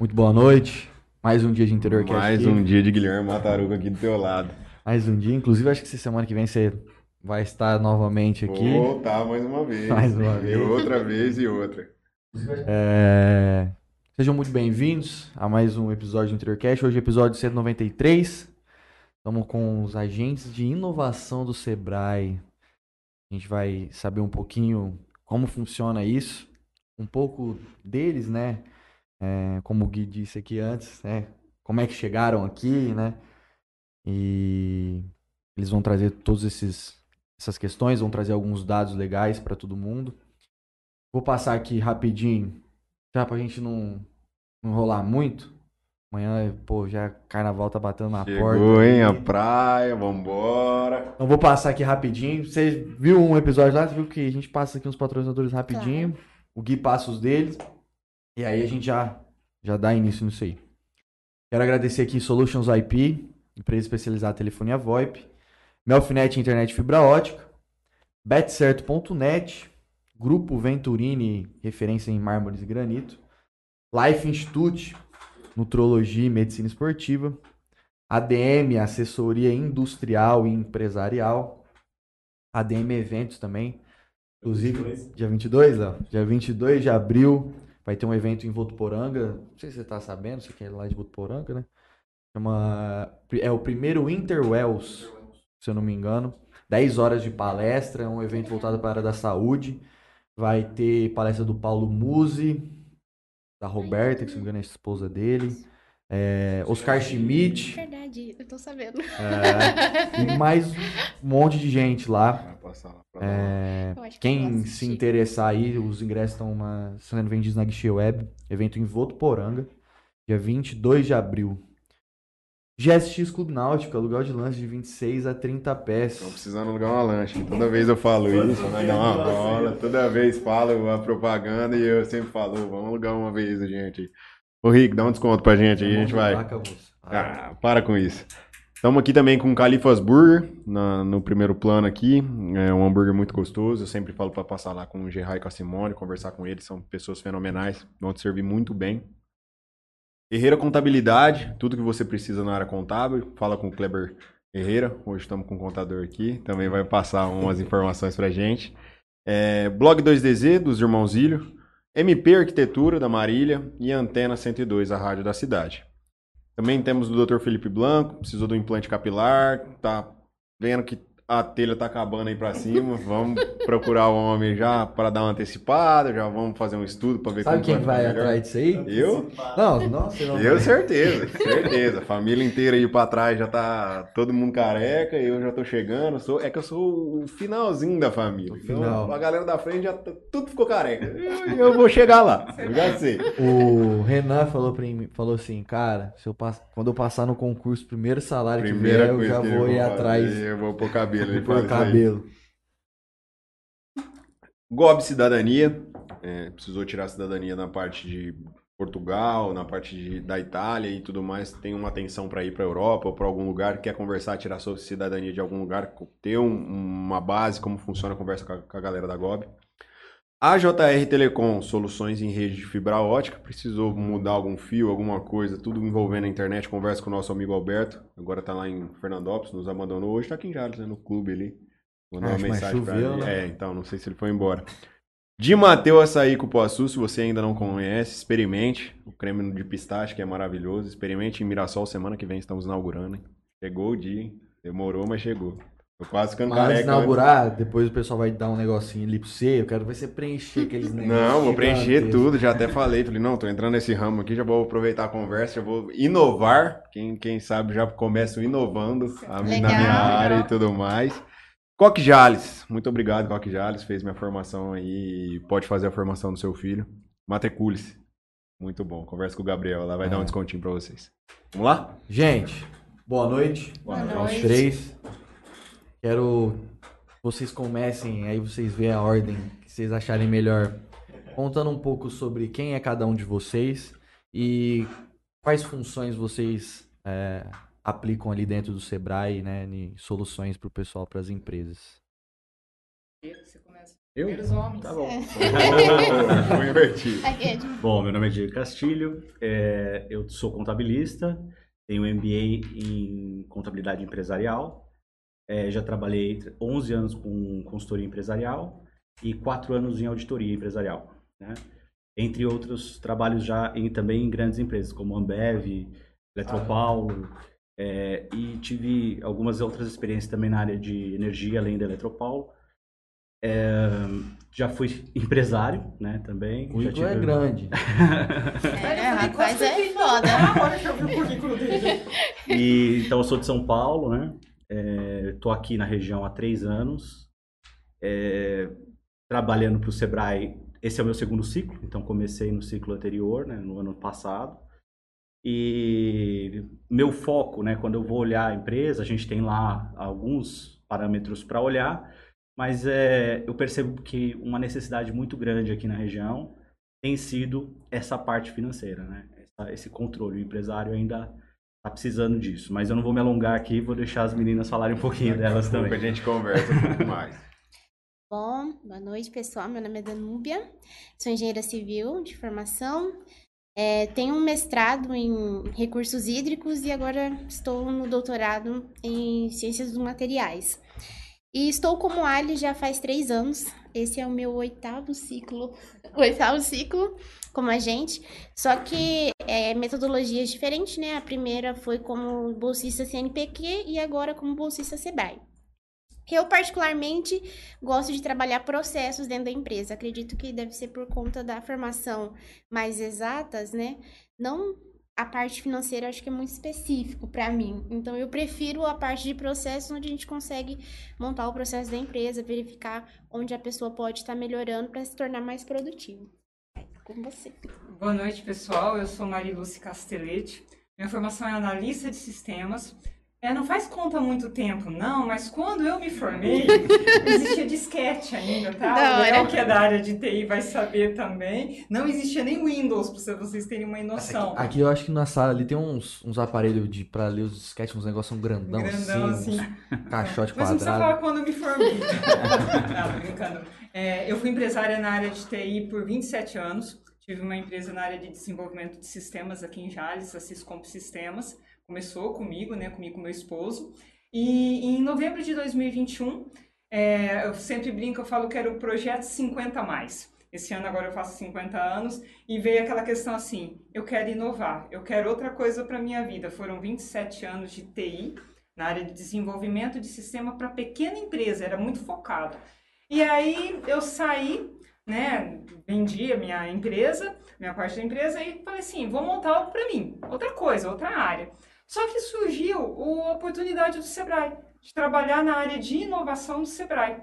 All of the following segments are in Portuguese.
Muito boa noite. Mais um dia de interior que Mais um dia de Guilherme Mataruga aqui do teu lado. Mais um dia. Inclusive, acho que essa semana que vem você vai estar novamente aqui. Vou voltar mais uma vez. Mais uma E vez. outra vez e outra. É, Sejam muito bem-vindos a mais um episódio do Interiorcast. Hoje é episódio 193. Estamos com os agentes de inovação do Sebrae. A gente vai saber um pouquinho como funciona isso, um pouco deles, né? É, como o Gui disse aqui antes, né? Como é que chegaram aqui, né? E eles vão trazer todos esses essas questões, vão trazer alguns dados legais para todo mundo. Vou passar aqui rapidinho, já pra gente não, não rolar muito. Amanhã, pô, já carnaval tá batendo na porta. Chegou, hein? A praia, vambora. Então vou passar aqui rapidinho. Você viu um episódio lá, você viu que a gente passa aqui uns patrocinadores rapidinho. O Gui passa os deles. E aí a gente já, já dá início nisso aí. Quero agradecer aqui Solutions IP, empresa especializada em telefonia VoIP, Melfinet Internet Fibra Ótica, Betcerto.net, Grupo Venturini, referência em mármores e granito, Life Institute, Nutrologia e Medicina Esportiva, ADM, assessoria industrial e empresarial. ADM Eventos também. Inclusive, dia 22, ó. Dia 22 de abril vai ter um evento em Votuporanga. Não sei se você tá sabendo, você quer ir lá de Votuporanga, né? Chama... É o primeiro Interwells, se eu não me engano. 10 horas de palestra, é um evento voltado para a área da saúde. Vai ter palestra do Paulo Musi, da Roberta, que se não me engano é a esposa dele. É, Oscar Schmidt. Verdade, eu tô sabendo. É, e mais um monte de gente lá. Vai passar lá pra lá. É, quem se interessar aí, os ingressos estão uma- sendo vendidos na Guichê Web. Evento em Votuporanga, dia 22 de abril. GSX Clube Náutico, aluguel de lanche de 26 a 30 pés. Estão precisando alugar uma lancha. Toda vez eu falo isso, vai dar uma bola. Toda vez falo a propaganda e eu sempre falo, vamos alugar uma vez, gente. Ô Rick, dá um desconto pra gente aí, a gente vai. Ah, para com isso. Estamos aqui também com o Califas Burger, na- no primeiro plano aqui. É um hambúrguer muito gostoso. Eu sempre falo para passar lá com o Gerard e com a Simone, conversar com eles. São pessoas fenomenais, vão te servir muito bem. Herreira Contabilidade, tudo que você precisa na área contábil. Fala com o Kleber Herreira. Hoje estamos com o contador aqui. Também vai passar umas informações pra gente. É, Blog 2DZ, dos Irmãos Ilho. MP Arquitetura, da Marília. E Antena 102, a rádio da cidade. Também temos o Dr. Felipe Blanco, precisou do implante capilar, tá vendo que a telha tá acabando aí pra cima. Vamos procurar o homem já para dar uma antecipada, já vamos fazer um estudo para ver Sabe como quem vai melhor. atrás disso aí? Eu? Não, nossa, não. Eu certeza, certeza. Família inteira aí pra trás já tá todo mundo careca, eu já tô chegando. Sou, é que eu sou o finalzinho da família. Então, final. a galera da frente já tá- tudo ficou careca. Eu, eu vou chegar lá, eu já sei. O Renan falou pra mim, falou assim, cara, se eu pass... quando eu passar no concurso, primeiro salário que Primeira vier, eu já que vou eu ir atrás Eu vou pôr cabelo. De ele aí. cabelo. Gob Cidadania, é, precisou tirar a cidadania na parte de Portugal, na parte de- da Itália e tudo mais, tem uma atenção para ir para Europa ou para algum lugar, quer conversar, tirar sua cidadania de algum lugar, ter um- uma base, como funciona a conversa com a, com a galera da Gob. A JR Telecom, soluções em rede de fibra ótica, precisou mudar algum fio, alguma coisa, tudo envolvendo a internet, conversa com o nosso amigo Alberto, agora tá lá em Fernandópolis, nos abandonou, hoje tá aqui em Jales, né, no clube ali. Mandou uma Acho, mas mensagem ele. né? É, então, não sei se ele foi embora. De Mateu Açaí Cupuaçu, se você ainda não conhece, experimente. O creme de pistache, que é maravilhoso. Experimente em Mirassol, semana que vem estamos inaugurando. Hein? Chegou o dia, hein? Demorou, mas chegou. Tô quase ficando Mas antes de careca. né? inaugurar, depois o pessoal vai dar um negocinho ali pra você. Eu quero ver você preencher aqueles negócios. Não, vou preencher tudo, já até falei. Falei, não, tô entrando nesse ramo aqui, já vou aproveitar a conversa, já vou inovar. Quem, quem sabe já começo inovando a- na Legal. minha área e tudo mais. Coque Jales, muito obrigado, Coque Jales, fez minha formação aí pode fazer a formação do seu filho. Matricule-se. Muito bom, conversa com o Gabriel, lá vai dar um É. descontinho pra vocês. Vamos lá? Gente, boa noite. Boa aos noite. três. Quero que vocês comecem, aí vocês veem a ordem que vocês acharem melhor. Contando um pouco sobre quem é cada um de vocês e quais funções vocês é, aplicam ali dentro do Sebrae, né, em soluções para o pessoal, para as empresas. Você começa. Eu? Primeiros homens. Tá bom. É. Vou invertir. Aqui é Bom, meu nome é Diego Castilho, é, eu sou contabilista, tenho MBA em contabilidade empresarial, é, já trabalhei 11 anos com consultoria empresarial e 4 anos em auditoria empresarial, né? Entre outros trabalhos já em, também em grandes empresas, como Ambev, Eletropaulo, é, e tive algumas outras experiências também na área de energia, além da Eletropaulo. É, já fui empresário, né, também. O já Igor é grande. É, rapaz, é foda. Agora que eu vi o currículo dele. E, então, eu sou de São Paulo, né? Estou aqui na região há três anos, é, trabalhando para o Sebrae. Esse é o meu segundo ciclo, então comecei no ciclo anterior, né, no ano passado. E meu foco, né, quando eu vou olhar a empresa, a gente tem lá alguns parâmetros para olhar, mas é, eu percebo que uma necessidade muito grande aqui na região tem sido essa parte financeira, né? Esse controle. O empresário ainda tá precisando disso. Mas eu não vou me alongar aqui, vou deixar as meninas falarem um pouquinho delas Daqui também. A gente conversa um pouco mais. Bom, boa noite, pessoal. Meu nome é Danúbia, sou engenheira civil de formação. É, tenho um mestrado em recursos hídricos e agora estou no doutorado em ciências dos materiais. E estou como Ali já faz três anos. Esse é o meu oitavo ciclo, oitavo ciclo como agente. Só que é metodologias diferentes, né? A primeira foi como bolsista CNPq e agora como bolsista Sebrae. Eu, particularmente, gosto de trabalhar processos dentro da empresa. Acredito que deve ser por conta da formação mais exatas, né? Não a parte financeira, acho que é muito específico para mim. Então, eu prefiro a parte de processos, onde a gente consegue montar o processo da empresa, verificar onde a pessoa pode estar melhorando para se tornar mais produtivo. Com você. Boa noite, pessoal. Eu sou Mariluce Castelletti. Minha formação é analista de sistemas. É, não faz conta há muito tempo, não, mas quando eu me formei, existia disquete ainda, tá? Da O Léo, que é da área de TI, vai saber também. Não existia nem Windows, para vocês terem uma noção. Aqui, aqui eu acho que na sala ali tem uns, uns aparelhos de, pra ler os disquetes, uns negócios grandão, Grandão, assim, assim. caixote Mas não precisa quadrado. falar quando eu me formei. não, tô brincando. É, eu fui empresária na área de TI por 27 anos. Tive uma empresa na área de desenvolvimento de sistemas aqui em Jales, a Syscomp Sistemas. Começou comigo, né, comigo com meu esposo. E em novembro de 2021, é, eu sempre brinco, eu falo que era o projeto 50 mais. Esse ano agora eu faço 50 anos e veio aquela questão assim, eu quero inovar, eu quero outra coisa para minha vida. Foram 27 anos de TI na área de desenvolvimento de sistema para pequena empresa, era muito focado. E aí eu saí, né, vendi a minha empresa, minha parte da empresa e falei assim, vou montar algo para mim, outra coisa, outra área. Só que surgiu a oportunidade do Sebrae, de trabalhar na área de inovação do Sebrae.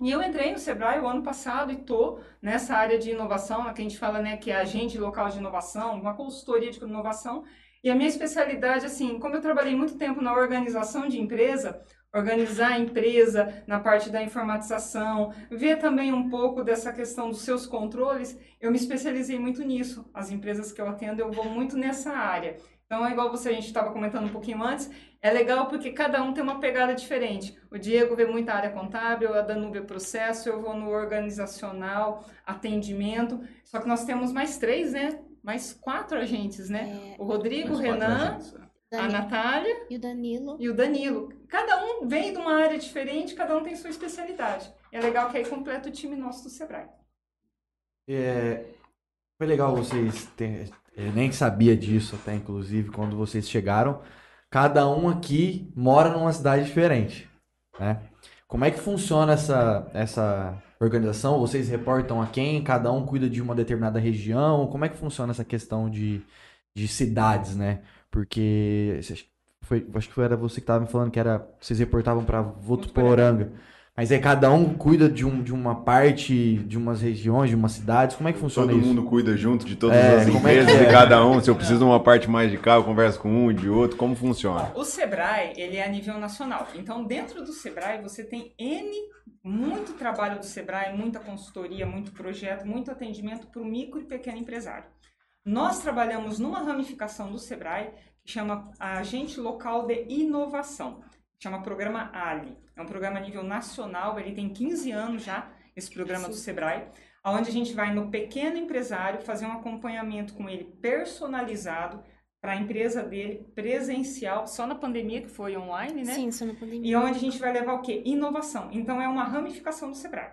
E eu entrei no Sebrae o ano passado e tô nessa área de inovação, que a gente fala, né, que é agente local de inovação, uma consultoria de inovação. E a minha especialidade, assim, como eu trabalhei muito tempo na organização de empresa, organizar a empresa na parte da informatização, ver também um pouco dessa questão dos seus controles, eu me especializei muito nisso. As empresas que eu atendo, eu vou muito nessa área. Então, é igual você, a gente estava comentando um pouquinho antes, é legal porque cada um tem uma pegada diferente. O Diego vê muita área contábil, a Danúbia processo, eu vou no organizacional, atendimento. Só que nós temos mais três, né? Mais quatro agentes, né? É, O Rodrigo, o Renan, agentes, né? a Natália e o Danilo. e o Danilo. Cada um vem de uma área diferente, cada um tem sua especialidade. É legal que aí completa o time nosso do Sebrae. É, foi legal vocês terem. Eu nem sabia disso até, inclusive, quando vocês chegaram. Cada um aqui mora numa cidade diferente, né? Como é que funciona essa, essa organização? Vocês reportam a quem? Cada um cuida de uma determinada região? Como é que funciona essa questão de, de cidades, né? Porque foi, acho que era você que estava me falando que era vocês reportavam para Votuporanga. Mas aí cada um cuida de, um, de uma parte, de umas regiões, de umas cidades. Como é que funciona Todo isso? mundo cuida junto de todas É, as é empresas é? de cada um. Se eu preciso de uma parte mais de cá, eu converso com um, de outro. Como funciona? O Sebrae, ele é a nível nacional. Então, dentro do Sebrae, você tem N, muito trabalho do Sebrae, muita consultoria, muito projeto, muito atendimento para o micro e pequeno empresário. Nós trabalhamos numa ramificação do Sebrae que chama Agente Local de Inovação, chama Programa ALI. É um programa a nível nacional, ele tem 15 anos já, esse programa do Sim. Sebrae, onde a gente vai no pequeno empresário fazer um acompanhamento com ele personalizado para a empresa dele, presencial, só na pandemia que foi online, né? Sim, só na pandemia. E onde a gente vai levar o quê? Inovação. Então é uma ramificação do Sebrae.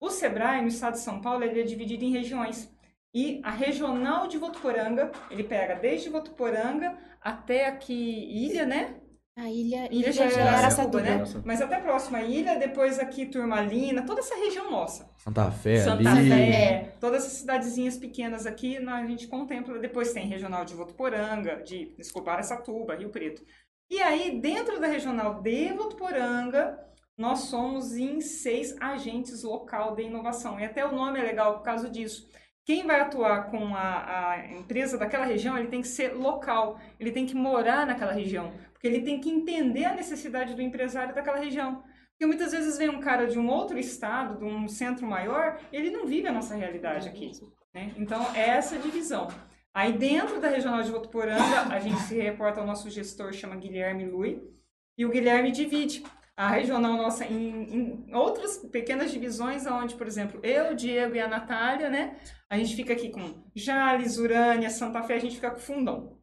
O Sebrae, no estado de São Paulo, ele é dividido em regiões. E a regional de Votuporanga, ele pega desde Votuporanga até aqui Ilha, né? A ilha, Ilha ilha já já era Araçatuba. né? Mas até a próxima ilha, depois aqui Turmalina, toda essa região nossa. Santa Fé Santa ali. Fé, todas essas cidadezinhas pequenas aqui, a gente contempla. Depois tem regional de Votuporanga, de, desculpa, Araçatuba, Rio Preto. E aí, dentro da regional de Votuporanga, nós somos em seis agentes local de inovação. E até o nome é legal por causa disso. Quem vai atuar com a, a empresa daquela região, ele tem que ser local, ele tem que morar naquela região, porque ele tem que entender a necessidade do empresário daquela região. Porque muitas vezes vem um cara de um outro estado, de um centro maior, ele não vive a nossa realidade aqui. né? Então, é essa divisão. Aí, dentro da Regional de Votuporanga, a gente se reporta ao nosso gestor, chama Guilherme Lui, e o Guilherme divide a regional nossa em, em outras pequenas divisões, onde, por exemplo, eu, o Diego e a Natália, né? A gente fica aqui com Jales, Urânia, Santa Fé, a gente fica com Fundão.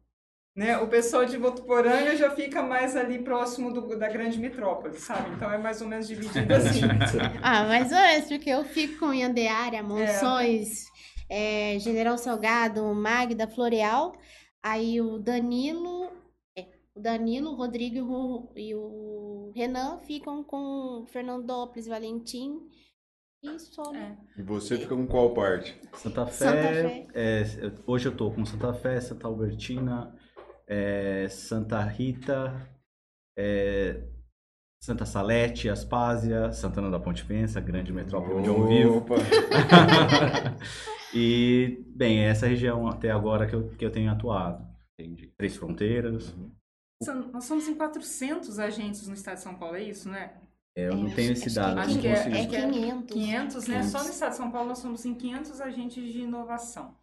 Né? O pessoal de Votuporanga já fica mais ali próximo do- da grande metrópole, sabe? Então é mais ou menos dividido assim. Ah, mais ou menos, porque eu fico com Yandeária, Monções, é, General Salgado, Magda, Floreal. Aí o Danilo, é, o Danilo, o Rodrigo e o, e o Renan ficam com Fernandópolis, Valentim e só. né? É. E você fica com qual parte? Santa Fé, Santa Fé. é, hoje eu tô com Santa Fé, Santa Albertina, é, Santa Rita, é, Santa Salete, Aspásia, Santana da Ponte Vença, grande metrópole onde eu vivo. E, bem, é essa região até agora que eu, que eu tenho atuado. Tem de Três Fronteiras. São- Nós somos em 400 agentes no estado de São Paulo, é isso, né? É, eu não É, tenho esse acho dado. que Acho que é- É acho que é 500. 500, né? 500. Só no estado de São Paulo nós somos em 500 agentes de inovação.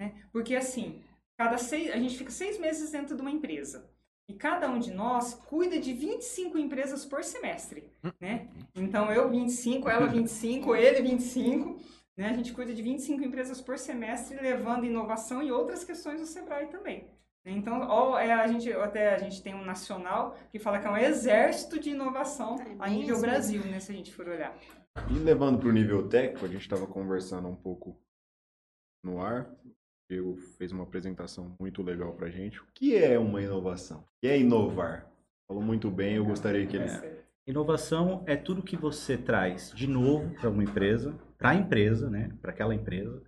Né? Porque assim, cada seis, a gente fica seis meses dentro de uma empresa. E cada um de nós cuida de 25 empresas por semestre, né? Então, eu 25, ela 25, ele 25, né? A gente cuida de 25 empresas por semestre, levando inovação e outras questões do Sebrae também. Então, ó, é, a gente, até a gente tem um nacional que fala que é um exército de inovação É a nível Brasil, né? Se a gente for olhar. E levando para o nível técnico, a gente estava conversando um pouco no ar. Diego fez uma apresentação muito legal para gente. O que é uma inovação? O que é inovar? Falou muito bem, eu gostaria que ele... Inovação é tudo que você traz de novo para uma empresa, para a empresa, né, para aquela empresa,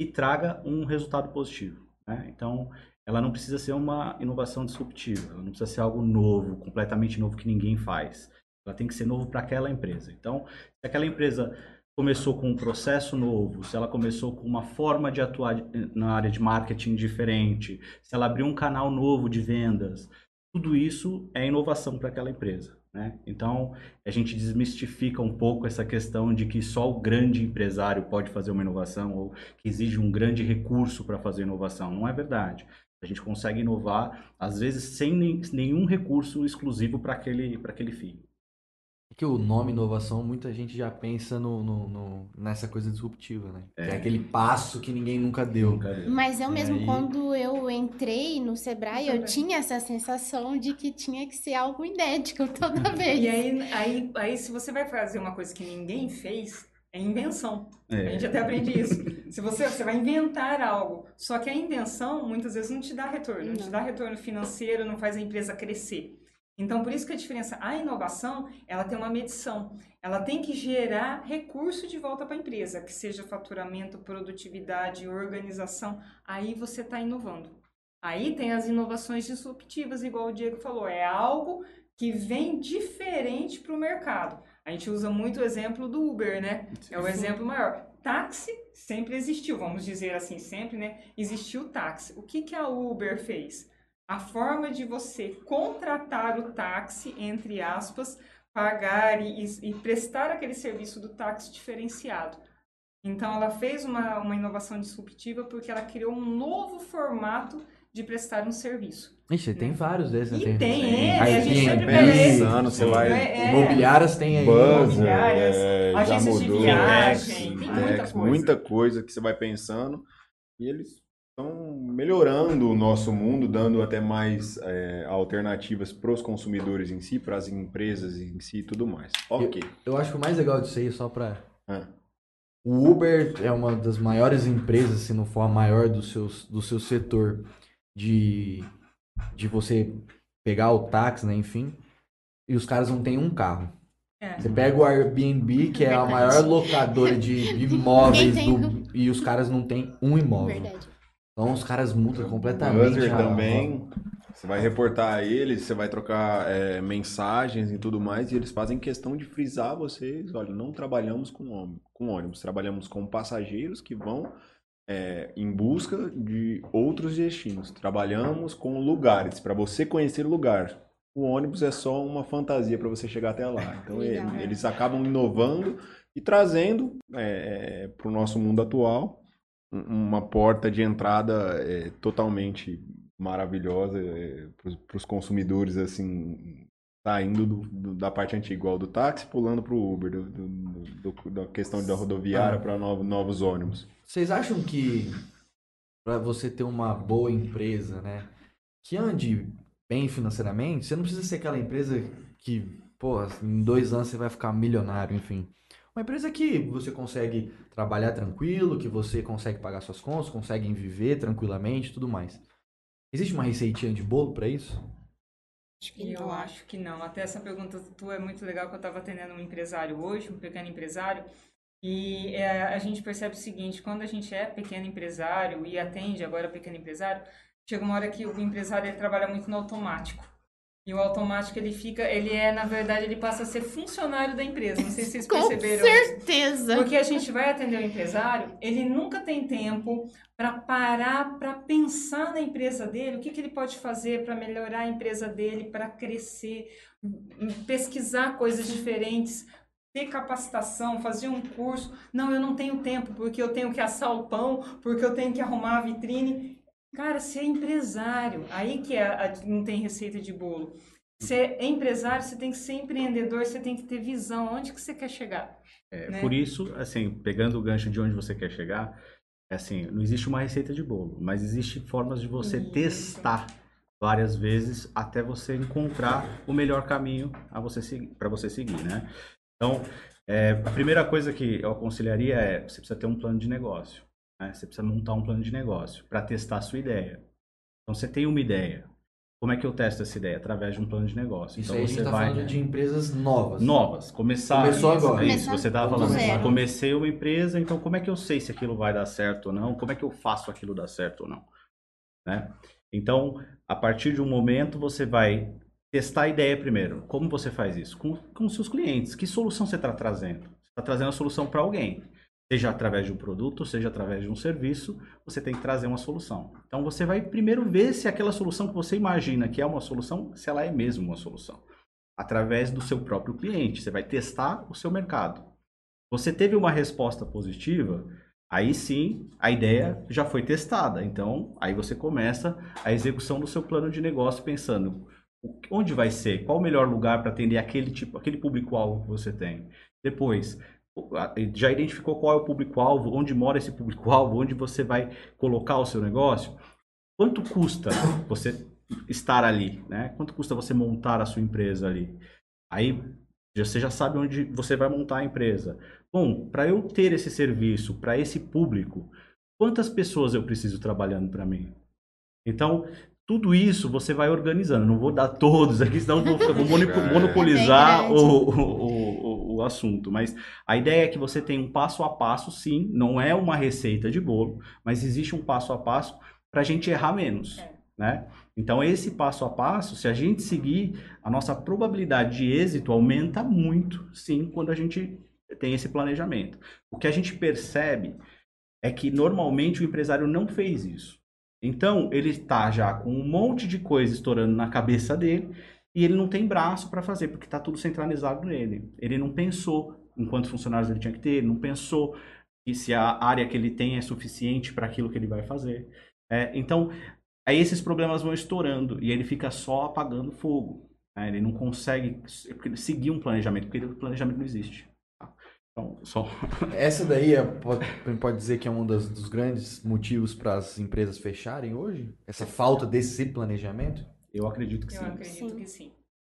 e traga um resultado positivo. Né? Então, ela não precisa ser uma inovação disruptiva, ela não precisa ser algo novo, completamente novo que ninguém faz. Ela tem que ser novo para aquela empresa. Então, se aquela empresa começou com um processo novo, se ela começou com uma forma de atuar na área de marketing diferente, se ela abriu um canal novo de vendas, tudo isso é inovação para aquela empresa. Né? Então, a gente desmistifica um pouco essa questão de que só o grande empresário pode fazer uma inovação ou que exige um grande recurso para fazer inovação. Não é verdade. A gente consegue inovar, às vezes, sem nenhum recurso exclusivo para aquele, para aquele fim. Que o nome inovação, muita gente já pensa no, no- no- nessa coisa disruptiva, né? Que é É. aquele passo que ninguém nunca deu. Nunca vi. Mas eu E mesmo, aí- quando eu entrei no Sebrae, Eu tinha essa sensação de que tinha que ser algo inédito toda vez. E aí, aí, aí, se você vai fazer uma coisa que ninguém fez, é invenção. A É, gente até aprende isso. Se você, você vai inventar algo, só que a invenção muitas vezes não te dá retorno, não, te Não. dá retorno financeiro, não faz a empresa crescer. Então, por isso que a diferença, a inovação, ela tem uma medição. Ela tem que gerar recurso de volta para a empresa, que seja faturamento, produtividade, organização. Aí você está inovando. Aí tem as inovações disruptivas, igual o Diego falou, é algo que vem diferente para o mercado. A gente usa muito o exemplo do Uber, né? É o exemplo maior. Táxi sempre existiu, vamos dizer assim, sempre, né? Existiu o táxi. O que, que a Uber fez? A forma de você contratar o táxi, entre aspas, pagar e, e- prestar aquele serviço do táxi diferenciado. Então, ela fez uma, uma inovação disruptiva porque ela criou um novo formato de prestar um serviço. Ixi, tem vários desses. né? E tem, Airbnb, é, a gente sempre. Airbnb, Você vai- É. Imobiliárias tem aí. Buzzer, imobiliárias, é, já agências de mudou, viagem, Fintechs, tem muita coisa. muita coisa que você vai pensando e eles estão melhorando o nosso mundo, dando até mais é, alternativas para os consumidores em si, para as empresas em si e tudo mais. Ok. Eu acho que o mais legal disso aí, só pra. Ah. O Uber é uma das maiores empresas, se não for a maior do seu, do seu setor, de, de você pegar o táxi, né, enfim, e os caras não têm um carro. É. Você pega o Airbnb, que é a maior locadora de imóveis, do, e os caras não têm um imóvel. Verdade. Então os caras mudam completamente. Buzzer a- também. Você vai reportar eles, você vai trocar é, mensagens e tudo mais, e eles fazem questão de frisar vocês. Olha, não trabalhamos com, ônibus, com ônibus, trabalhamos com passageiros que vão é, em busca de outros destinos. Trabalhamos com lugares, para você conhecer o lugar. O ônibus é só uma fantasia para você chegar até lá. Então ele- eles acabam inovando e trazendo para o nosso mundo atual uma porta de entrada é, totalmente maravilhosa para os consumidores assim saindo do- do- da parte antiga, igual do táxi, pulando para o Uber, do, da questão da rodoviária Ah. para novos ônibus. Vocês acham que para você ter uma boa empresa, né, que ande bem financeiramente, você não precisa ser aquela empresa que, pô, em dois anos você vai ficar milionário, enfim. Uma empresa que você consegue trabalhar tranquilo, que você consegue pagar suas contas, consegue viver tranquilamente, e tudo mais. Existe uma receitinha de bolo para isso? Acho que Eu não. acho que não. Até essa pergunta tua é muito legal, que eu estava atendendo um empresário hoje, um pequeno empresário, e é, a gente percebe o seguinte, quando a gente é pequeno empresário e atende agora pequeno empresário, chega uma hora que o empresário ele trabalha muito no automático. E o automático ele fica, ele é, na verdade, ele passa a ser funcionário da empresa. Não sei se vocês Com perceberam isso. certeza. Porque a gente vai atender o empresário, ele nunca tem tempo para parar para pensar na empresa dele, o que, que ele pode fazer para melhorar a empresa dele, para crescer, pesquisar coisas diferentes, ter capacitação, fazer um curso. Não, eu não tenho tempo porque eu tenho que assar o pão, porque eu tenho que arrumar a vitrine. Cara, ser empresário, aí que é a- não tem receita de bolo. Ser empresário, você tem que ser empreendedor, você tem que ter visão. Onde que você quer chegar? É, né? Por isso, assim, pegando o gancho de onde você quer chegar, é assim, não existe uma receita de bolo, mas existe formas de você Isso. testar várias vezes até você encontrar o melhor caminho a você para você seguir, né? Então, é, a primeira coisa que eu aconselharia é você precisa ter um plano de negócio, né? Você precisa montar um plano de negócio para testar a sua ideia. Então, você tem uma ideia. Como é que eu testo essa ideia? Através de um plano de negócio. Isso então, aí a você gente tá vai falando de empresas novas. novas, começar. Começou agora. É isso, Começar você estava do falando, zero. comecei uma empresa, então como é que eu sei se aquilo vai dar certo ou não? Como é que eu faço aquilo dar certo ou não? Né? Então, a partir de um momento, você vai testar a ideia primeiro. Como você faz isso? Com, com seus clientes. Que solução você está trazendo? Você está trazendo a solução para alguém. Seja através de um produto, seja através de um serviço, você tem que trazer uma solução. Então, você vai primeiro ver se aquela solução que você imagina que é uma solução, se ela é mesmo uma solução. Através do seu próprio cliente. Você vai testar o seu mercado. Você teve uma resposta positiva, aí sim a ideia já foi testada. Então, aí você começa a execução do seu plano de negócio pensando onde vai ser, qual o melhor lugar para atender aquele tipo, aquele público-alvo que você tem. Depois, já identificou qual é o público-alvo, onde mora esse público-alvo, onde você vai colocar o seu negócio? Quanto custa você estar ali, né? Quanto custa você montar a sua empresa ali? Aí você já sabe onde você vai montar a empresa. Bom, para eu ter esse serviço para esse público, quantas pessoas eu preciso trabalhando para mim? Então, tudo isso você vai organizando. Não vou dar todos aqui, senão vou, vou É. monopolizar É o, o, o, o assunto. Mas a ideia é que você tem um passo a passo, sim. Não é uma receita de bolo, mas existe um passo a passo para a gente errar menos. É. Né? Então, esse passo a passo, se a gente seguir, a nossa probabilidade de êxito aumenta muito, sim, quando a gente tem esse planejamento. O que a gente percebe é que normalmente o empresário não fez isso. Então, ele está já com um monte de coisa estourando na cabeça dele e ele não tem braço para fazer, porque está tudo centralizado nele. Ele não pensou em quantos funcionários ele tinha que ter, não pensou que se a área que ele tem é suficiente para aquilo que ele vai fazer. É, então, Aí esses problemas vão estourando e ele fica só apagando fogo. né? Ele não consegue seguir um planejamento, porque o planejamento não existe. tá? Então, só... Essa daí é, pode, pode dizer que é um das- dos grandes motivos para as empresas fecharem hoje? Essa falta desse planejamento? Eu acredito que Eu sim. acredito Sim. que sim.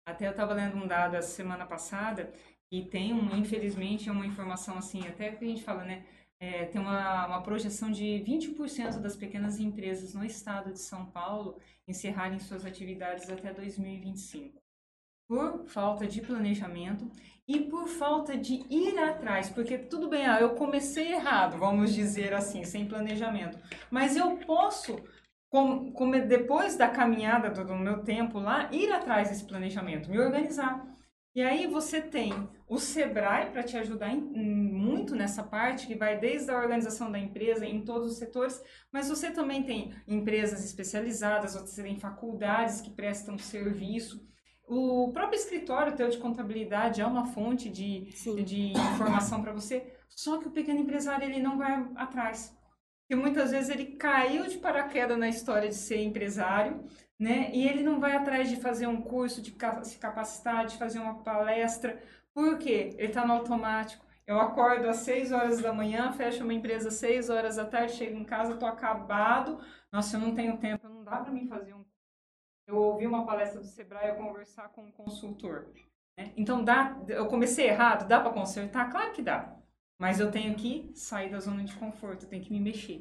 Até eu estava lendo um dado essa semana passada e tem, um, infelizmente, uma informação assim, até que a gente fala, né? é, tem uma, uma projeção de 20% das pequenas empresas no estado de São Paulo encerrarem suas atividades até 2025. Por falta de planejamento e por falta de ir atrás, porque tudo bem, ah, eu comecei errado, vamos dizer assim, sem planejamento, mas eu posso com, como depois da caminhada do, do meu tempo lá, ir atrás desse planejamento, me organizar. E aí você tem o Sebrae para te ajudar em- em muito nessa parte, que vai desde a organização da empresa em todos os setores, mas você também tem empresas especializadas, você tem faculdades que prestam serviço. O próprio escritório teu de contabilidade é uma fonte de, Sim. de informação para você, só que o pequeno empresário ele não vai atrás. Porque muitas vezes ele caiu de paraquedas na história de ser empresário, né? E ele não vai atrás de fazer um curso, de se capacitar, de fazer uma palestra. Por quê? Ele está no automático. Eu acordo às 6 horas da manhã, fecho uma empresa às 6 horas da tarde, chego em casa, estou acabado. Nossa, eu não tenho tempo, não dá para mim fazer um. Eu ouvi uma palestra do Sebrae, eu conversar com um consultor. né? Então, dá, eu comecei errado, dá para consertar? Claro que dá. Mas eu tenho que sair da zona de conforto, eu tenho que me mexer,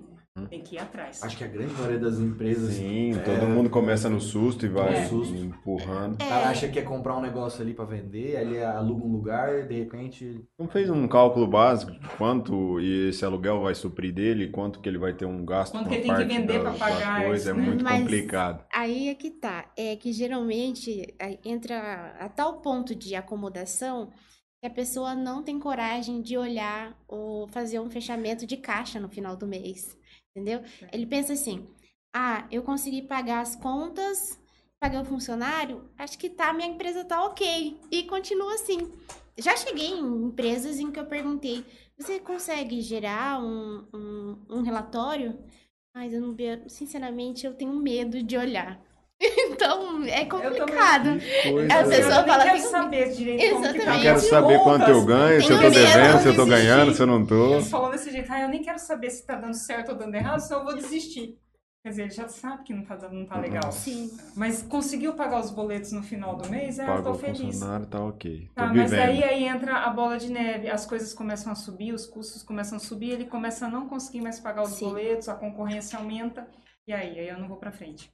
tenho que ir atrás. Acho que a grande maioria das empresas. Sim, todo mundo começa no susto e vai É. Susto. empurrando. O cara acha que quer comprar um negócio ali pra vender, ele aluga um lugar, de repente. Não fez um cálculo básico de quanto esse aluguel vai suprir dele, quanto que ele vai ter um gasto Quanto que ele tem que vender da, pra pagar coisa, isso, é né? muito Mas- complicado. Aí é que tá. É que geralmente aí entra a tal ponto de acomodação que a pessoa não tem coragem de olhar ou fazer um fechamento de caixa no final do mês. Entendeu? Ele pensa assim: ah, eu consegui pagar as contas, paguei o funcionário, acho que tá, minha empresa tá ok. E continua assim. Já cheguei em empresas em que eu perguntei: você consegue gerar um, um, um relatório? Mas eu não sinceramente, eu tenho medo de olhar. Então, é complicado. Coisa- A pessoa eu fala, quero "Tem um- saber direito como que tá Exatamente. Eu quero saber quanto eu ganho, se eu tô devendo, se eu tô ganhando, se eu não tô. Eles falam desse jeito, ah, eu nem quero saber se tá dando certo ou dando errado, senão eu vou desistir. Quer dizer, ele já sabe que não tá, não tá legal. Sim. Mas conseguiu pagar os boletos no final do mês? Ah, eu tô feliz. funcionário, tá ok. Tô Tá, mas vivendo. daí aí entra a bola de neve, as coisas começam a subir, os custos começam a subir, ele começa a não conseguir mais pagar os Sim. boletos, a concorrência aumenta, e aí, aí eu não vou pra frente.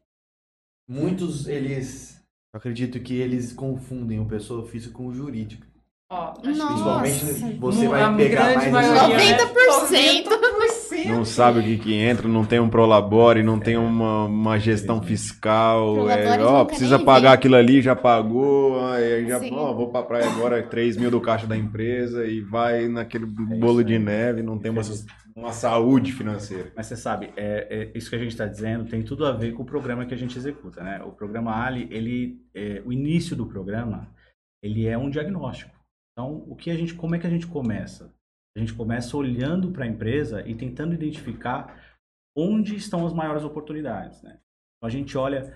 Muitos, eles. Eu acredito que eles confundem o pessoa física com o jurídico. Ó, Nossa. Principalmente você vai pegar mais. maioria, esse- né? 90%. 90%. Não sabe o que que entra, não tem um prolabore, não tem uma, uma gestão fiscal. É, ó, precisa pagar aquilo ali, já pagou, aí já, ó, vou pra praia agora, 3 mil do caixa da empresa e vai naquele É bolo de neve, não tem uma, uma saúde financeira. Mas você sabe, é, é isso que a gente está dizendo tem tudo a ver com o programa que a gente executa, né? O programa Ali, ele, é, o início do programa, ele é um diagnóstico. Então, o que a gente, como é que a gente começa? A gente começa olhando para a empresa e tentando identificar onde estão as maiores oportunidades, né? Então, a gente olha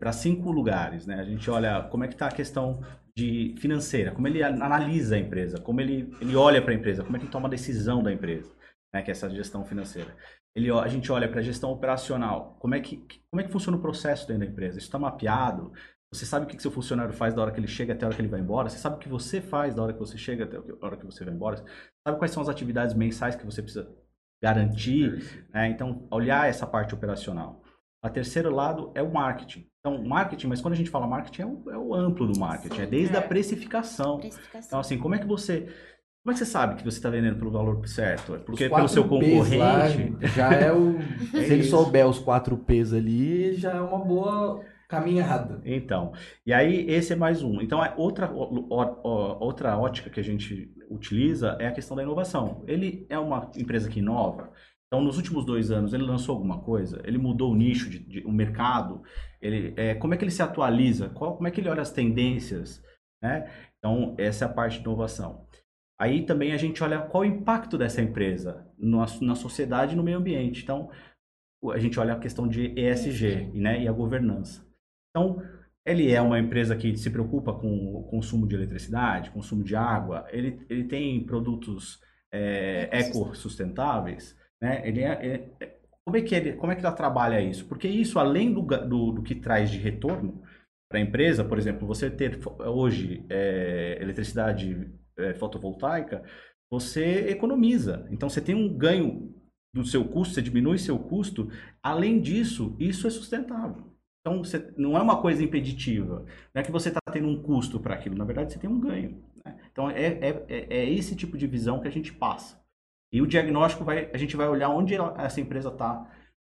para cinco lugares, né? A gente olha como é que está a questão de financeira, como ele analisa a empresa, como ele, ele olha para a empresa, como é que ele toma a decisão da empresa, né? Que é essa gestão financeira. Ele, a gente olha para a gestão operacional, como é que como é que funciona o processo dentro da empresa? Isso está mapeado? Você sabe o que, que seu funcionário faz da hora que ele chega até a hora que ele vai embora? Você sabe o que você faz da hora que você chega até a hora que você vai embora? Sabe quais são as atividades mensais que você precisa garantir? né? Então, olhar essa parte operacional. A terceiro lado é o marketing. Então, marketing, mas quando a gente fala marketing, é o, é o amplo do marketing. Sim. é desde É. a precificação. Precificação. Então, assim, como é que você... Como é que você sabe que você está vendendo pelo valor certo? É porque pelo seu concorrente... lá já é o. É se ele souber os quatro P's ali, já é uma boa caminhada. Então, e aí esse é mais um. Então, é outra, outra ótica que a gente utiliza é a questão da inovação. Ele é uma empresa que inova. Então, nos últimos dois anos, ele lançou alguma coisa? Ele mudou o nicho, de, de- o mercado? Ele, é, como é que ele se atualiza? Qual, como é que ele olha as tendências? Né? Então, essa é a parte de inovação. Aí também a gente olha qual o impacto dessa empresa na, na sociedade e no meio ambiente. Então, a gente olha a questão de ESG né, e a governança. Então, ele é uma empresa que se preocupa com o consumo de eletricidade, consumo de água, ele, ele tem produtos é, ecossustentáveis, né? Ele é, é, como, é que ele, como é que ela trabalha isso? Porque isso, além do, do, do que traz de retorno para a empresa, por exemplo, você ter hoje é, eletricidade é, fotovoltaica, você economiza. Então, você tem um ganho do seu custo, você diminui seu custo. Além disso, isso é sustentável. Então, você, não é uma coisa impeditiva. Não é que você está tendo um custo para aquilo. Na verdade, você tem um ganho. Né? Então, é, é, é, é esse tipo de visão que a gente passa. E o diagnóstico, vai, a gente vai olhar onde essa empresa está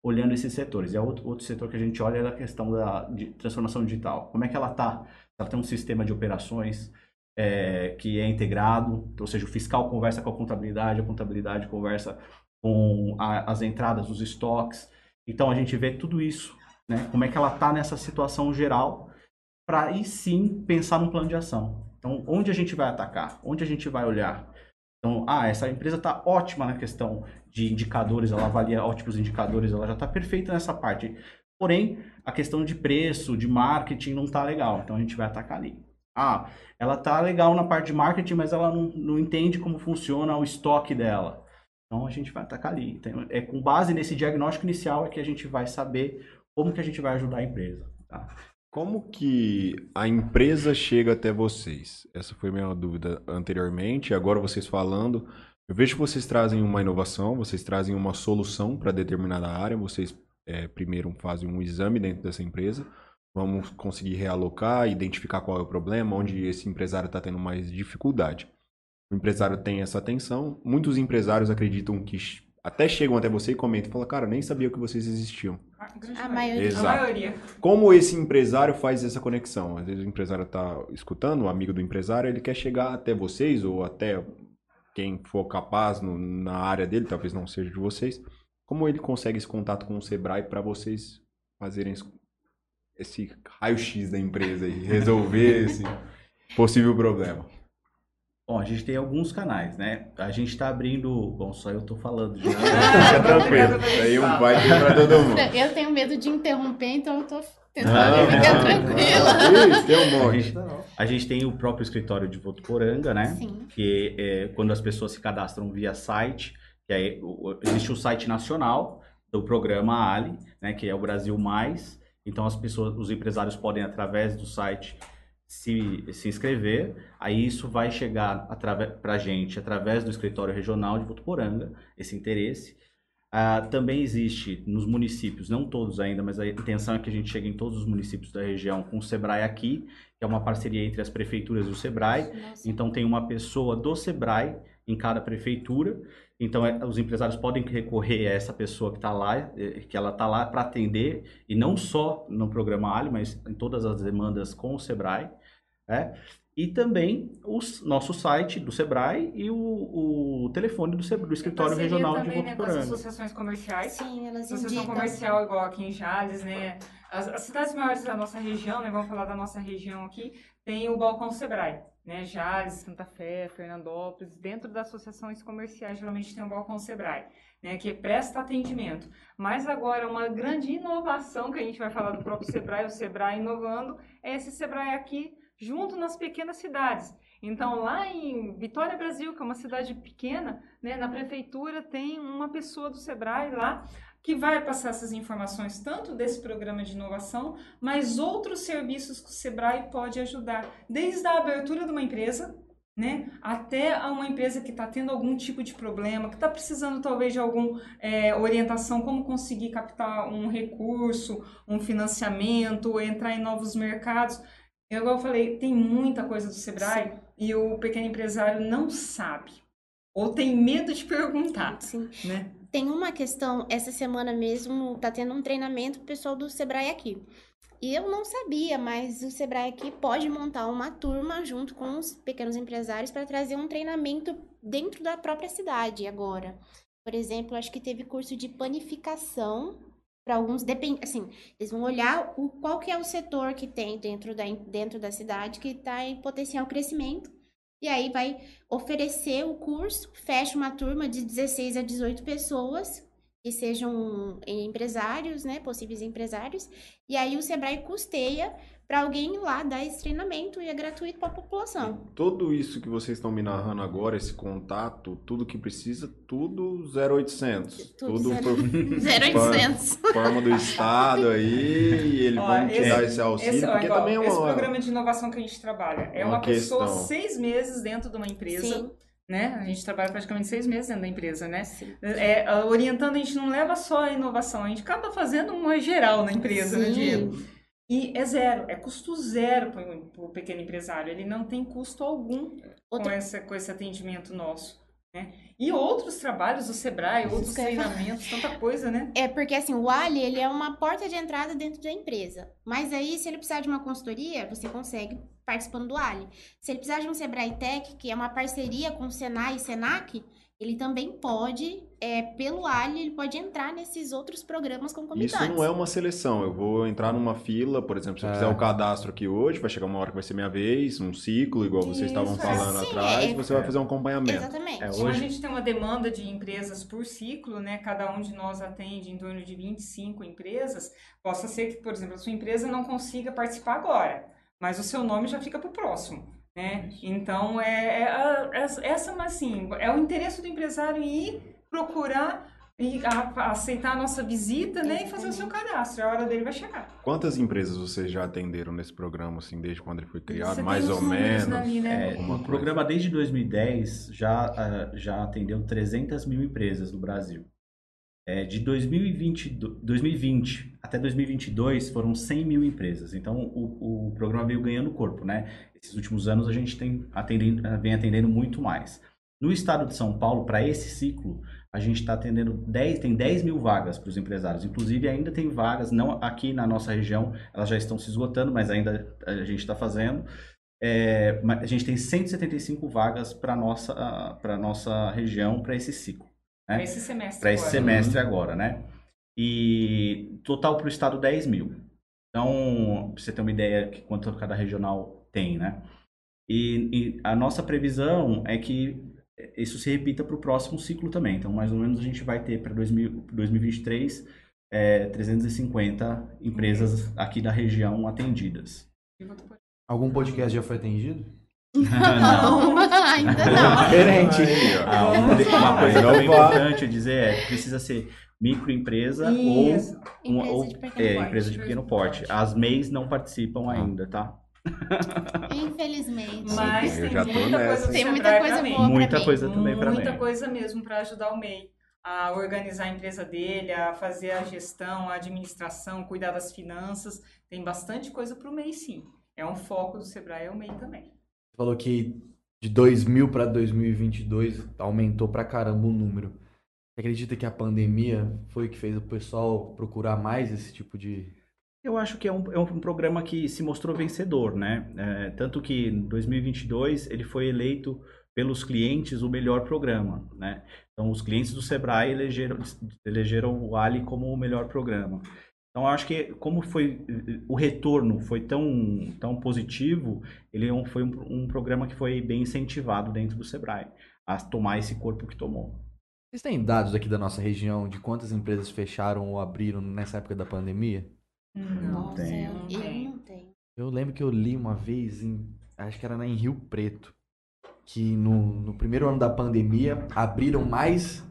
olhando esses setores. E é outro, outro setor que a gente olha é a questão da transformação digital. Como é que ela está? Ela tem um sistema de operações é, que é integrado, ou seja, o fiscal conversa com a contabilidade, a contabilidade conversa com a, as entradas, os estoques. Então a gente vê tudo isso, né? Como é que ela está nessa situação geral, para aí sim pensar num plano de ação. Então, onde a gente vai atacar? Onde a gente vai olhar? Então, ah, essa empresa está ótima na questão de indicadores, ela avalia ótimos indicadores, ela já está perfeita nessa parte. Porém, a questão de preço, de marketing não está legal. Então a gente vai atacar ali. Ah, ela está legal na parte de marketing, mas ela não, não entende como funciona o estoque dela. Então a gente vai atacar ali. Então, é com base nesse diagnóstico inicial é que a gente vai saber como que a gente vai ajudar a empresa. Tá? Como que a empresa chega até vocês? Essa foi minha dúvida anteriormente. Agora vocês falando, eu vejo que vocês trazem uma inovação, vocês trazem uma solução para determinada área. Vocês é, primeiro fazem um exame dentro dessa empresa. Vamos conseguir realocar, identificar qual é o problema, onde esse empresário está tendo mais dificuldade. O empresário tem essa atenção. Muitos empresários acreditam que até chegam até você e comentam, falam, cara, nem sabia que vocês existiam. A maioria. Exato. A maioria. Como esse empresário faz essa conexão? Às vezes o empresário está escutando, o amigo do empresário, ele quer chegar até vocês ou até quem for capaz no, na área dele, talvez não seja de vocês. Como ele consegue esse contato com o Sebrae para vocês fazerem esse raio-x da empresa e resolver esse possível problema? Bom, a gente tem alguns canais, né? A gente está abrindo. Bom, só eu estou falando já. Fica tranquilo. Aí um vai para todo mundo. Eu tenho medo de interromper, então eu tô tentando ficar não, tranquila. Isso, tem um A monte. gente, a gente tem o próprio escritório de Votuporanga, né? Sim. Que é quando as pessoas se cadastram via site, que aí existe o site nacional do programa Ali, né? Que é o Brasil Mais. Então as pessoas, os empresários podem através do site se, se inscrever, aí isso vai chegar para a gente através do escritório regional de Votuporanga, esse interesse. Ah, também existe nos municípios, não todos ainda, mas a intenção é que a gente chegue em todos os municípios da região com o Sebrae aqui, que é uma parceria entre as prefeituras e o Sebrae. Nossa. Então tem uma pessoa do Sebrae em cada prefeitura. Então é, os empresários podem recorrer a essa pessoa que está lá, eh, que ela está lá para atender e não só no programa Ali, mas em todas as demandas com o Sebrae. né? E também o nosso site do Sebrae e o, o telefone do, Sebrae, do escritório regional de também, né, com as associações comerciais. Sim, elas Associação indicam. comercial igual aqui em Jales, né? As, as cidades maiores da nossa região, né? Vamos falar da nossa região aqui, tem o Balcão Sebrae, né? Jales, Santa Fé, Fernandópolis, dentro das associações comerciais geralmente tem o Balcão Sebrae, né? Que presta atendimento. Mas agora uma grande inovação que a gente vai falar do próprio Sebrae, o Sebrae inovando, é esse Sebrae aqui junto nas pequenas cidades. Então, lá em Vitória, Brasil, que é uma cidade pequena, né, na prefeitura tem uma pessoa do Sebrae lá que vai passar essas informações tanto desse programa de inovação, mas outros serviços que o Sebrae pode ajudar, desde a abertura de uma empresa, né, até a uma empresa que está tendo algum tipo de problema, que está precisando talvez de alguma orientação, como conseguir captar um recurso, um financiamento, entrar em novos mercados. Eu, igual eu falei, tem muita coisa do Sebrae e o pequeno empresário não sabe. Ou tem medo de perguntar, Sim. né? Tem uma questão, essa semana mesmo tá tendo um treinamento pessoal do Sebrae aqui. E eu não sabia, mas o Sebrae aqui pode montar uma turma junto com os pequenos empresários para trazer um treinamento dentro da própria cidade agora. Por exemplo, acho que teve curso de panificação para alguns, depende, assim, eles vão olhar o, qual que é o setor que tem dentro da, dentro da cidade que está em potencial crescimento. E aí vai oferecer o curso, fecha uma turma de 16 a 18 pessoas que sejam empresários, né, possíveis empresários, e aí o Sebrae custeia para alguém ir lá dar esse treinamento e é gratuito para a população. Tudo isso que vocês estão me narrando agora, esse contato, tudo que precisa, tudo 0800. Tudo Tudo zero- por 0800. forma do Estado aí, e ele Ó, vai te esse- dar esse auxílio, Esse, ó, porque igual, também é esse uma... programa de inovação que a gente trabalha é uma uma, pessoa seis meses dentro de uma empresa, Sim, né? A gente trabalha praticamente seis meses dentro da empresa, né? sim. É, a- orientando, a gente não leva só a inovação, a gente acaba fazendo uma geral na empresa, né, Sim. Diego? E é zero, é custo zero para o pequeno empresário. Ele não tem custo algum com, essa, com esse atendimento nosso. Né? E outros trabalhos do Sebrae, outros ia falar. treinamentos, tanta coisa, né? É porque assim, o Ali, ele é uma porta de entrada dentro da empresa. Mas aí, se ele precisar de uma consultoria, você consegue participando do Ali. Se ele precisar de um Sebrae Tech, que é uma parceria com o Senai e Senac, ele também pode, é, pelo Ali, ele pode entrar nesses outros programas concomitantes. Isso não é uma seleção. Eu vou entrar numa fila, por exemplo, se eu É. fizer o cadastro aqui hoje, vai chegar uma hora que vai ser minha vez, um ciclo, igual vocês estavam Isso, é. falando Sim, atrás, é- você vai fazer um acompanhamento. Exatamente. É, a Hoje- gente tem uma demanda de empresas por ciclo, né? Cada um de nós atende em torno de 25 empresas. Possa ser que, por exemplo, a sua empresa não consiga participar agora, mas o seu nome já fica para o próximo. Né? Então, é, é a- essa- assim, é o interesse do empresário ir procurar e a- aceitar a nossa visita né? e fazer o seu cadastro. A hora dele vai chegar. Quantas empresas vocês já atenderam nesse programa, assim, desde quando ele foi criado? Você mais ou menos? ali, né? É, Alguma o coisa. programa desde 2010 já, ah, já atendeu 300 mil empresas no Brasil. É, de 2020, do- 2020 até 2022 foram 100 mil empresas. Então o, o programa veio ganhando corpo, né? Esses últimos anos a gente tem atendendo, vem atendendo muito mais. No estado de São Paulo, para esse ciclo, a gente está atendendo 10, tem 10 mil vagas para os empresários. Inclusive, ainda tem vagas, não aqui na nossa região, elas já estão se esgotando, mas ainda a gente está fazendo. É, a gente tem 175 vagas para nossa para nossa região para esse ciclo, Para né? esse semestre. Para esse agora. semestre agora, né? E total para o estado 10 mil. Então, pra você ter uma ideia de quanto cada regional tem, né? E, e a nossa previsão é que isso se repita para o próximo ciclo também. Então, mais ou menos, a gente vai ter para 2023 é, 350 empresas aqui da região atendidas. Algum podcast já foi atendido? Não. ainda não. Diferente. Aí, ó. Ah, uma, uma coisa Não vai. importante dizer é precisa ser microempresa ou, Isso. uma, ou Empresa de pequeno é, porte. empresa de pequeno porte. As MEIs não participam ainda, tá? Infelizmente. Mas tem muita nessa. Tem muita coisa boa. Muita coisa também para Muita MEI. coisa mesmo para ajudar o MEI a organizar a empresa dele, a fazer a gestão, a administração, cuidar das finanças. Tem bastante coisa para o MEI, sim. É um foco do Sebrae, é o MEI também. Falou que de 2000 para 2022 aumentou pra caramba o número. Você acredita que a pandemia foi o que fez o pessoal procurar mais esse tipo de. Eu acho que é um, é um programa que se mostrou vencedor, né? É, tanto que em 2022 ele foi eleito pelos clientes o melhor programa, né? Então os clientes do Sebrae elegeram, elegeram o Ali como o melhor programa. Então eu acho que como foi o retorno foi tão, tão positivo, ele é foi um, um programa que foi bem incentivado dentro do Sebrae a tomar esse corpo que tomou. Vocês têm dados aqui da nossa região de quantas empresas fecharam ou abriram nessa época da pandemia? Não Nossa, tenho. eu- Não eu tenho. não. Eu lembro que eu li uma vez, em, acho que era em Rio Preto, que no, no primeiro ano da pandemia abriram mais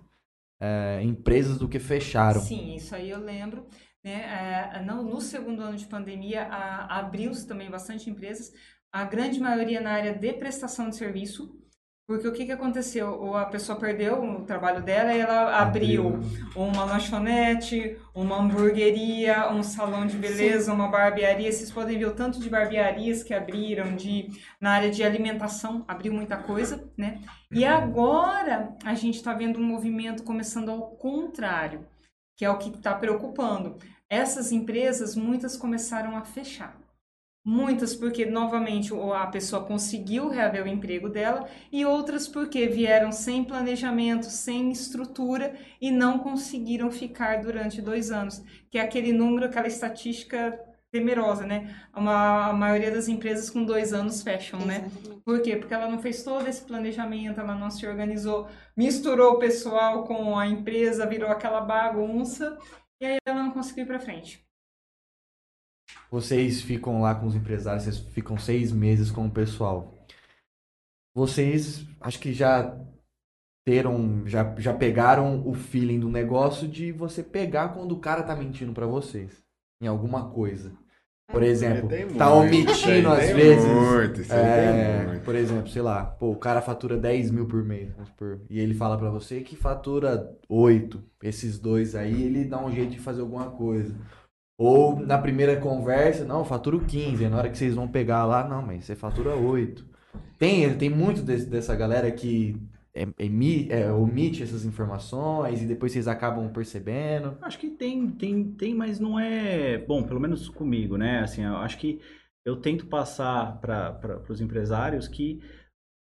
é, empresas do que fecharam. Sim, isso aí eu lembro. Né? É, não, no segundo ano de pandemia, abriu-se também bastante empresas, a grande maioria na área de prestação de serviço, porque o que, que aconteceu? Ou a pessoa perdeu o trabalho dela e ela abriu uma lanchonete, uma hamburgueria, um salão de beleza, uma barbearia. Vocês podem ver o tanto de barbearias que abriram, de na área de alimentação, abriu muita coisa, né? E agora a gente está vendo um movimento começando ao contrário, que é o que está preocupando. Essas empresas, muitas começaram a fechar. Muitas porque, novamente, a pessoa conseguiu reaver o emprego dela, e outras porque vieram sem planejamento, sem estrutura e não conseguiram ficar durante dois anos. Que é aquele número, aquela estatística temerosa, né? Uma, a maioria das empresas com dois anos fecham, né? Exatamente. Por quê? Porque ela não fez todo esse planejamento, ela não se organizou, misturou o pessoal com a empresa, virou aquela bagunça, e aí ela não conseguiu ir pra frente. Vocês ficam lá com os empresários, vocês ficam seis meses com o pessoal. Vocês acho que já teram, já, já pegaram o feeling do negócio de você pegar quando o cara tá mentindo pra vocês em alguma coisa. Por exemplo, tá omitindo às vezes. Muito, É, por exemplo, sei lá, pô, o cara fatura 10 mil por mês, vamos supor, e ele fala pra você que fatura 8. Esses dois aí, ele dá um jeito de fazer alguma coisa. Ou na primeira conversa, não, faturo 15. aí Na hora que vocês vão pegar lá, não, mas você fatura 8. Tem, tem muito desse- dessa galera que emi- é, omite essas informações e depois vocês acabam percebendo. Acho que tem, tem, tem, mas não é. Bom, pelo menos comigo, né? Assim, eu acho que eu tento passar para os empresários que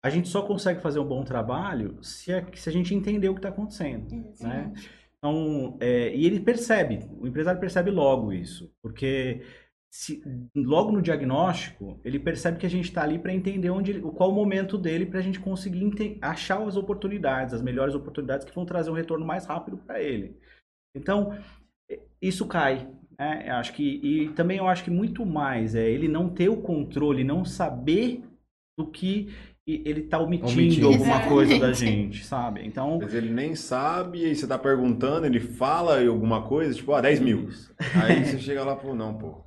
a gente só consegue fazer um bom trabalho se a, se a gente entender o que está acontecendo. né? Então, é, e ele percebe, o empresário percebe logo isso, porque se, logo no diagnóstico ele percebe que a gente está ali para entender onde, ele- qual o momento dele para a gente conseguir achar as oportunidades, as melhores oportunidades que vão trazer um retorno mais rápido para ele. Então, é, isso cai. né? Eu acho que e também eu acho que muito mais é ele não ter o controle, não saber do que e- ele está omitindo, Omitindo. alguma coisa da gente, sabe? Então, Mas ele nem sabe, e aí você tá perguntando, ele fala alguma coisa, tipo, ah, 10 mil. Aí você chega lá, pô, não, pô,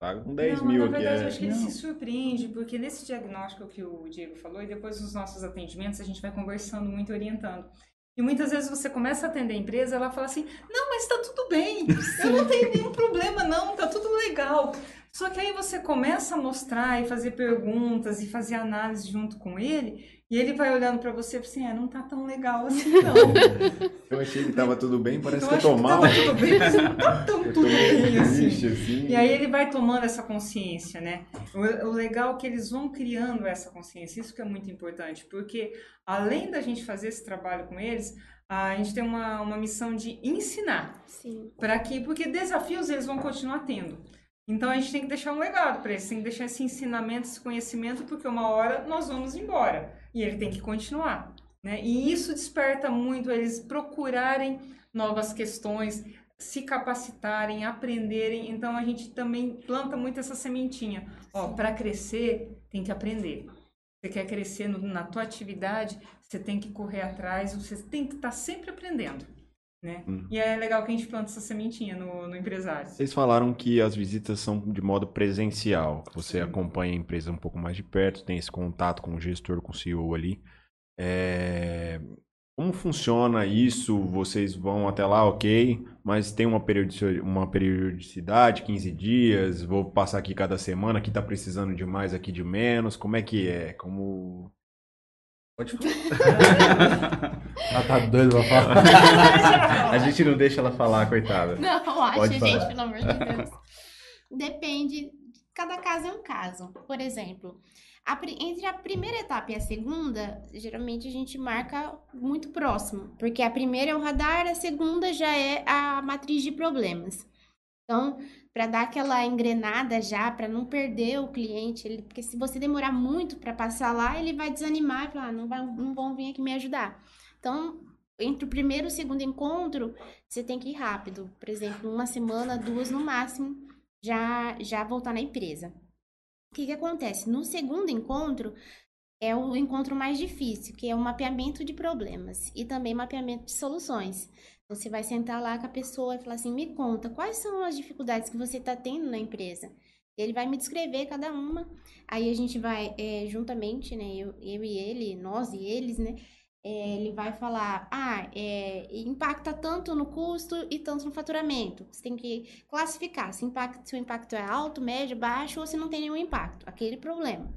paga com 10 não, mil na aqui. verdade, é. eu acho que ele Não. se surpreende, porque nesse diagnóstico que o Diego falou, e depois nos nossos atendimentos, a gente vai conversando muito, orientando. E muitas vezes você começa a atender a empresa, ela fala assim, não, mas tá tudo bem, eu não tenho nenhum problema não, tá tudo legal. Só que aí você começa a mostrar e fazer perguntas e fazer análise junto com ele, e ele vai olhando pra você e fala assim, é, não tá tão legal assim não. Eu achei que tava tudo bem, parece eu que eu tô que mal. tava tudo bem, mas não tá tão Eu tudo bem assim. assim. E aí ele vai tomando essa consciência, né? O, o legal é que eles vão criando essa consciência, isso que é muito importante, porque além da gente fazer esse trabalho com eles, a gente tem uma, uma missão de ensinar, Sim. para que, porque desafios eles vão continuar tendo. Então a gente tem que deixar um legado para eles, tem que deixar esse ensinamento, esse conhecimento, porque uma hora nós vamos embora e ele tem que continuar, né? E isso desperta muito eles procurarem novas questões, se capacitarem, aprenderem. Então a gente também planta muito essa sementinha. Ó, para crescer tem que aprender. Você quer crescer no- na tua atividade, você tem que correr atrás, você tem que estar sempre aprendendo, né? Hum. E é legal que a gente planta essa sementinha no, no empresário. Vocês falaram que as visitas são de modo presencial, que você Sim. acompanha a empresa um pouco mais de perto, tem esse contato com o gestor, com o CEO ali. É, Como funciona isso? Vocês vão até lá, ok, mas tem uma periodici- uma periodicidade, 15 dias, vou passar aqui cada semana, aqui tá precisando de mais, aqui de menos, como é que é? Como... Pode falar. Ela tá doido pra falar. a gente não deixa ela falar, coitada. Não, acho, Pode falar. gente, pelo amor de Deus. Depende, cada caso é um caso. Por exemplo, a entre a primeira etapa e a segunda, geralmente a gente marca muito próximo, porque a primeira é o radar, a segunda já é a matriz de problemas. Então, para dar aquela engrenada já, para não perder o cliente, ele- porque se você demorar muito para passar lá, ele vai desanimar e falar, ah, não, vai, não vão vir aqui me ajudar. Então, entre o primeiro e o segundo encontro, você tem que ir rápido. Por exemplo, uma semana, duas no máximo, já, já voltar na empresa. O que, que acontece? No segundo encontro, é o encontro mais difícil, que é o mapeamento de problemas e também mapeamento de soluções. Você vai sentar lá com a pessoa e falar assim: me conta, quais são as dificuldades que você está tendo na empresa? Ele vai me descrever cada uma, aí a gente vai é, juntamente, né? Eu, eu e ele, nós e eles, né? é, ele vai falar, ah, é, impacta tanto no custo e tanto no faturamento. Você tem que classificar se, se o impacto é alto, médio, baixo ou se não tem nenhum impacto, aquele problema.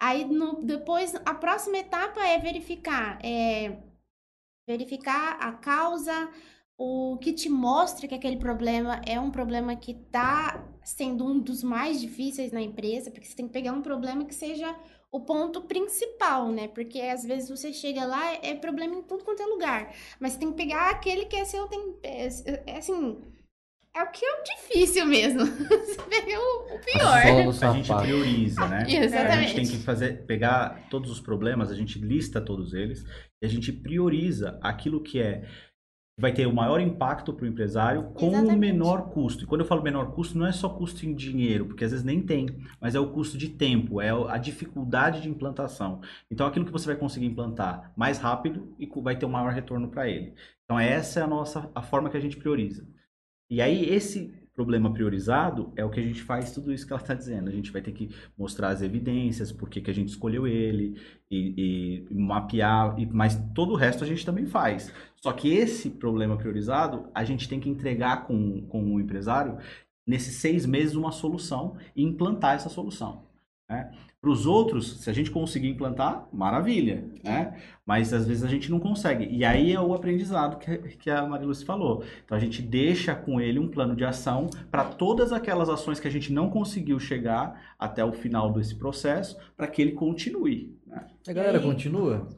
Aí no- depois a próxima etapa é verificar, é, verificar a causa, o que te mostra que aquele problema é um problema que está sendo um dos mais difíceis na empresa, porque você tem que pegar um problema que seja o ponto principal, né? Porque às vezes você chega lá, é problema em tudo quanto é lugar. Mas você tem que pegar aquele que é seu, tem, é, é assim, é o que é difícil mesmo. Você pega O A pior. no A gente prioriza, né? Exatamente. A gente tem que fazer, pegar todos os problemas, a gente lista todos eles e a gente prioriza aquilo que é vai ter o maior impacto para o empresário com o Exatamente. menor custo. E quando eu falo menor custo, não é só custo em dinheiro, porque às vezes nem tem, mas é o custo de tempo, é a dificuldade de implantação. Então, aquilo que você vai conseguir implantar mais rápido e vai ter um maior retorno para ele. Então, essa é a nossa a forma que a gente prioriza. E aí, esse problema priorizado é o que a gente faz tudo isso que ela está dizendo. A gente vai ter que mostrar as evidências, por que, a gente escolheu ele, e, e mapear, e, mas todo o resto a gente também faz. Só que esse problema priorizado, a gente tem que entregar com, com o empresário, nesses seis meses, uma solução e implantar essa solução. Né? Para os outros, se a gente conseguir implantar, maravilha, né? Mas às vezes a gente não consegue. E aí é o aprendizado que, que a Mariluce falou. Então a gente deixa com ele um plano de ação para todas aquelas ações que a gente não conseguiu chegar até o final desse processo, para que ele continue. né? A galera E continua?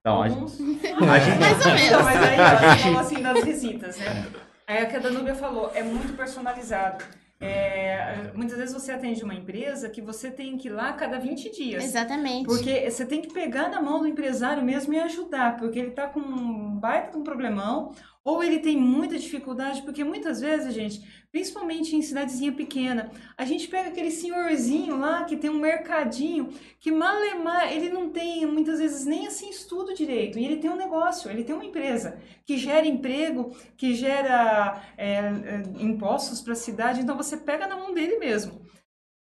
Então, a, Alguns- a gente, Mais ou menos. Então, mas aí, A a gente gente- falou assim das visitas, né? Aí o que a Danúbia falou, é muito personalizado. É, muitas vezes você atende uma empresa que você tem que ir lá cada 20 dias. Exatamente. Porque você tem que pegar na mão do empresário mesmo e ajudar, porque ele tá com um baita de um problemão, ou ele tem muita dificuldade, porque muitas vezes, gente, principalmente em cidadezinha pequena, a gente pega aquele senhorzinho lá que tem um mercadinho, que malemar, ele não tem muitas vezes nem assim estudo direito, e ele tem um negócio, ele tem uma empresa que gera emprego, que gera é, é, impostos para a cidade, então você pega na mão dele mesmo.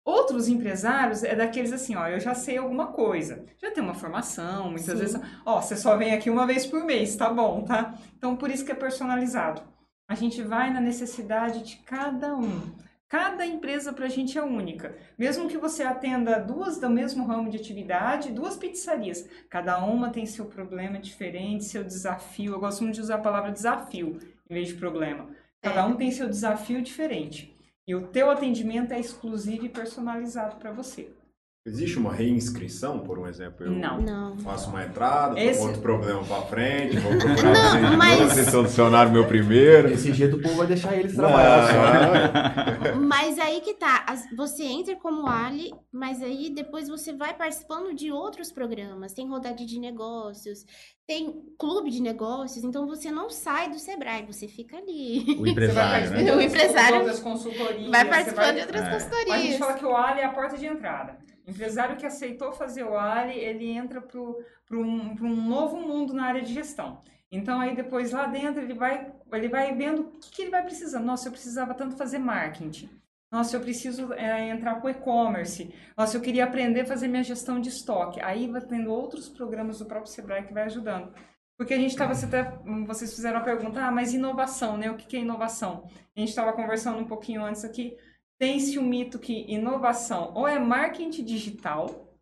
Outros empresários é daqueles assim, ó, eu já sei alguma coisa, já tem uma formação, muitas Sim. vezes, ó, você só vem aqui uma vez por mês, tá bom, tá? Então por isso que é personalizado. A gente vai na necessidade de cada um. Cada empresa pra gente é única. Mesmo que você atenda duas do mesmo ramo de atividade, duas pizzarias, cada uma tem seu problema diferente, seu desafio. Eu gosto muito de usar a palavra desafio em vez de problema. Cada um tem seu desafio diferente. E o teu atendimento é exclusivo e personalizado para você. Existe uma reinscrição, por um exemplo? Eu Não. Não. faço uma entrada, Esse- outro problema pra frente, vou procurar Não, mas- vocês solucionaram meu primeiro. Desse jeito o povo vai deixar eles trabalhar. Não. Mas aí que tá, você entra como Ali, mas aí depois você vai participando de outros programas. Tem rodada de negócios, tem clube de negócios, então você não sai do Sebrae, você fica ali. o empresário, você vai né? O participando empresário de outras consultorias. Vai participando de outras É. A gente consultorias. fala que o Ali é a porta de entrada. O empresário que aceitou fazer o Ali, ele entra para um, um novo mundo na área de gestão. Então, aí depois lá dentro, ele vai, ele vai vendo o que, que ele vai precisando. Nossa, eu precisava tanto fazer marketing. Nossa, eu preciso é, entrar com e-commerce. Nossa, eu queria aprender a fazer minha gestão de estoque. Aí vai tendo outros programas do próprio Sebrae que vai ajudando. Porque a gente estava, até, vocês fizeram a pergunta, ah, mas inovação, né? O que é inovação? A gente estava conversando um pouquinho antes aqui. Tem-se o mito que inovação ou é marketing digital,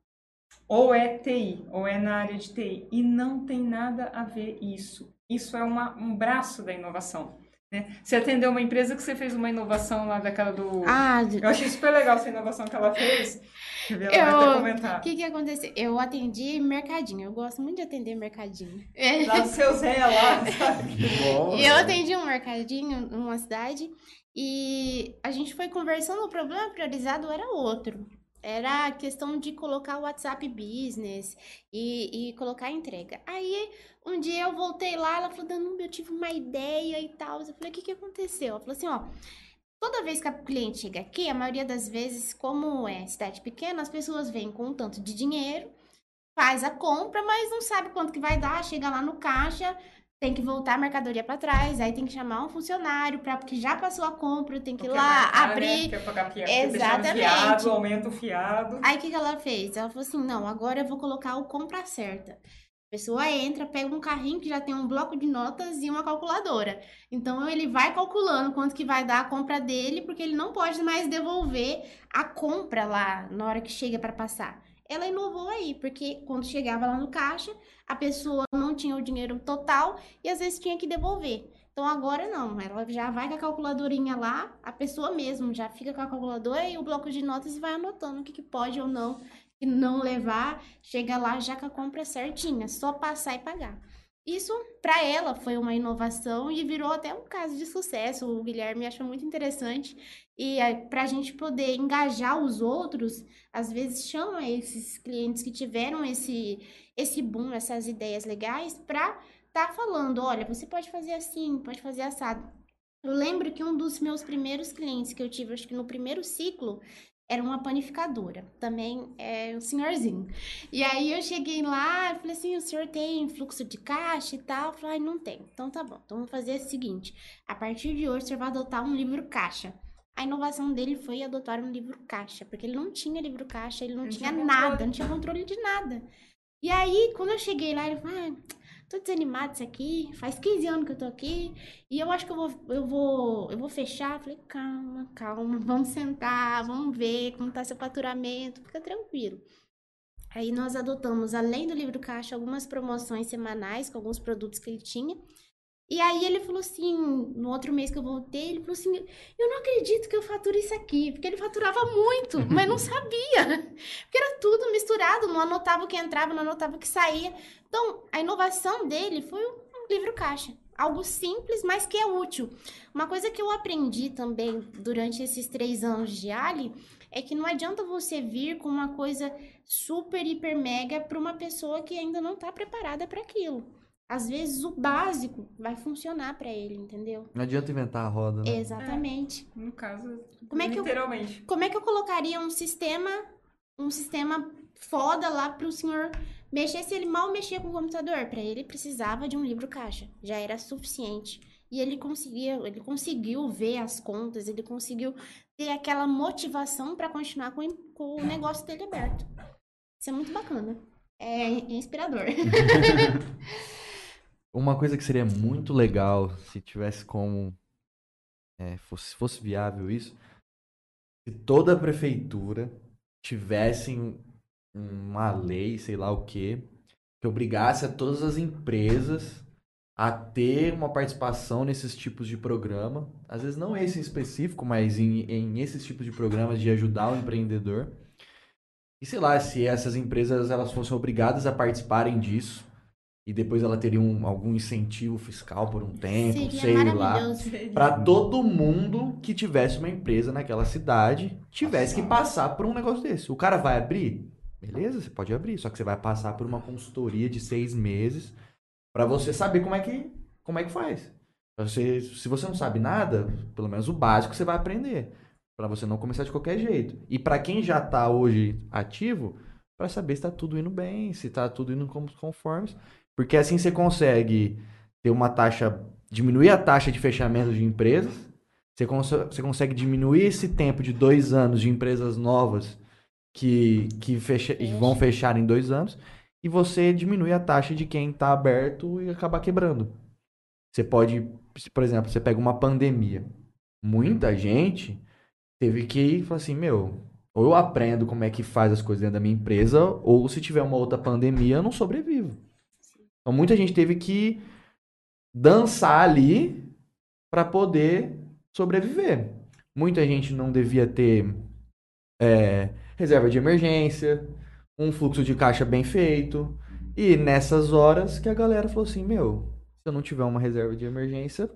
ou é TI, ou é na área de TI. E não tem nada a ver isso. Isso é uma, um braço da inovação. Né? Você atendeu uma empresa que você fez uma inovação lá daquela do. Ah, Eu achei super legal essa inovação que ela fez. Ver? Ela Eu- comentar. o que que aconteceu? Eu atendi mercadinho, eu gosto muito de atender mercadinho. É. Lá do seu Zé lá, sabe? Que bom. E eu atendi um mercadinho numa cidade e a gente foi conversando, o problema priorizado era outro. Era a questão de colocar o WhatsApp Business e, e colocar a entrega. Aí, um dia eu voltei lá, ela falou, Danube, eu tive uma ideia e tal. Eu falei, o que que aconteceu? Ela falou assim, ó, toda vez que a cliente chega aqui, a maioria das vezes, como é cidade pequena, as pessoas vêm com um tanto de dinheiro, faz a compra, mas não sabe quanto que vai dar, chega lá no caixa, tem que voltar a mercadoria para trás, aí tem que chamar um funcionário para porque já passou a compra, tem que ir lá marcar, né? abrir. Quer pagar fiado, Exatamente. fiado, aumenta o fiado. Aí o que, que ela fez? Ela falou assim: não, agora eu vou colocar o compra certa. A pessoa entra, pega um carrinho que já tem um bloco de notas e uma calculadora. Então ele vai calculando quanto que vai dar a compra dele, porque ele não pode mais devolver a compra lá na hora que chega para passar. Ela inovou aí, porque quando chegava lá no caixa, a pessoa não tinha o dinheiro total e às vezes tinha que devolver. Então agora não, ela já vai com a calculadorinha lá, a pessoa mesmo já fica com a calculadora e o bloco de notas e vai anotando o que, que pode ou não, e não levar, chega lá já com a compra certinha, só passar e pagar. Isso, para ela, foi uma inovação e virou até um caso de sucesso. O Guilherme acha muito interessante. E para a gente poder engajar os outros, às vezes chama esses clientes que tiveram esse, esse boom, essas ideias legais, para tá falando: olha, você pode fazer assim, pode fazer assado. Eu lembro que um dos meus primeiros clientes que eu tive, acho que no primeiro ciclo, era uma panificadora, também é um senhorzinho. E aí eu cheguei lá, falei assim, o senhor tem fluxo de caixa e tal? Eu falei, não tem. Então tá bom, então vamos fazer o seguinte, a partir de hoje o senhor vai adotar um livro caixa. A inovação dele foi adotar um livro caixa, porque ele não tinha livro caixa, ele não, não tinha, tinha nada, não tinha controle de nada. E aí, quando eu cheguei lá, ele falou, ah, tô desanimado isso aqui, faz 15 anos que eu tô aqui, e eu acho que eu vou, eu vou, eu vou fechar. falei, calma, calma, vamos sentar, vamos ver como tá seu faturamento, fica tranquilo. Aí nós adotamos, além do livro caixa, algumas promoções semanais com alguns produtos que ele tinha. E aí ele falou assim, no outro mês que eu voltei, ele falou assim, eu não acredito que eu faturo isso aqui, porque ele faturava muito, mas não sabia, porque era tudo misturado, não anotava o que entrava, não anotava o que saía. Então, a inovação dele foi um livro caixa, algo simples, mas que é útil. Uma coisa que eu aprendi também durante esses três anos de Ali é que não adianta você vir com uma coisa super, hiper, mega para uma pessoa que ainda não está preparada para aquilo às vezes o básico vai funcionar para ele, entendeu? Não adianta inventar a roda, né? Exatamente. É, no caso, como é literalmente. Que eu, como é que eu colocaria um sistema, um sistema foda lá pro senhor mexer se ele mal mexia com o computador? Para ele precisava de um livro caixa, já era suficiente. E ele conseguia, ele conseguiu ver as contas, ele conseguiu ter aquela motivação para continuar com, com o negócio dele aberto. Isso é muito bacana. É inspirador. Uma coisa que seria muito legal se tivesse como. É, fosse, fosse viável isso. Se toda a prefeitura tivesse uma lei, sei lá o quê, que obrigasse a todas as empresas a ter uma participação nesses tipos de programa. Às vezes não esse em específico, mas em, em esses tipos de programas de ajudar o empreendedor. E sei lá, se essas empresas elas fossem obrigadas a participarem disso, e depois ela teria um, algum incentivo fiscal por um tempo, Seria sei lá, para todo mundo que tivesse uma empresa naquela cidade tivesse que passar por um negócio desse. O cara vai abrir, beleza, você pode abrir, só que você vai passar por uma consultoria de seis meses para você saber como é que como é que faz. Você, se você não sabe nada, pelo menos o básico você vai aprender para você não começar de qualquer jeito. E para quem já está hoje ativo, para saber se está tudo indo bem, se está tudo indo conforme porque assim você consegue ter uma taxa, diminuir a taxa de fechamento de empresas, você, cons você consegue diminuir esse tempo de dois anos de empresas novas que, que fecha vão fechar em dois anos, e você diminui a taxa de quem está aberto e acabar quebrando. Você pode, por exemplo, você pega uma pandemia. Muita gente teve que falar assim, meu, ou eu aprendo como é que faz as coisas dentro da minha empresa, ou se tiver uma outra pandemia, eu não sobrevivo. Então muita gente teve que dançar ali para poder sobreviver. Muita gente não devia ter é, reserva de emergência, um fluxo de caixa bem feito. E nessas horas que a galera falou assim: Meu, se eu não tiver uma reserva de emergência,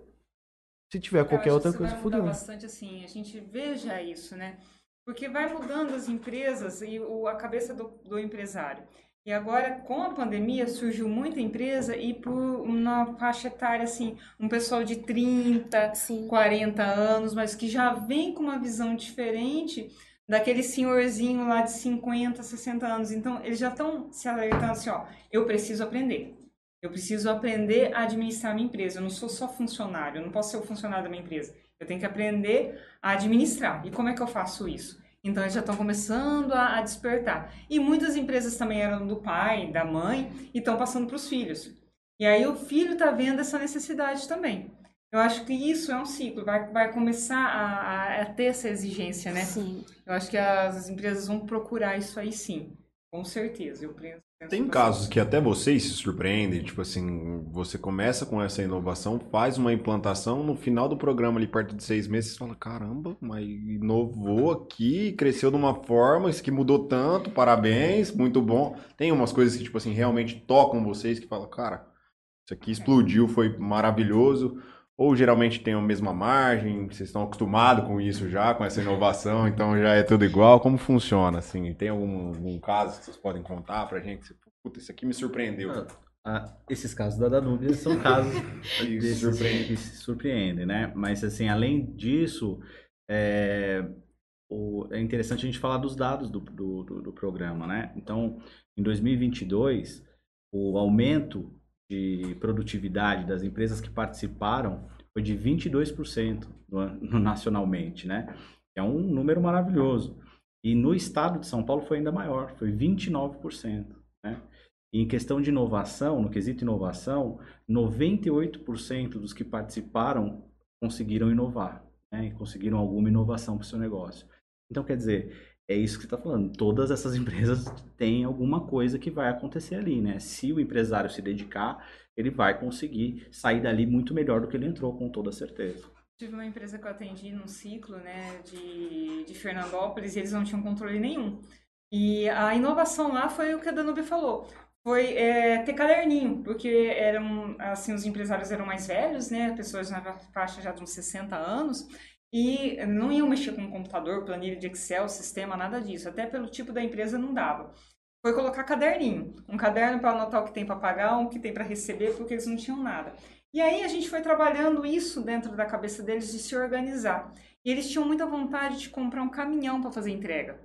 se tiver qualquer outra coisa, fudeu. bastante assim, a gente veja isso, né? Porque vai mudando as empresas e o, a cabeça do, do empresário. E agora, com a pandemia, surgiu muita empresa e por uma faixa etária, assim, um pessoal de 30, Sim. 40 anos, mas que já vem com uma visão diferente daquele senhorzinho lá de 50, 60 anos. Então, eles já estão se alertando assim, ó, eu preciso aprender. Eu preciso aprender a administrar a minha empresa. Eu não sou só funcionário, eu não posso ser o funcionário da minha empresa. Eu tenho que aprender a administrar. E como é que eu faço isso? Então eles já estão começando a, a, despertar. E muitas empresas também eram do pai, da mãe, e estão passando para os filhos. E aí o filho está vendo essa necessidade também. Eu acho que isso é um ciclo, vai, vai começar a, a, ter essa exigência, né? Sim. Eu acho que as empresas vão procurar isso aí sim, com certeza. Eu penso, tem casos que até vocês se surpreendem, tipo assim, você começa com essa inovação, faz uma implantação, no final do programa, ali perto de seis meses, você fala, caramba, mas inovou aqui, cresceu de uma forma, isso que mudou tanto, parabéns, muito bom. Tem umas coisas que, tipo assim, realmente tocam vocês, que falam, cara, isso aqui explodiu, foi maravilhoso. Ou geralmente tem a mesma margem, vocês estão acostumados com isso já, com essa inovação, então já é tudo igual. Como funciona, assim? Tem algum, algum caso que vocês podem contar pra gente? Puta, isso aqui me surpreendeu. Ah, ah, esses casos da Danube são casos desses surpreende. que se surpreendem, né? Mas, assim, além disso, é, o- é interessante a gente falar dos dados do, do, do- do programa, né? Então, em 2022, o aumento de produtividade das empresas que participaram foi de 22% no nacionalmente, né? É um número maravilhoso. E no estado de São Paulo foi ainda maior, foi 29%, né? E em questão de inovação, no quesito inovação, 98% dos que participaram conseguiram inovar, né? E conseguiram alguma inovação para o seu negócio. Então, quer dizer, é isso que você está falando. Todas essas empresas têm alguma coisa que vai acontecer ali, né? Se o empresário se dedicar, ele vai conseguir sair dali muito melhor do que ele entrou, com toda certeza. Tive uma empresa que eu atendi num ciclo, né, de, de Fernandópolis, e eles não tinham controle nenhum. E a inovação lá foi o que a Danube falou. Foi é, ter caderninho, porque eram, assim, os empresários eram mais velhos, né, pessoas na faixa já de uns 60 anos, e não iam mexer com computador, planilha de Excel, sistema, nada disso. Até pelo tipo da empresa não dava. Foi colocar caderninho. Um caderno para anotar o que tem para pagar, um que tem para receber, porque eles não tinham nada. E aí a gente foi trabalhando isso dentro da cabeça deles de se organizar. E eles tinham muita vontade de comprar um caminhão para fazer entrega.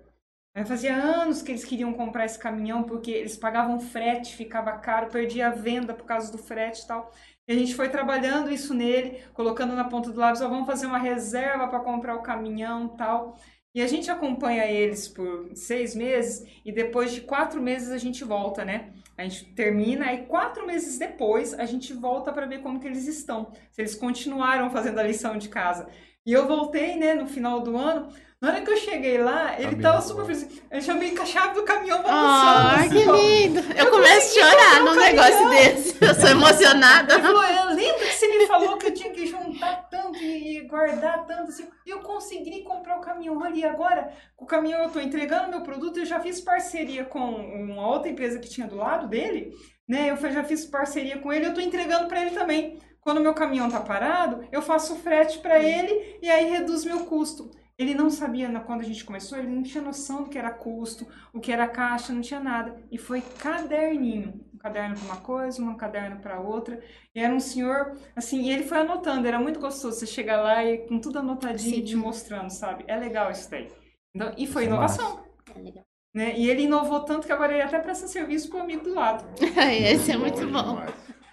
Fazia anos que eles queriam comprar esse caminhão porque eles pagavam frete, ficava caro, perdia a venda por causa do frete e tal. E a gente foi trabalhando isso nele, colocando na ponta do lápis, ó, vamos fazer uma reserva para comprar o caminhão tal. E a gente acompanha eles por seis meses e depois de quatro meses a gente volta, né? A gente termina e quatro meses depois a gente volta para ver como que eles estão, se eles continuaram fazendo a lição de casa. E eu voltei, né, no final do ano. Na hora que eu cheguei lá, ele Caminhão. tava super feliz. Eu chamei com a chave do caminhão Ah, balançando. que assim, lindo. Eu começo a chorar num negócio desse. Eu sou emocionada. Ele falou, eu lembro que você me falou que eu tinha que juntar tanto e guardar tanto, assim, e eu consegui comprar o caminhão. Olha, e agora, o caminhão eu tô entregando meu produto, eu já fiz parceria com uma outra empresa que tinha do lado dele, né, eu já fiz parceria com ele, eu tô entregando para ele também. Quando meu caminhão tá parado, eu faço frete para ele e aí reduz meu custo. Ele não sabia, na- quando a gente começou, ele não tinha noção do que era custo, o que era caixa, não tinha nada. E foi caderninho. Um caderno para uma coisa, um caderno para outra. E era um senhor, assim, e ele foi anotando, era muito gostoso você chegar lá e com tudo anotadinho Sim. te mostrando, sabe? É legal isso daí. Então, e foi Isso é inovação. É legal. Né? E ele inovou tanto que agora ele até presta serviço pro amigo do lado. Esse é muito bom.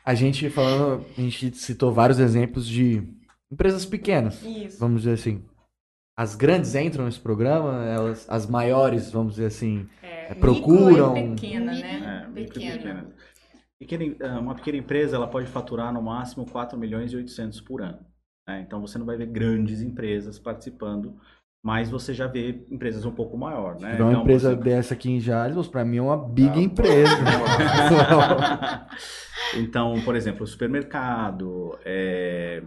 A gente falando, a gente citou vários exemplos de empresas pequenas, Isso. vamos dizer assim. As grandes entram nesse programa, elas, as maiores, vamos dizer assim, É, procuram- micro e pequena, É, né? e pequena. pequena. Pequena- ah, Uma pequena empresa ela pode faturar no máximo 4 milhões e 800 por ano. né? Então você não vai ver grandes empresas participando, mas você já vê empresas um pouco maior. Né? Tiver uma Então, empresa você- dessa aqui em Jales, pra mim é uma big Ah, empresa. então, por exemplo, o supermercado, é,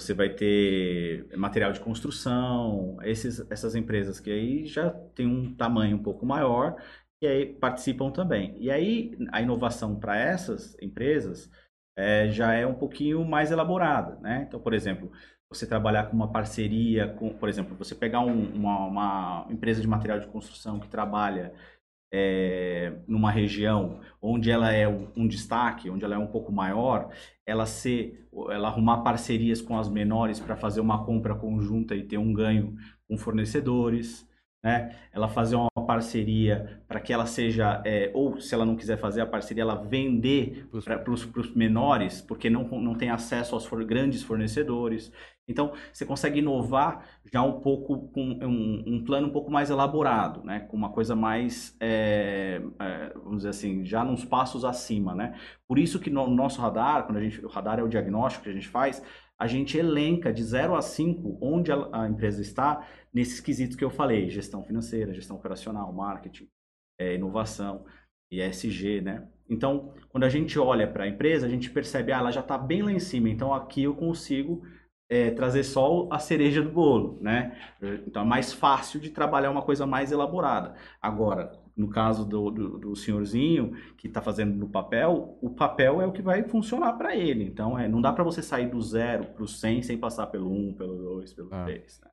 você vai ter material de construção, esses, essas empresas que aí já tem um tamanho um pouco maior e aí participam também. E aí a inovação para essas empresas é, já é um pouquinho mais elaborada, né? Então, por exemplo, você trabalhar com uma parceria com, por exemplo, você pegar um- uma, uma empresa de material de construção que trabalha é, numa região onde ela é um, destaque, onde ela é um pouco maior, ela ser, ela arrumar parcerias com as menores para fazer uma compra conjunta e ter um ganho com fornecedores, né? Ela fazer uma parceria para que ela seja, é, ou se ela não quiser fazer a parceria, ela vender para os menores, porque não, não tem acesso aos for- grandes fornecedores. Então, você consegue inovar já um pouco com um, um plano um pouco mais elaborado, né? Com uma coisa mais, é, é, vamos dizer assim, já nos passos acima, né? Por isso que no nosso radar, quando a gente, o radar é o diagnóstico que a gente faz, a gente elenca de 0 a 5 onde a, empresa está nesses quesitos que eu falei, gestão financeira, gestão operacional, marketing, é, inovação, ESG, né? Então, quando a gente olha para a empresa, a gente percebe, ah, ela já está bem lá em cima, então aqui eu consigo é, trazer só a cereja do bolo, né? Então é mais fácil de trabalhar uma coisa mais elaborada. Agora, no caso do, do, do senhorzinho que está fazendo no papel, o papel é o que vai funcionar para ele. Então, é, não dá para você sair do zero para o 100 sem passar pelo 1, pelo 2, pelo Ah. 3. Né?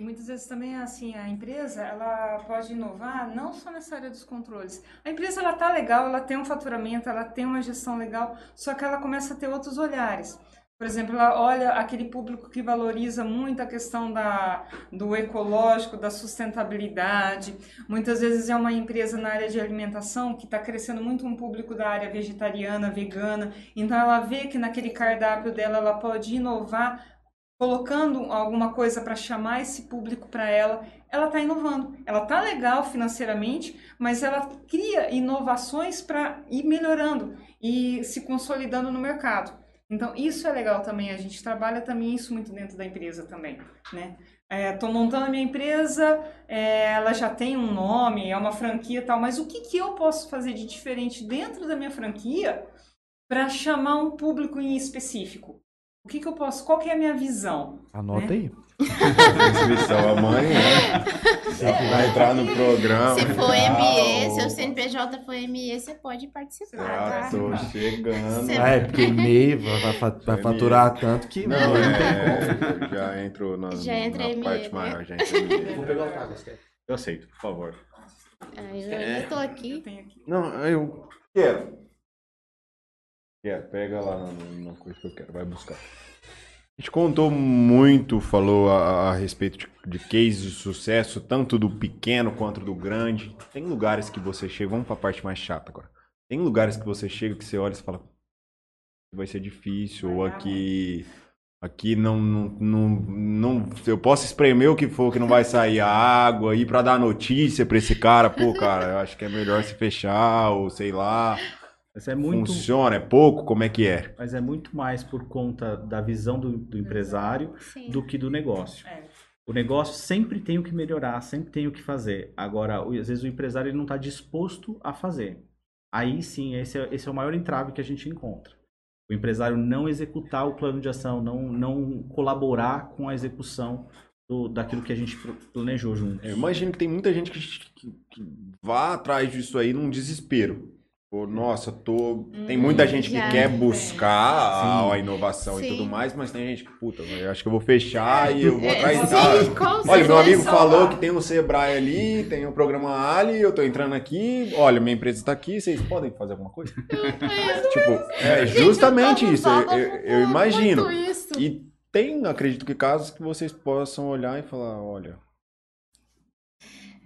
E muitas vezes também assim a empresa ela pode inovar não só nessa área dos controles. A empresa ela tá legal, ela tem um faturamento, ela tem uma gestão legal, só que ela começa a ter outros olhares. Por exemplo, ela olha aquele público que valoriza muito a questão da, do ecológico, da sustentabilidade. Muitas vezes é uma empresa na área de alimentação que está crescendo muito um público da área vegetariana, vegana. Então ela vê que naquele cardápio dela ela pode inovar colocando alguma coisa para chamar esse público para ela, ela está inovando. Ela está legal financeiramente, mas ela cria inovações para ir melhorando e se consolidando no mercado. Então, isso é legal também. A gente trabalha também isso muito dentro da empresa também, né? Estou montando a minha empresa, é, ela já tem um nome, é uma franquia e tal, mas o que, que eu posso fazer de diferente dentro da minha franquia para chamar um público em específico? O que, que eu posso? Qual que é a minha visão? Anota Né? aí. Inscrição amanhã. Vai entrar no programa. Se for tal. ME, se o CNPJ for ME, você pode participar, Ah, tá? tô chegando. Você- Ah, é, porque MEI vai, vai faturar tanto que Não, MEI tem é, já entro na, Já entra na ME, parte né? maior. Já entra ME. Vou pegar o quer? Eu aceito, por favor. Ah, eu ainda tô aqui. aqui. Não, eu quero. Quero, pega lá na coisa que eu quero, vai buscar. A gente contou muito, falou a, a respeito de, de cases de sucesso, tanto do pequeno quanto do grande. Tem lugares que você chega, vamos pra parte mais chata agora. Tem lugares que você chega que você olha e fala, vai ser difícil, ou aqui, aqui não, não, não, não, eu posso espremer o que for que não vai sair a água, ir pra dar notícia pra esse cara, pô, cara, eu acho que é melhor se fechar, ou sei lá, Mas é muito, funciona, é pouco, como é que é? mas é muito mais por conta da visão do, do empresário Sim. do que do negócio. É. O negócio sempre tem o que melhorar, sempre tem o que fazer. Agora, o- às vezes o empresário ele não está disposto a fazer. Aí sim, esse é, esse é o maior entrave que a gente encontra. O empresário não executar o plano de ação, não, não colaborar com a execução do, daquilo que a gente planejou junto. Eu imagino que tem muita gente que, que, que vá atrás disso aí num desespero. Pô, nossa, tô. Tem muita gente que já quer tem. buscar a, Sim. a inovação e Sim. tudo mais, mas tem gente que, puta, eu acho que eu vou fechar e eu vou É, atrás sim, da. com Olha, meu amigo Só falou que tem o Sebrae ali, tem o programa Ali, eu tô entrando aqui. Olha, minha empresa está aqui, vocês podem fazer alguma coisa? tipo, é justamente Gente, isso. Eu, eu- eu imagino. isso. E tem, acredito que casos que vocês possam olhar e falar, olha,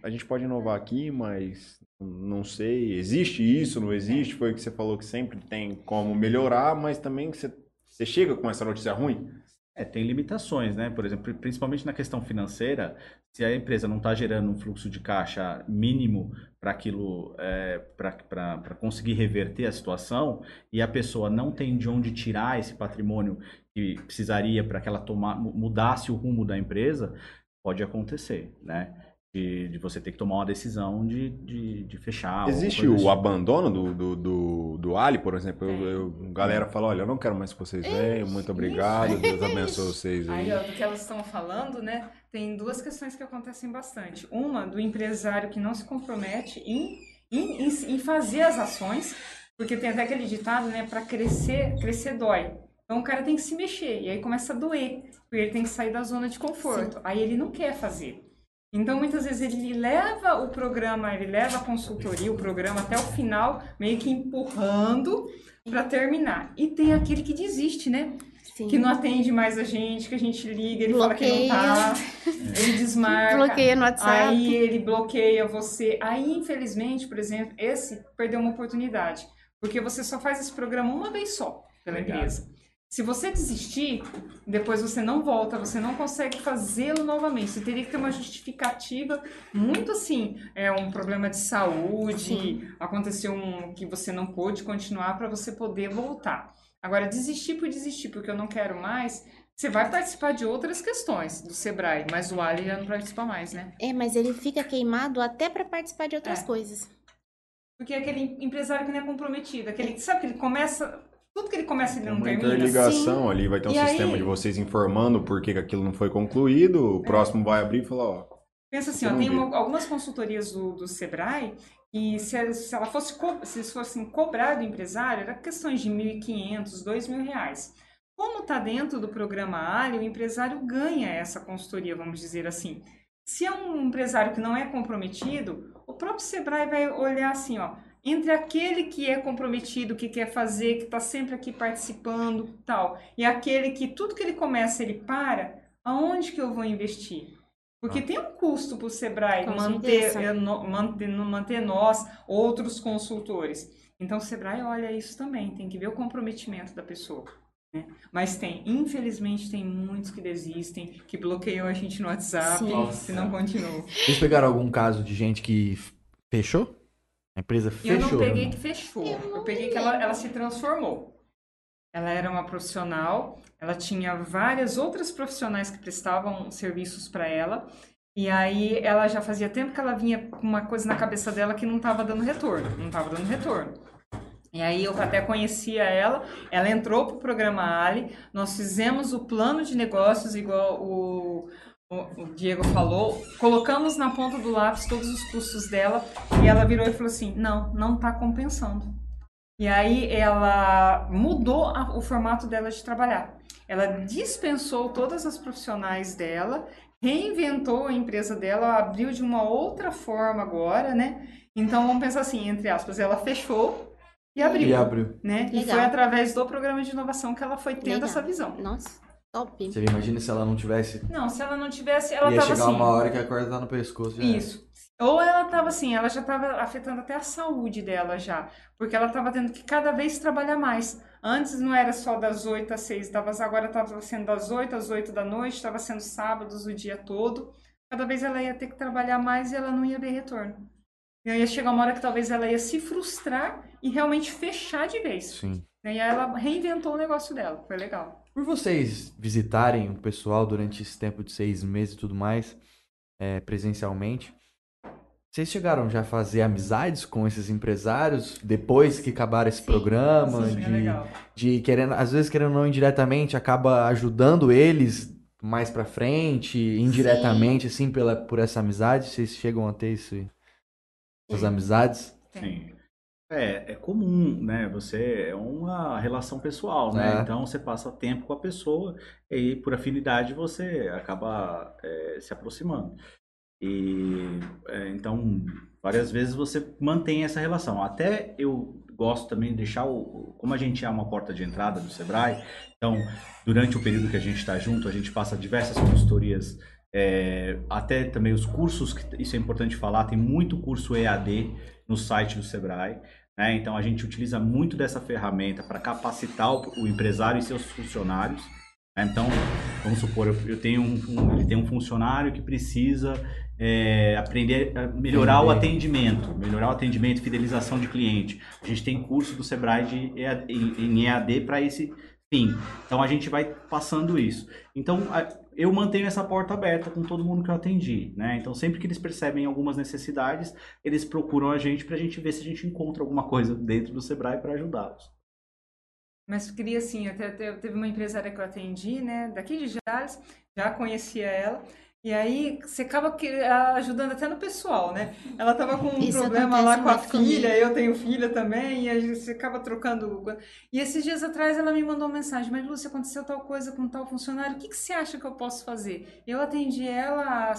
a gente pode inovar aqui, mas não sei, existe isso, não existe? Foi o que você falou que sempre tem como melhorar, mas também você, você chega com essa notícia ruim. É, tem limitações, né? Por exemplo, principalmente na questão financeira, se a empresa não está gerando um fluxo de caixa mínimo para aquilo, é, para conseguir reverter a situação, e a pessoa não tem de onde tirar esse patrimônio que precisaria para que ela toma, mu- mudasse o rumo da empresa, pode acontecer, né? De, de você ter que tomar uma decisão de, de, de fechar. Existe o assim. abandono do, do, do, do Ali, por exemplo? Eu, Tem. eu- a galera fala, olha, eu não quero mais que vocês venham, muito obrigado, Deus abençoe vocês aí. Aí, ó, do que elas estão falando, né? Tem duas questões que acontecem bastante. Uma, do empresário que não se compromete em, em, em, em fazer as ações, porque tem até aquele ditado, né? Para crescer, crescer dói. Então o cara tem que se mexer, e aí começa a doer, porque ele tem que sair da zona de conforto. Aí ele não quer fazer. Então, muitas vezes, ele leva o programa, ele leva a consultoria, o programa até o final, meio que empurrando para terminar. E tem aquele que desiste, né? Sim. que não atende mais a gente, que a gente liga, ele fala que não tá, ele desmarca. Bloqueia no WhatsApp. Aí ele bloqueia você. Aí, infelizmente, por exemplo, esse perdeu uma oportunidade. Porque você só faz esse programa uma vez só pela Legal. empresa. Se você desistir, depois você não volta, você não consegue fazê-lo novamente. Você teria que ter uma justificativa muito assim, é um problema de saúde, aconteceu um que você não pôde continuar para você poder voltar. Agora, desistir por desistir, porque eu não quero mais, você vai participar de outras questões do Sebrae, mas o Ali já não participa mais, né? É, mas ele fica queimado até pra participar de outras É. coisas. Porque é aquele empresário que não é comprometido, aquele que sabe que ele começa, tudo que ele começa ele Tem não uma termina. interligação ali, vai ter um E aí- sistema de vocês informando por que aquilo não foi concluído, o próximo vai abrir e falar, ó, Pensa assim, ó, tem uma- algumas consultorias do, do Sebrae e se, se ela fosse se eles fossem cobrar do empresário, era questões de 1.500, 2.000 reais. Como está dentro do programa Ali, o empresário ganha essa consultoria, vamos dizer assim. Se é um empresário que não é comprometido, o próprio Sebrae vai olhar assim, ó, entre aquele que é comprometido, que quer fazer, que está sempre aqui participando, tal, e aquele que tudo que ele começa ele para, aonde que eu vou investir? Porque Ah. tem um custo para o Sebrae Com manter, eh, no- manter, manter nós, outros consultores. Então o Sebrae olha isso também, tem que ver o comprometimento da pessoa. né? Mas tem, infelizmente, tem muitos que desistem, que bloqueiam a gente no WhatsApp, Sim. que não continuam. Vocês pegaram algum caso de gente que fechou? A empresa Eu fechou? não peguei né? que fechou. Eu Eu, peguei que ela, ela se transformou. Ela era uma profissional, ela tinha várias outras profissionais que prestavam serviços para ela. E aí ela já fazia tempo que ela vinha com uma coisa na cabeça dela que não estava dando retorno, não estava dando retorno. E aí eu até conhecia ela, ela entrou pro programa Ali, nós fizemos o plano de negócios igual o, o, Diego falou, colocamos na ponta do lápis todos os custos dela e ela virou e falou assim, não, não está compensando. E aí ela mudou a- o formato dela de trabalhar. Ela dispensou todas as profissionais dela, reinventou a empresa dela, abriu de uma outra forma agora, né? Então vamos pensar assim, entre aspas, ela fechou e abriu, E abriu. né? E foi através do programa de inovação que ela foi tendo Legal. essa visão. Nossa, top. Você imagina se ela não tivesse. Não, se ela não tivesse, ela ia tava chegar assim. uma hora que a corda tá no pescoço. Já era. Isso. Ou ela tava assim, ela já tava afetando até a saúde dela já, porque ela tava tendo que cada vez trabalhar mais. Antes não era só das 8 às 6, tava, agora estava sendo das 8 às 8 da noite, estava sendo sábados o dia todo. Cada vez ela ia ter que trabalhar mais e ela não ia ver retorno. E aí ia chegar uma hora que talvez ela ia se frustrar e realmente fechar de vez. Sim. E aí ela reinventou o negócio dela, foi legal. Por vocês visitarem o pessoal durante esse tempo de seis meses e tudo mais, é, presencialmente, vocês chegaram já a fazer amizades com esses empresários depois que acabaram esse Sim, programa? Sim, é de, legal. de querendo, às vezes querendo ou não indiretamente, acaba ajudando eles mais pra frente, indiretamente, assim, pela, por essa amizade? Vocês chegam a ter isso, essas amizades? Sim. É, é comum, né? Você é uma relação pessoal, né? É. Então você passa tempo com a pessoa e por afinidade você acaba é, se aproximando. E é, então várias vezes você mantém essa relação. Até eu gosto também de deixar o, como a gente é uma porta de entrada do Sebrae, então durante o período que a gente está junto, a gente passa diversas consultorias é, até também os cursos, que isso é importante falar, tem muito curso EAD no site do Sebrae. Né? Então a gente utiliza muito dessa ferramenta para capacitar o, o empresário e seus funcionários. né? Então, vamos supor, eu, eu tenho um, um- ele tem um funcionário que precisa é, aprender a melhorar o atendimento, melhorar o atendimento, fidelização de cliente. A gente tem curso do Sebrae de EAD, em, em EAD para esse fim. Então a gente vai passando isso. Então a- eu mantenho essa porta aberta com todo mundo que eu atendi, né? Então sempre que eles percebem algumas necessidades, eles procuram a gente para a gente ver se a gente encontra alguma coisa dentro do Sebrae para ajudá-los. Mas queria assim, até teve uma empresária que eu atendi, né, daqui de Jales, já conhecia ela. E aí você acaba que- ajudando até no pessoal, né? Ela tava com um Isso problema lá com a muito comigo. filha, eu tenho filha também, e a gente você acaba trocando. E esses dias atrás ela me mandou uma mensagem, mas Lúcia, aconteceu tal coisa com tal funcionário, o que, que você acha que eu posso fazer? Eu atendi ela há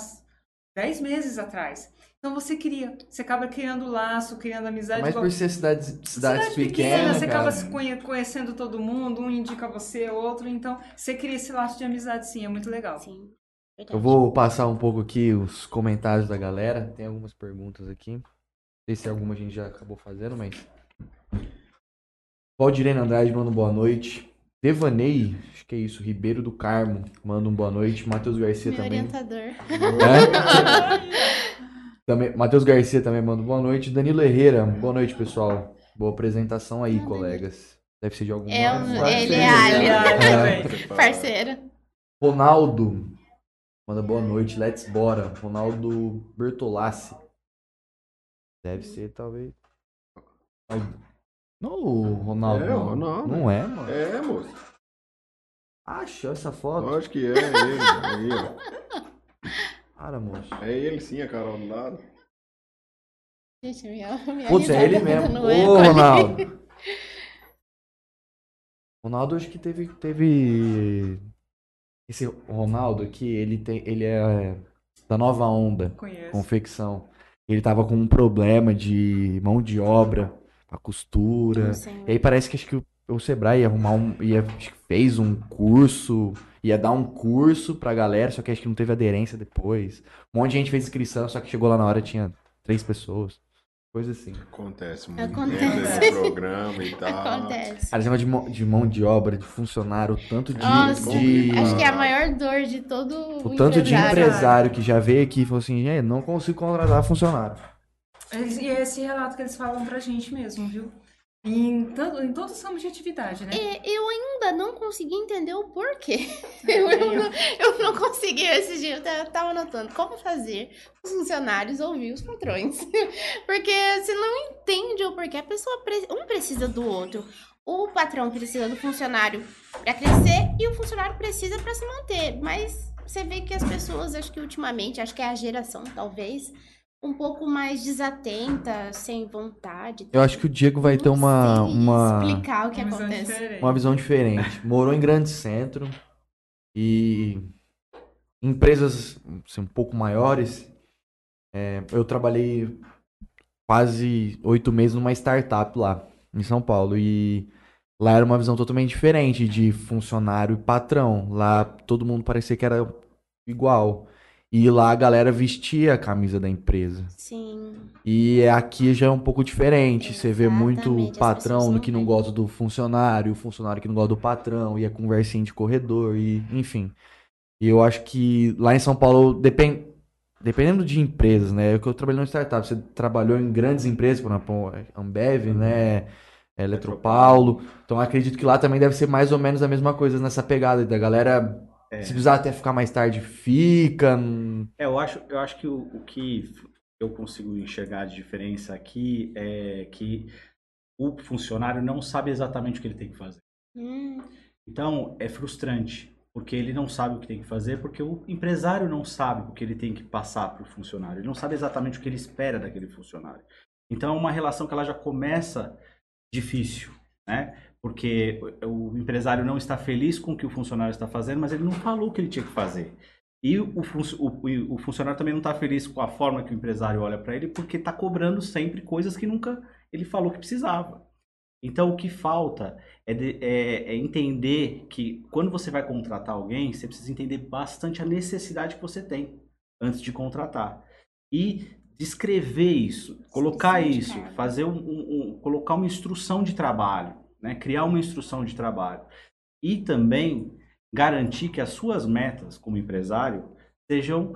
10 meses atrás. Então você cria, você acaba criando laço, criando amizade. Mas igual- por ser cidades, cidades Cidade pequenas, você cara. acaba se conhe- conhecendo todo mundo, um indica você, outro, então você cria esse laço de amizade sim, é muito legal. Sim. Eu Verdade. vou passar um pouco aqui os comentários da galera. Tem algumas perguntas aqui. Não sei se alguma a gente já acabou fazendo, mas. Valdirene Andrade manda um boa noite. Devanei, acho que é isso, Ribeiro do Carmo, manda um boa noite. Matheus Garcia Meu também. orientador. É? também. Matheus Garcia também manda um boa noite. Danilo Herrera, boa noite, pessoal. Boa apresentação aí, colegas. Deve ser de algum É, um- ele é alien. também. Parceiro. Ronaldo. Manda boa noite, let's bora. Ronaldo Bertolassi. Deve ser, talvez. Não, o Ronaldo. É, não. Ronaldo. Não é, mano. É, moço. Achou essa foto? Lógico que é ele. Aí, ó. Para, moço. É ele sim, a Carol do lado. Gente, minha, minha Putz, é ele mesmo. é Ô, ele. Ronaldo. Ronaldo acho que teve, teve... Esse Ronaldo aqui, ele, tem, ele é da nova onda, Conheço. confecção. Ele tava com um problema de mão de obra, pra costura. Não. E aí parece que acho que o, Sebrae ia arrumar um. Ia, fez um curso, ia dar um curso pra galera, só que acho que não teve aderência depois. Um monte de gente fez inscrição, só que chegou lá na hora tinha três pessoas. Coisa assim. Acontece muito. Acontece. Desse programa e tal. Acontece. Cara, esse negócio de mão, de mão de obra, de funcionário, o tanto de. Nossa, de- acho que é a maior dor de todo O tanto de empresário. que já veio aqui e falou assim, é, não consigo contratar funcionário. E é esse relato que eles falam pra gente mesmo, viu? Em, todo, em todos os ramos de atividade, né? É, eu ainda não consegui entender o porquê. Eu, eu não, eu não consegui esse dia, eu ta- tava anotando como fazer os funcionários ouvir os patrões. Porque você não entende o porquê. A pessoa, um precisa do outro. O patrão precisa do funcionário para crescer e o funcionário precisa para se manter. Mas você vê que as pessoas, acho que ultimamente, acho que é a geração, talvez, um pouco mais desatenta, sem vontade. Eu acho que o Diego vai ter uma, uma, explicar o que Uma visão acontece. diferente. uma visão diferente. Morou em grande centro e empresas assim, um pouco maiores. é, eu trabalhei quase oito meses numa startup lá em São Paulo e lá era uma visão totalmente diferente de funcionário e patrão. Lá todo mundo parecia que era igual. E lá a galera vestia a camisa da empresa. Sim. E aqui já é um pouco diferente. Você vê muito Exatamente, as patrão não que não gosta do funcionário, o funcionário que não gosta do patrão, e a conversinha de corredor, e enfim. E eu acho que lá em São Paulo, depend... dependendo de empresas, né? Eu que eu trabalhei numa startup, você trabalhou em grandes empresas, por exemplo, Ambev, né? Eletropaulo. Então eu acredito que lá também deve ser mais ou menos a mesma coisa nessa pegada da galera. Se precisar até ficar mais tarde, fica. É, eu acho, eu acho que o, o que eu consigo enxergar de diferença aqui é que o funcionário não sabe exatamente o que ele tem que fazer. Hum, Então, é frustrante, porque ele não sabe o que tem que fazer, porque o empresário não sabe o que ele tem que passar para o funcionário, ele não sabe exatamente o que ele espera daquele funcionário. Então, é uma relação que ela já começa difícil, né? Porque o empresário não está feliz com o que o funcionário está fazendo, mas ele não falou o que ele tinha que fazer. E o, o- o funcionário também não está feliz com a forma que o empresário olha para ele, porque está cobrando sempre coisas que nunca ele falou que precisava. Então, o que falta é, de- é- é entender que quando você vai contratar alguém, você precisa entender bastante a necessidade que você tem antes de contratar. E descrever isso, colocar isso, fazer um, um- um- colocar uma instrução de trabalho, né? criar uma instrução de trabalho. E também garantir que as suas metas como empresário sejam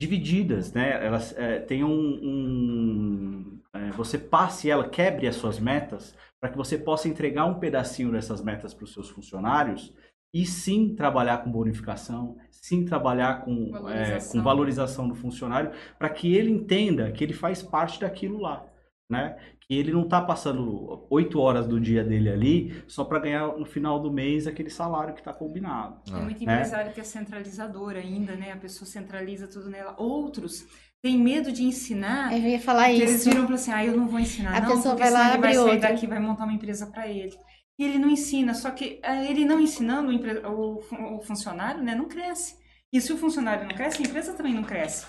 divididas, né? Elas é, tenham um, um- é, você passe ela, quebre as suas metas para que você possa entregar um pedacinho dessas metas para os seus funcionários e sim trabalhar com bonificação, sim trabalhar com é, Valorização. com valorização do funcionário para que ele entenda que ele faz parte daquilo lá, né? Que ele não está passando oito horas do dia dele ali só para ganhar no final do mês aquele salário que está combinado. Tem muito né? empresário que é centralizador ainda, né? A pessoa centraliza tudo nela. Outros têm medo de ensinar. eu ia falar porque eles isso. viram e falam assim, ah, eu não vou ensinar A não, pessoa porque vai lá ele vai sair outra. daqui e vai montar uma empresa para ele. E ele não ensina, só que ah, ele não ensinando, o, empre- o funcionário né, não cresce. E se o funcionário não cresce, a empresa também não cresce.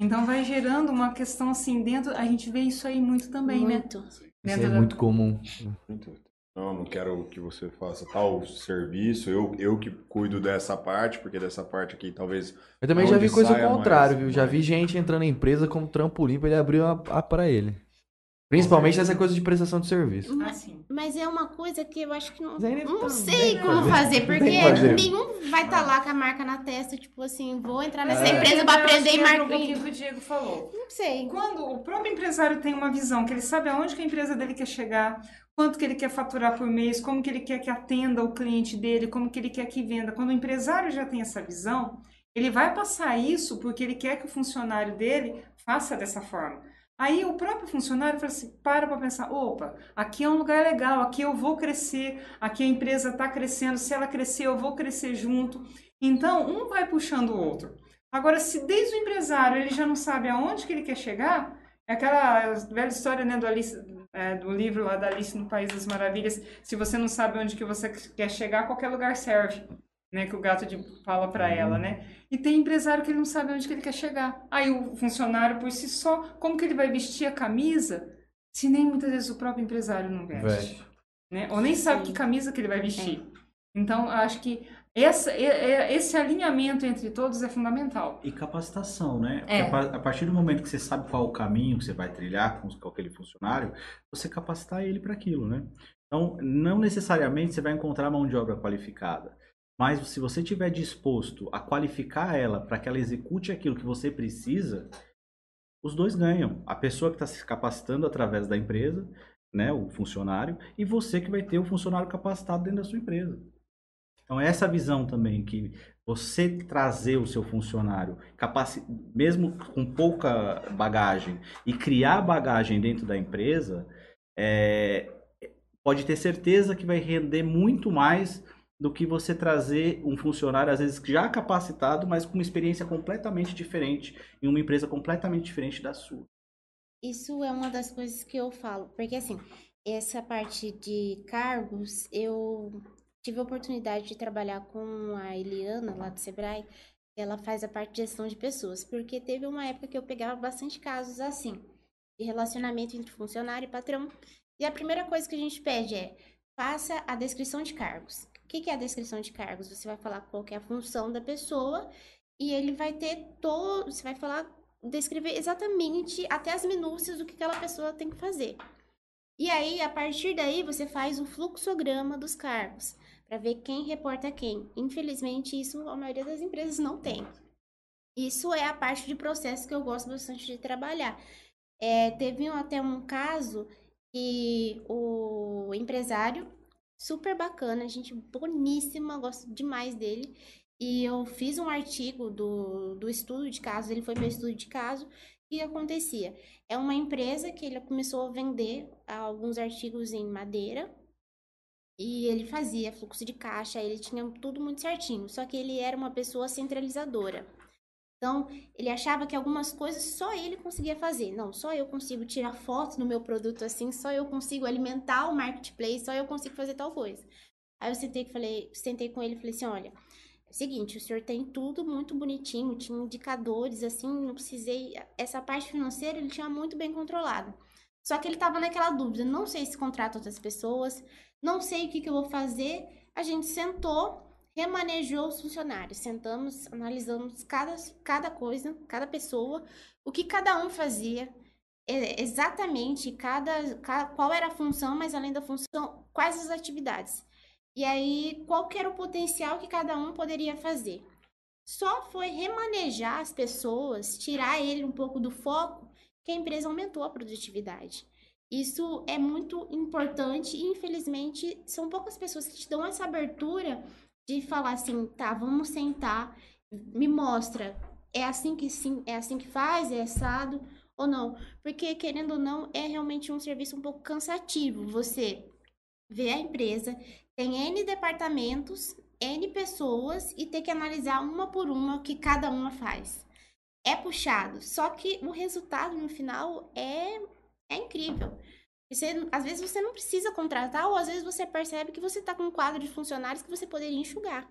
Então vai gerando uma questão assim dentro, a gente vê isso aí muito também, né? Muito. Isso Dentro é da- muito comum. Muito. Não, não quero que você faça tal serviço. Eu, eu que cuido dessa parte, porque dessa parte aqui talvez. Eu também já vi coisa ao contrário, mais- viu? Já vi gente entrando em empresa como trampolim pra ele abrir a, a pra ele. Principalmente nessa coisa de prestação de serviço. Ah, sim. Mas é uma coisa que eu acho que não, Mas não sei como fazer. porque fazer. nenhum vai estar lá com a marca na testa, tipo assim, vou entrar nessa É. empresa pra Eu acho aprender e um marcar. pouquinho o que o Diego falou. Não sei. Quando o próprio empresário tem uma visão, que ele sabe aonde que a empresa dele quer chegar, quanto que ele quer faturar por mês, como que ele quer que atenda o cliente dele, como que ele quer que venda. Quando o empresário já tem essa visão, ele vai passar isso porque ele quer que o funcionário dele faça dessa forma. Aí o próprio funcionário fala assim, para para pensar, opa, aqui é um lugar legal, aqui eu vou crescer, aqui a empresa está crescendo, se ela crescer eu vou crescer junto. Então um vai puxando o outro. Agora, se desde o empresário ele já não sabe aonde que ele quer chegar, é aquela velha história né, do, Alice, é, do livro lá da Alice no País das Maravilhas, se você não sabe onde que você quer chegar, qualquer lugar serve. Né, que o gato de, fala para Uhum. ela, né? E tem empresário que ele não sabe onde que ele quer chegar. Aí o funcionário por si só, como que ele vai vestir a camisa se nem muitas vezes o próprio empresário não veste? Veste. né? Ou nem sabe que camisa que ele vai vestir. Então, eu acho que essa, e- e- esse alinhamento entre todos é fundamental. E capacitação, né? É. a par- a partir do momento que você sabe qual o caminho que você vai trilhar com, com aquele funcionário, você capacitar ele para aquilo, né? Então, não necessariamente você vai encontrar mão de obra qualificada, mas se você estiver disposto a qualificar ela para que ela execute aquilo que você precisa, os dois ganham. A pessoa que está se capacitando através da empresa, né, o funcionário, e você que vai ter o funcionário capacitado dentro da sua empresa. Então, essa visão também que você trazer o seu funcionário, capaci... mesmo com pouca bagagem, e criar bagagem dentro da empresa, é, pode ter certeza que vai render muito mais do que você trazer um funcionário, às vezes já capacitado, mas com uma experiência completamente diferente, em uma empresa completamente diferente da sua. Isso é uma das coisas que eu falo, porque assim, essa parte de cargos, eu tive a oportunidade de trabalhar com a Eliana lá do Sebrae, ela faz a parte de gestão de pessoas, porque teve uma época que eu pegava bastante casos assim, de relacionamento entre funcionário e patrão, e a primeira coisa que a gente pede é, faça a descrição de cargos. O que que é a descrição de cargos? Você vai falar qual é a função da pessoa, e ele vai ter todo, você vai falar descrever exatamente até as minúcias do que aquela pessoa tem que fazer. E aí, a partir daí, você faz um fluxograma dos cargos para ver quem reporta quem. Infelizmente, isso a maioria das empresas não tem. Isso é a parte de processo que eu gosto bastante de trabalhar. É, teve até um caso que o empresário, super bacana, gente boníssima, gosto demais dele. E eu fiz um artigo do, do estudo de caso, ele foi meu estudo de caso. O que acontecia? É uma empresa que ele começou a vender alguns artigos em madeira. E ele fazia fluxo de caixa, ele tinha tudo muito certinho. Só que ele era uma pessoa centralizadora. Então, ele achava que algumas coisas só ele conseguia fazer. Não, só eu consigo tirar foto no meu produto assim, só eu consigo alimentar o marketplace, só eu consigo fazer tal coisa. Aí eu sentei, falei, sentei com ele e falei assim: olha, é o seguinte, o senhor tem tudo muito bonitinho, tinha indicadores, assim, não precisei. Essa parte financeira ele tinha muito bem controlado. Só que ele tava naquela dúvida: não sei se contrato outras pessoas, não sei o que, que eu vou fazer. A gente sentou, remanejou os funcionários, sentamos, analisamos cada, cada coisa, cada pessoa, o que cada um fazia, é, exatamente cada, ca- qual era a função, mas além da função, quais as atividades. E aí, qual era o potencial que cada um poderia fazer. Só foi remanejar as pessoas, tirar ele um pouco do foco, que a empresa aumentou a produtividade. Isso é muito importante e, infelizmente, são poucas pessoas que te dão essa abertura de falar assim, tá, vamos sentar, me mostra, é assim que sim, é assim que faz, é assado ou não. Porque, querendo ou não, é realmente um serviço um pouco cansativo. Você vê a empresa, tem N departamentos, N pessoas e ter que analisar uma por uma o que cada uma faz. É puxado, só que o resultado no final é, é incrível. Você, às vezes você não precisa contratar, ou às vezes você percebe que você está com um quadro de funcionários que você poderia enxugar.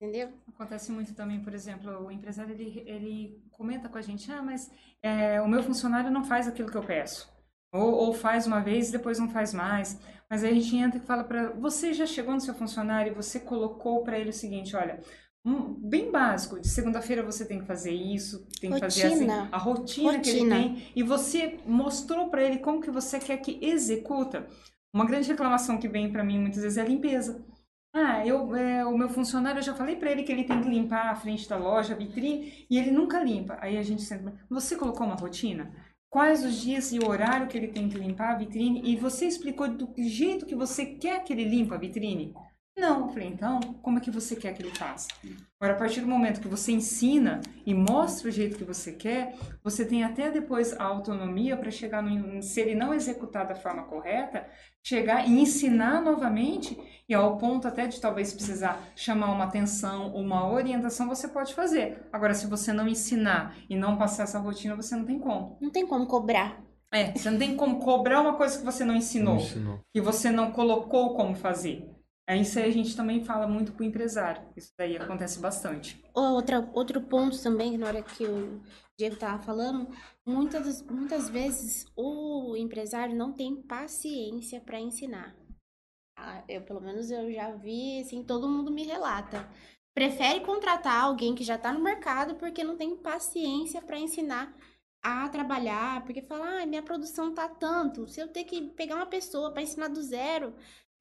Entendeu? Acontece muito também, por exemplo, o empresário ele, ele comenta com a gente, ah, mas é, o meu funcionário não faz aquilo que eu peço. Ou, ou faz uma vez e depois não faz mais. Mas aí a gente entra e fala para você já chegou no seu funcionário e você colocou para ele o seguinte, olha, um, bem básico, de segunda-feira você tem que fazer isso, tem que fazer assim, Rotina. a rotina, que ele Rotina. tem, e você mostrou para ele como que você quer que executa. Uma grande reclamação que vem para mim muitas vezes é a limpeza. Ah, eu, é, o meu funcionário, eu já falei para ele que ele tem que limpar a frente da loja, a vitrine, e ele nunca limpa. Aí a gente senta, você colocou uma rotina? Quais os dias e o horário que ele tem que limpar a vitrine? E você explicou do jeito que você quer que ele limpa a vitrine? Não, eu falei, então, como é que você quer que ele faça? Agora, a partir do momento que você ensina e mostra o jeito que você quer, você tem até depois a autonomia para chegar no. Se ele não executar da forma correta, chegar e ensinar novamente, e ao ponto até de talvez precisar chamar uma atenção, uma orientação, você pode fazer. Agora, se você não ensinar e não passar essa rotina, você não tem como. Não tem como cobrar. É, você não tem como cobrar uma coisa que você não ensinou, Não ensinou. que você não colocou como fazer. É isso aí a gente também fala muito com o empresário. Isso daí acontece bastante. Outra, outro ponto também, na hora que o Diego estava falando, muitas, muitas vezes o empresário não tem paciência para ensinar. Ah, Eu, pelo menos, eu já vi, assim, todo mundo me relata. Prefere contratar alguém que já está no mercado porque não tem paciência para ensinar a trabalhar, porque fala, ah, minha produção tá tanto, se eu ter que pegar uma pessoa para ensinar do zero,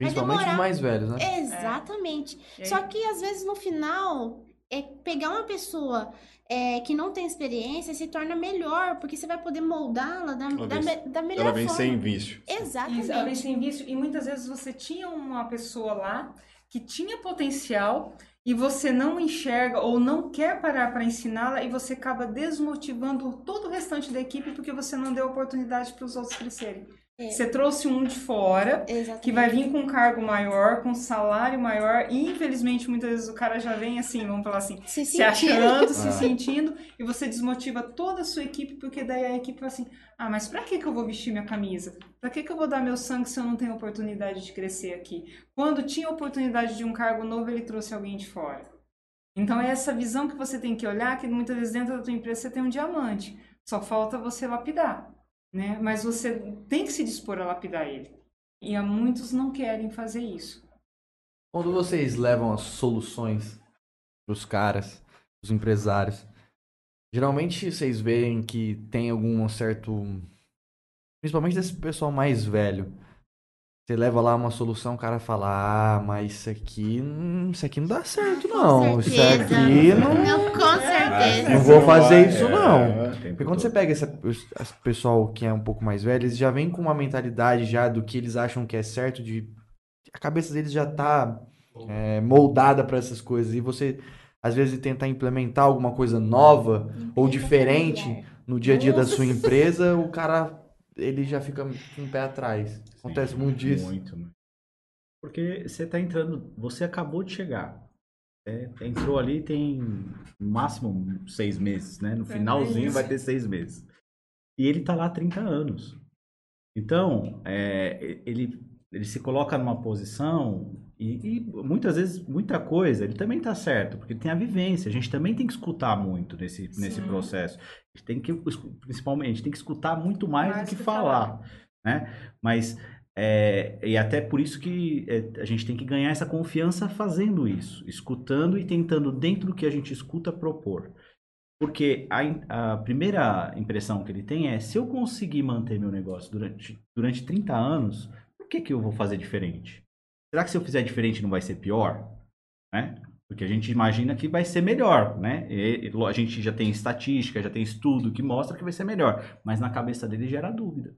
Principalmente os mais velhos, né? Exatamente. Aí- Só que às vezes no final, é pegar uma pessoa é, que não tem experiência se torna melhor, porque você vai poder moldá-la da, da, da melhor Ela vem forma. sem vício. Exatamente. Isso, ela vem sem vício. E muitas vezes você tinha uma pessoa lá que tinha potencial e você não enxerga ou não quer parar para ensiná-la e você acaba desmotivando todo o restante da equipe porque você não deu oportunidade para os outros crescerem. É. Você trouxe um de fora Exatamente. que vai vir com um cargo maior, com um salário maior e infelizmente muitas vezes o cara já vem assim, vamos falar assim, se, se achando, se Ah. sentindo, e você desmotiva toda a sua equipe, porque daí a equipe fala assim, ah, mas pra que que eu vou vestir minha camisa? Pra que que eu vou dar meu sangue se eu não tenho oportunidade de crescer aqui? Quando tinha oportunidade de um cargo novo, ele trouxe alguém de fora. Então é essa visão que você tem que olhar, que muitas vezes dentro da tua empresa você tem um diamante, só falta você lapidar, né? Mas você tem que se dispor a lapidar ele. E há muitos não querem fazer isso. Quando vocês levam as soluções pros caras, os empresários, geralmente vocês veem que tem algum certo. Principalmente desse pessoal mais velho. Você leva lá uma solução, o cara fala, ah, mas isso aqui. hum, Isso aqui não dá certo, não. Isso aqui não. Não, com certeza. Não vou fazer vai, isso, é, não. é, Porque quando você pega esse esse pessoal que é um pouco mais velho, eles já vêm com uma mentalidade já do que eles acham que é certo, de a cabeça deles já tá é, moldada para essas coisas. E você, às vezes, tentar implementar alguma coisa nova ou diferente no dia a dia da sua empresa, o cara ele já fica com o pé atrás. Acontece muito disso. Muito, muito. Porque você tá entrando, você acabou de chegar. É, entrou ali tem no máximo seis meses, né? No finalzinho vai ter seis meses. E ele tá lá há 30 anos. Então, é, ele, ele se coloca numa posição e, e muitas vezes, muita coisa, ele também tá certo, porque tem a vivência. A gente também tem que escutar muito nesse, nesse processo. A gente tem que, principalmente, tem que escutar muito mais, Mais do que que falar, né? Mas é, e até por isso que é, a gente tem que ganhar essa confiança fazendo isso, escutando e tentando, dentro do que a gente escuta, propor. Porque a, a primeira impressão que ele tem é: se eu conseguir manter meu negócio durante, durante 30 anos, por que, que eu vou fazer diferente? Será que se eu fizer diferente não vai ser pior? Né? Porque a gente imagina que vai ser melhor, né? E- a gente já tem estatística, já tem estudo que mostra que vai ser melhor, mas na cabeça dele gera dúvida.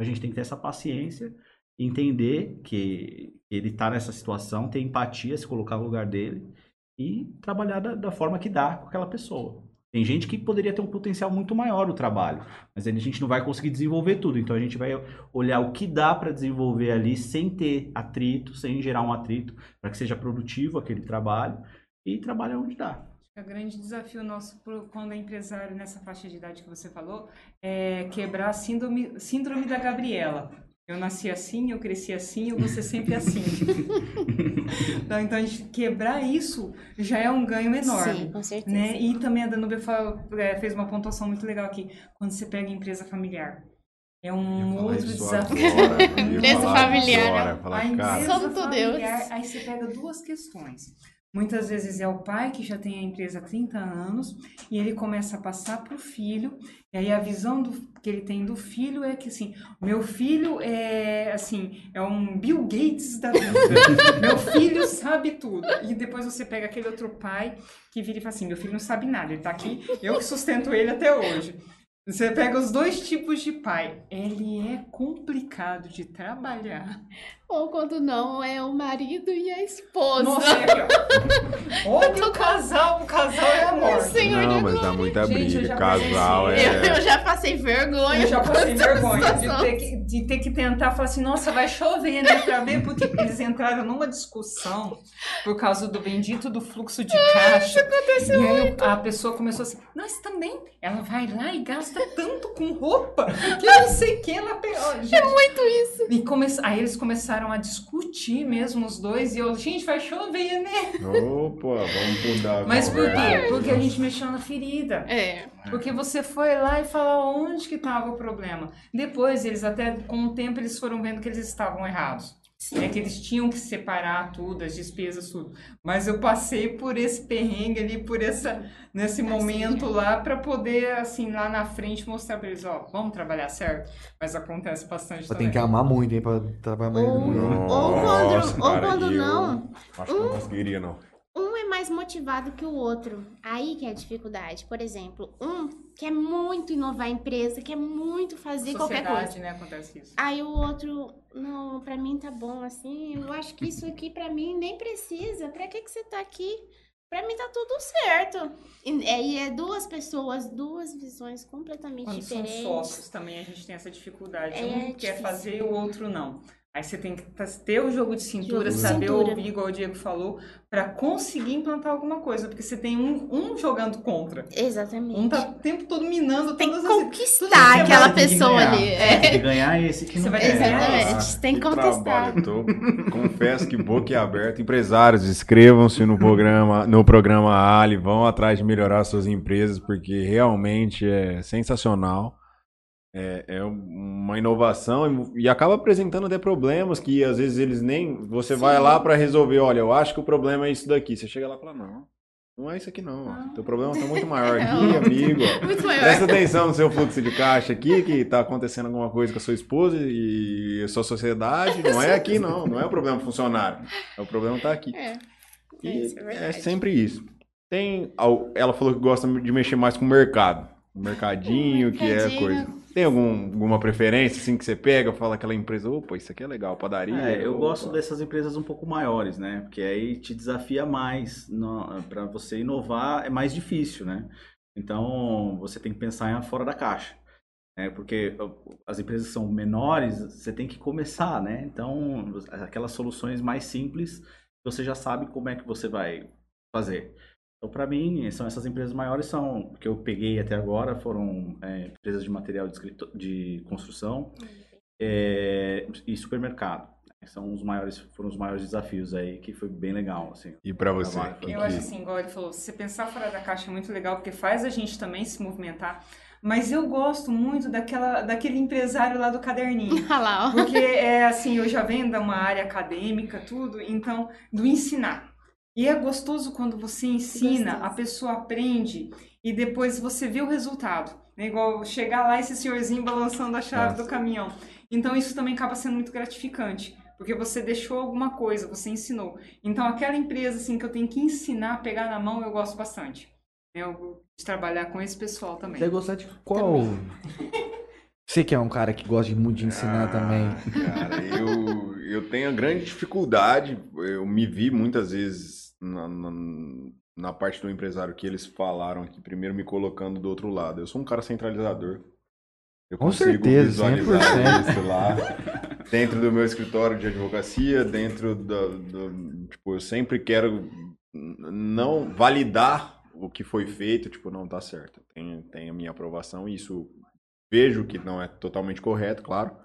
A gente tem que ter essa paciência, entender que ele está nessa situação, ter empatia, se colocar no lugar dele e trabalhar da, da forma que dá com aquela pessoa. Tem gente que poderia ter um potencial muito maior no trabalho, mas a gente não vai conseguir desenvolver tudo. Então a gente vai olhar o que dá para desenvolver ali sem ter atrito, sem gerar um atrito, para que seja produtivo aquele trabalho e trabalhar onde dá. O grande desafio nosso quando é empresário nessa faixa de idade que você falou é quebrar a síndrome, síndrome da Gabriela. Eu nasci assim, eu cresci assim, eu vou ser sempre assim. então, então, a gente quebrar isso já é um ganho enorme. Sim, com certeza. né? E também a Danube é, fez uma pontuação muito legal aqui. Quando você pega empresa familiar. É um outro desafio. Empresa familiar, Agora, A empresa Santo familiar, Deus. aí você pega duas questões. Muitas vezes é o pai que já tem a empresa há 30 anos e ele começa a passar para o filho. E aí a visão do- que ele tem do filho é que assim, meu filho é assim, é um Bill Gates da vida. meu filho sabe tudo. E depois você pega aquele outro pai que vira e fala assim, meu filho não sabe nada, ele tá aqui, eu que sustento ele até hoje. Você pega os dois tipos de pai. Ele é complicado de trabalhar. Ou quando não, é o marido e a esposa. Nossa, é. Olha o casal, o casal é a morte. Senhor Não, mas dá muita Gente, briga. já Casal é. Eu, eu já passei vergonha. Eu já passei vergonha de ter, que, de ter que tentar falar assim, nossa, vai chover, né, pra ver, porque eles entraram numa discussão por causa do bendito do fluxo de caixa. e aí a pessoa começou assim, nós também, ela vai lá e gasta tanto com roupa, que eu não sei o que ela pegou. É Muito isso. E come... Aí eles começaram a discutir mesmo os dois, e eu, gente, vai chover, né? Opa, vamos mudar. Mas por quê? Porque a gente mexeu na ferida. É. Porque você foi lá e falou onde que estava o problema. Depois, eles até, com o tempo, eles foram vendo que eles estavam errados. É que eles tinham que separar tudo, as despesas, tudo. Mas eu passei por esse perrengue ali, por essa, nesse momento lá, para poder, assim, lá na frente mostrar para eles, ó, vamos trabalhar certo? Mas acontece bastante Só também. tem que amar muito, hein, pra trabalhar Ou, muito. ou Nossa, quando, ou cara, quando eu não, Acho que não conseguiria, não. É mais motivado que o outro. Aí que é a dificuldade. Por exemplo, um quer muito inovar a empresa, quer muito fazer qualquer Sociedade, coisa. né, acontece isso. Aí o outro, não, pra mim tá bom assim. Eu acho que isso aqui pra mim nem precisa. Pra que que você tá aqui? Pra mim tá tudo certo. E aí é duas pessoas, duas visões completamente Quando são diferentes. sócios também a gente tem essa dificuldade. É um quer fazer e o outro não. Aí você tem que ter o jogo de cintura, Jogo de saber cintura. ouvir, igual o Diego falou, pra conseguir implantar alguma coisa. Porque você tem um, um jogando contra. Exatamente. Um tá o tempo todo minando Tem que todas as... conquistar é aquela tem pessoa ganhar. ali. Tem É. que ganhar esse que Você não vai quer. Exatamente. Tem que trabalho, tô- confesso que boca aberta. Empresários, inscrevam-se no programa, no programa Ali, vão atrás de melhorar suas empresas, porque realmente é sensacional. É, é uma inovação e, acaba apresentando até problemas que às vezes eles nem. Você vai Sim. lá para resolver. Olha, eu acho que o problema é isso daqui. Você chega lá e fala: Não, não é isso aqui não. Não. Teu problema tá muito maior aqui, Não. amigo. Muito maior. Presta atenção no seu fluxo de caixa aqui, que tá acontecendo alguma coisa com a sua esposa e a sua sociedade. Não é aqui, não. Não é o problema funcionário. É o problema tá aqui. É. É, isso é é sempre isso. Tem, ela falou que gosta de mexer mais com o mercado. O mercadinho, que é mercadinho. coisa. Tem algum, alguma preferência, assim, que você pega, fala aquela empresa, opa, isso aqui é legal, padaria. É, eu opa. gosto dessas empresas um pouco maiores, né? Porque aí te desafia mais. Para você inovar é mais difícil, né? Então você tem que pensar em fora da caixa. Né? Porque as empresas são menores, você tem que começar, né? Então, aquelas soluções mais simples, você já sabe como é que você vai fazer. Então, para mim, são essas empresas maiores são que eu peguei até agora foram é, empresas de material de, escrito- de construção é, e supermercado. São os maiores, foram os maiores desafios aí que foi bem legal, assim. E pra você? Trabalho, Eu que- acho assim, igual ele falou, se você pensar fora da caixa é muito legal, porque faz a gente também se movimentar. Mas eu gosto muito daquela, daquele empresário lá do caderninho. Ó. Porque é assim, eu já venho de uma área acadêmica, tudo, então, do ensinar. E é gostoso quando você ensina, a pessoa aprende e depois você vê o resultado. Né? Igual chegar lá esse senhorzinho balançando a chave Nossa. do caminhão. Então isso também acaba sendo muito gratificante. Porque você deixou alguma coisa, você ensinou. Então aquela empresa assim que eu tenho que ensinar, pegar na mão, eu gosto bastante. Eu gosto de trabalhar com esse pessoal também. Você gostar de qual? Você que é um cara que gosta de muito de ensinar Ah, também. Cara, eu, eu tenho a grande dificuldade. Eu me vi muitas vezes na, na, na parte do empresário que eles falaram aqui, primeiro me colocando do outro lado. Eu sou um cara centralizador. Eu Com consigo certeza, visualizar isso lá. Dentro do meu escritório de advocacia, dentro do, Tipo, eu sempre quero não validar o que foi feito, tipo, não tá certo. Tem, tem a minha aprovação e isso vejo que não é totalmente correto, claro.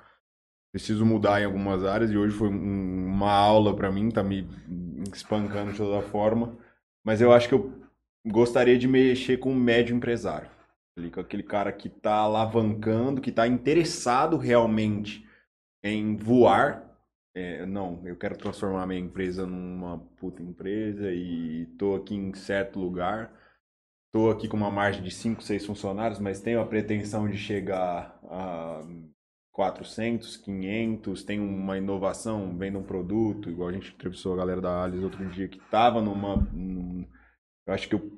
Preciso mudar em algumas áreas e hoje foi um- uma aula pra mim, tá me espancando de toda forma. Mas eu acho que eu gostaria de mexer com o médio empresário. Com aquele cara que tá alavancando, que tá interessado realmente em voar. É, não, eu quero transformar minha empresa numa puta empresa e tô aqui em certo lugar. Tô aqui com uma margem de 5, 6 funcionários, mas tenho a pretensão de chegar a 400, 500, tem uma inovação, vendo um produto, igual a gente entrevistou a galera da Alice outro dia que tava numa num- eu acho que eu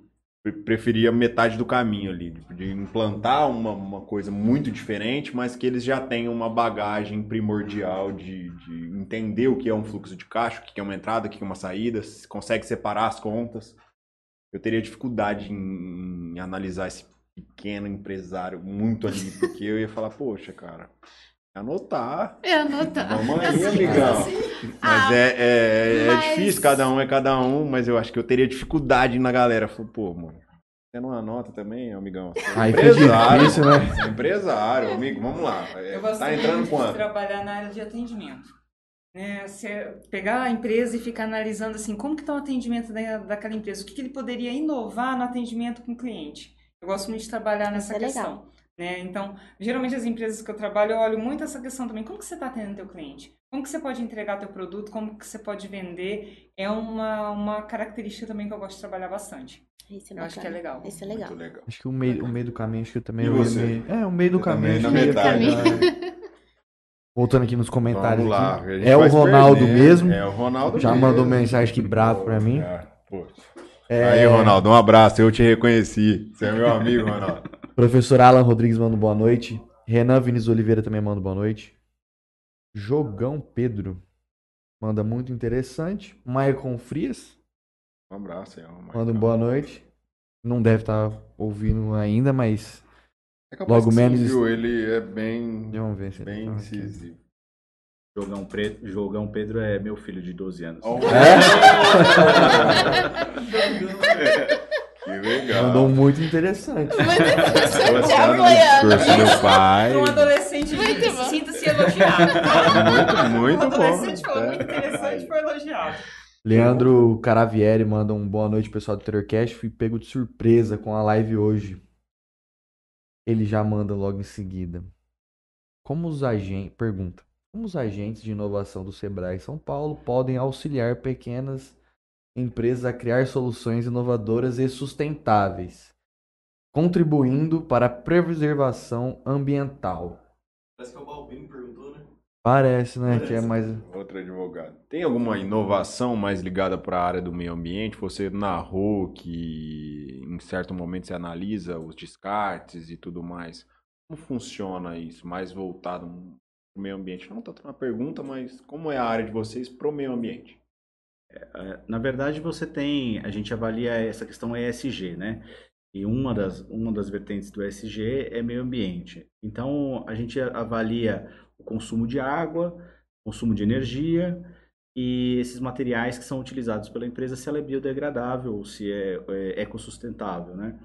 pre- preferia metade do caminho ali, de implantar uma, uma coisa muito diferente, mas que eles já tenham uma bagagem primordial de, de entender o que é um fluxo de caixa, o que é uma entrada, o que é uma saída, se consegue separar as contas. Eu teria dificuldade em, em analisar esse pequeno empresário muito ali, porque eu ia falar, poxa, cara, anotar. É anotar. Vamos aí, Assim, amigão. assim. Mas Ah, é, é, é mas- difícil, cada um é cada um, mas eu acho que eu teria dificuldade na galera. Falei, pô, mano, você não anota também, amigão? Você é Aí fica difícil, né? Você é empresário, amigo, vamos lá. É, Eu gosto tá muito entrando de quanto? trabalhar na área de atendimento. Né, você pegar a empresa e ficar analisando assim, como que está o atendimento da, daquela empresa, o que, que ele poderia inovar no atendimento com o cliente. Eu gosto muito de trabalhar nessa é questão. legal. Né? Então, geralmente as empresas que eu trabalho, eu olho muito essa questão também. Como que você está atendendo teu cliente? Como que você pode entregar teu produto? Como que você pode vender? É uma, uma característica também que eu gosto de trabalhar bastante. Isso é Eu acho que é legal. Isso é legal. Muito legal. Acho que o meio, o meio do caminho, acho que eu também E você? meio- É, o meio do Eu caminho. também, na que metade. pegar- Voltando aqui nos comentários. Vamos lá. aqui. É o Ronaldo perdendo. mesmo. É o Ronaldo Já mesmo. mandou mensagem aqui bravo pra mim. Pô. É, Aí, Ronaldo, um abraço. Eu te reconheci. Você é meu amigo, Ronaldo. Professor Alan Rodrigues manda boa noite. Renan Vinícius Oliveira também manda boa noite. Jogão Pedro manda muito interessante. Maicon Frias Um abraço aí, ó, Marcão. manda um boa noite. Não deve estar ouvindo ainda, mas É logo menos- viu? Ele é bem, vamos ver se bem tá aqui. incisivo. Jogão, Pre... Jogão Pedro é meu filho de 12 anos. Que legal. Mandou muito interessante. Gostando do apoiando. discurso do pai. Um adolescente, Muito bom. sinta-se elogiado. Muito, muito um bom. adolescente falou É. muito interessante, foi elogiado. Leandro Caravieri manda um boa noite, pessoal do Terrorcast. Fui pego de surpresa com a live hoje. Ele já manda logo em seguida. Como os agentes. Pergunta. Como os agentes de inovação do Sebrae São Paulo podem auxiliar pequenas empresas a criar soluções inovadoras e sustentáveis, contribuindo para a preservação ambiental? Parece que é o Balbino perguntou, né? Parece, né? Que é Parece. mais. Outro advogado. Tem alguma inovação mais ligada para a área do meio ambiente? Você narrou que em certo momento você analisa os descartes e tudo mais. Como funciona isso? Mais voltado para o meio ambiente? Não tanto uma pergunta, mas como é a área de vocês para o meio ambiente? Na verdade, você tem, a gente avalia essa questão ESG, né? E uma das, uma das vertentes do ESG é meio ambiente. Então, a gente avalia o consumo de água, consumo de energia e esses materiais que são utilizados pela empresa, se ela é biodegradável ou se é, é ecossustentável, né?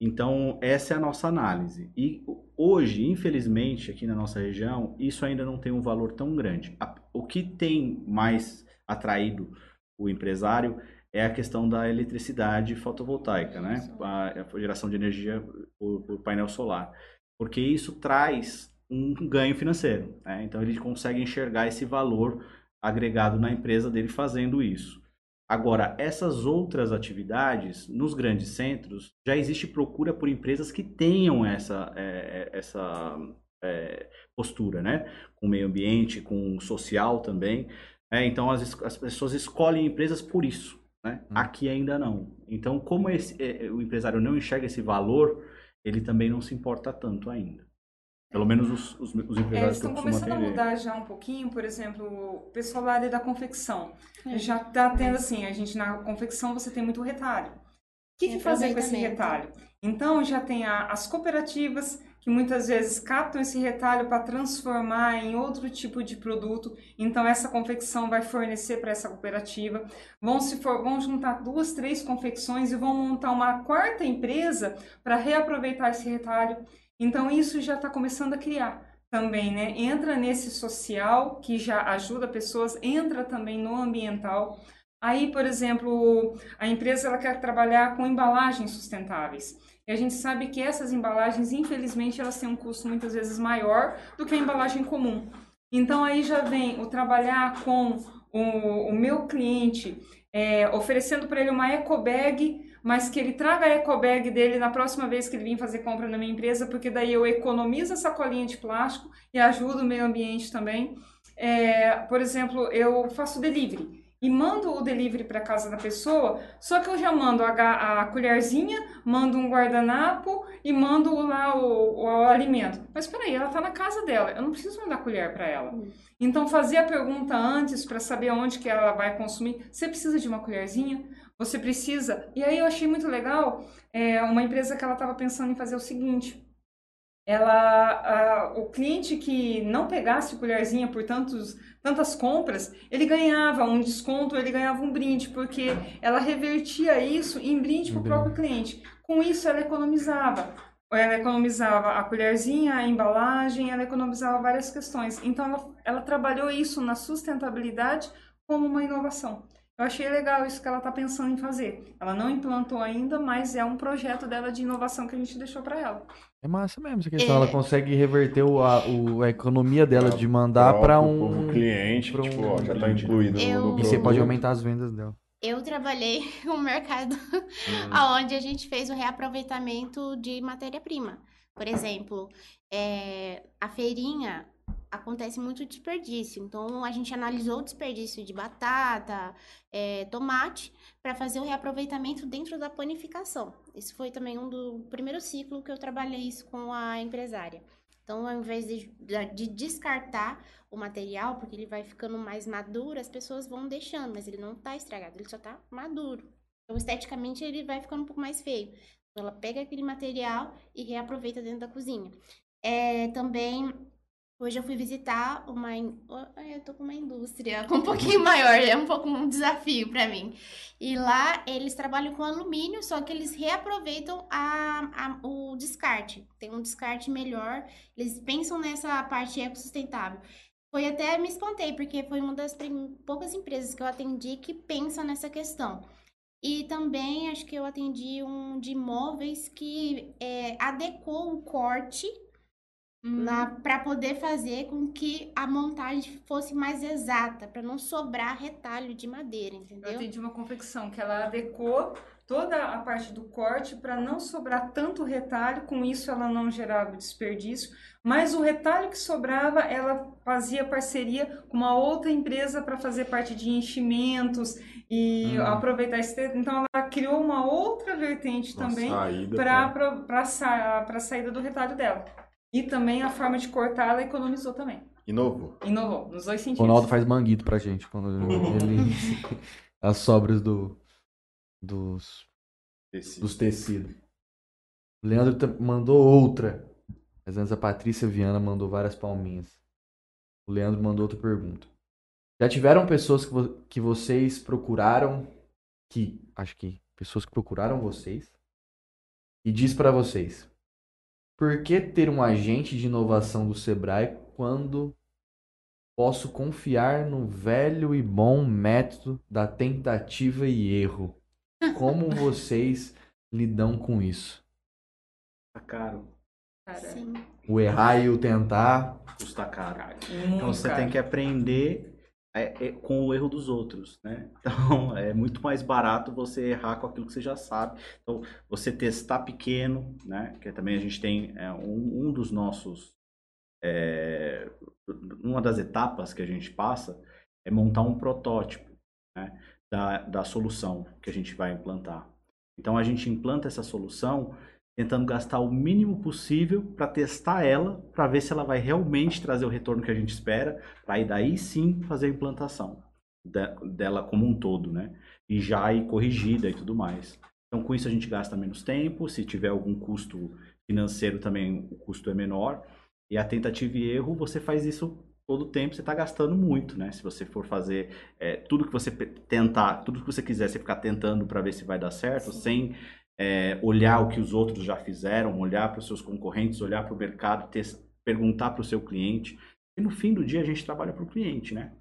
Então, essa é a nossa análise. E hoje, infelizmente, aqui na nossa região, isso ainda não tem um valor tão grande. O que tem mais atraído o empresário é a questão da eletricidade fotovoltaica, né? A, a geração de energia por, por painel solar. Porque isso traz um ganho financeiro. né? Então, ele consegue enxergar esse valor agregado na empresa dele fazendo isso. Agora, essas outras atividades, nos grandes centros, já existe procura por empresas que tenham essa, é, é, essa é, postura, né? Com o meio ambiente, com o social também. É, então, as, as pessoas escolhem empresas por isso. Né? Hum. Aqui ainda não. Então, como esse, é, o empresário não enxerga esse valor, ele também não se importa tanto ainda. Pelo menos os, os, os É, empresários eles que eu estão começando a atender. mudar já um pouquinho, por exemplo, o pessoal da área da confecção. É. Já está tendo assim, a gente na confecção você tem muito retalho. O que, que fazer com esse retalho? Então já tem a- as cooperativas que muitas vezes captam esse retalho para transformar em outro tipo de produto. Então essa confecção vai fornecer para essa cooperativa. Vão se for, vão juntar duas, três confecções e vão montar uma quarta empresa para reaproveitar esse retalho. Então isso já está começando a criar também, né? Entra nesse social que já ajuda pessoas, entra também no ambiental. Aí, por exemplo, a empresa ela quer trabalhar com embalagens sustentáveis. E a gente sabe que essas embalagens, infelizmente, elas têm um custo muitas vezes maior do que a embalagem comum. Então aí já vem o trabalhar com o, o meu cliente, é, oferecendo para ele uma eco bag, mas que ele traga a eco bag dele na próxima vez que ele vir fazer compra na minha empresa, porque daí eu economizo essa colinha de plástico e ajudo o meio ambiente também. É, por exemplo, eu faço delivery. E mando o delivery para casa da pessoa, só que eu já mando a, a colherzinha, mando um guardanapo e mando lá o, o alimento. Mas peraí, ela tá na casa dela, eu não preciso mandar colher para ela. Então fazer a pergunta antes para saber onde que ela vai consumir. Você precisa de uma colherzinha? Você precisa? E aí eu achei muito legal é, uma empresa que ela estava pensando em fazer o seguinte. Ela, a- o cliente que não pegasse colherzinha por tantos, tantas compras, ele ganhava um desconto, ele ganhava um brinde, porque ela revertia isso em brinde para o Em próprio cliente. Com isso, ela economizava. Ela economizava a colherzinha, a embalagem, ela economizava várias questões. Então, ela, ela trabalhou isso na sustentabilidade como uma inovação. Eu achei legal isso que ela está pensando em fazer. Ela não implantou ainda, mas é um projeto dela de inovação que a gente deixou para ela. É massa mesmo essa questão. É. Ela consegue reverter o, a, o- a economia dela de mandar povo um. cliente, pra um tipo, ó, já tá brinde. incluído Eu- no E você pode aumentar as vendas dela. Eu trabalhei no mercado Hum. onde a gente fez o reaproveitamento de matéria-prima. Por exemplo, é, a feirinha acontece muito desperdício. Então, a gente analisou o desperdício de batata, é, tomate, para fazer o reaproveitamento dentro da panificação. Isso foi também um do primeiro ciclo que eu trabalhei isso com a empresária. Então, ao invés de, de descartar o material, porque ele vai ficando mais maduro, as pessoas vão deixando, mas ele não tá estragado, ele só tá maduro. Então, esteticamente, ele vai ficando um pouco mais feio. Então, ela pega aquele material e reaproveita dentro da cozinha. É, também, hoje eu fui visitar uma... in- Eu tô com uma indústria um pouquinho maior, é um pouco um desafio para mim. E lá, eles trabalham com alumínio, só que eles reaproveitam a, a- o descarte. Tem um descarte melhor, eles pensam nessa parte ecossustentável. Foi até me espantei, porque foi uma das prim- poucas empresas que eu atendi que pensa nessa questão. E também acho que eu atendi um de imóveis que é, adequou o corte para poder fazer com que a montagem fosse mais exata, para não sobrar retalho de madeira, Eu entendeu? atendi uma confecção que ela adequou toda a parte do corte para não sobrar tanto retalho, com isso ela não gerava desperdício, mas o retalho que sobrava, ela fazia parceria com uma outra empresa para fazer parte de enchimentos e Hum. aproveitar esse. Então ela criou uma outra vertente Uma também para pra- a saída do retalho dela. E também a forma de cortar ela economizou também. Inovou. Inovou, nos dois O sentidos. Ronaldo faz manguito pra gente quando ele. as sobras do, dos, Esse- dos tecidos. O Leandro mandou outra. Mas antes a Patrícia Viana mandou várias palminhas. O Leandro mandou outra pergunta. Já tiveram pessoas que, vo- que vocês procuraram, que acho que pessoas que procuraram vocês e diz pra vocês: Por que ter um agente de inovação do Sebrae quando posso confiar no velho e bom método da tentativa e erro? Como vocês lidam com isso? Tá caro. Cara, Sim. O errar e o tentar. Custa caro. Então você caro. tem que aprender é, é, com o erro dos outros, né? Então é muito mais barato você errar com aquilo que você já sabe. Então você testar pequeno, né? Que também a gente tem é, um, um dos nossos é, uma das etapas que a gente passa é montar um protótipo né, da, da solução que a gente vai implantar. Então a gente implanta essa solução tentando gastar o mínimo possível para testar ela, para ver se ela vai realmente trazer o retorno que a gente espera, para aí daí sim fazer a implantação de- dela como um todo, né? E já ir corrigida e tudo mais. Então com isso a gente gasta menos tempo, se tiver algum custo financeiro também o custo é menor. E a tentativa e erro, você faz isso todo o tempo, você está gastando muito, né? Se você for fazer é, tudo que você tentar, tudo que você quiser, você ficar tentando para ver se vai dar certo, sem é, olhar o que os outros já fizeram, olhar para os seus concorrentes, olhar para o mercado, tes- perguntar para o seu cliente. E no fim do dia a gente trabalha para o cliente, né?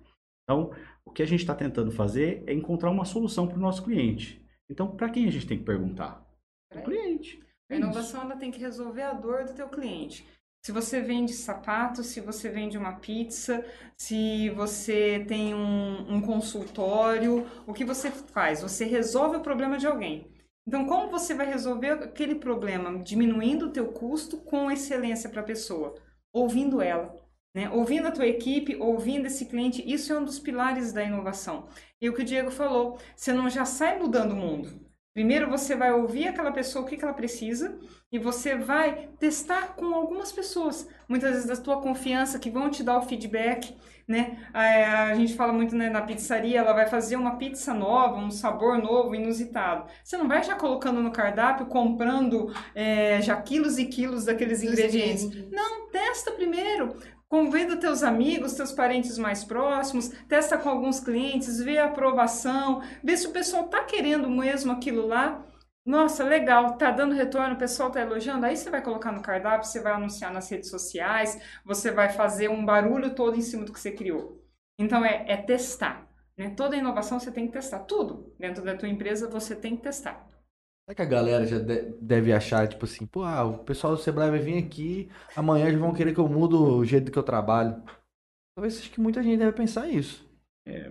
Então, o que a gente está tentando fazer é encontrar uma solução para o nosso cliente. Então, para quem a gente tem que perguntar? Para o cliente. A É isso. inovação ela tem que resolver a dor do teu cliente. Se você vende sapato, se você vende uma pizza, se você tem um, um consultório, o que você faz? Você resolve o problema de alguém. Então, como você vai resolver aquele problema diminuindo o teu custo com excelência para a pessoa? Ouvindo ela, Né? Ouvindo a tua equipe, ouvindo esse cliente, isso é um dos pilares da inovação. E o que o Diego falou, você não já sai mudando o mundo. Primeiro você vai ouvir aquela pessoa o que, que ela precisa e você vai testar com algumas pessoas, muitas vezes da tua confiança, que vão te dar o feedback, né? A, a gente fala muito né, na pizzaria, ela vai fazer uma pizza nova, um sabor novo, inusitado. Você não vai já colocando no cardápio, comprando é, já quilos e quilos daqueles ingredientes. Não, testa primeiro. Convida teus amigos, teus parentes mais próximos, testa com alguns clientes, vê a aprovação, vê se o pessoal está querendo mesmo aquilo lá. Nossa, legal, tá dando retorno, o pessoal tá elogiando. Aí você vai colocar no cardápio, você vai anunciar nas redes sociais, você vai fazer um barulho todo em cima do que você criou. Então é, é testar. Né? Toda inovação você tem que testar. Tudo dentro da tua empresa você tem que testar. Será que a galera já de- deve achar, tipo assim, pô, ah, o pessoal do Sebrae vai vir aqui, amanhã já vão querer que eu mude o jeito que eu trabalho. Talvez acho que muita gente deve pensar isso. É.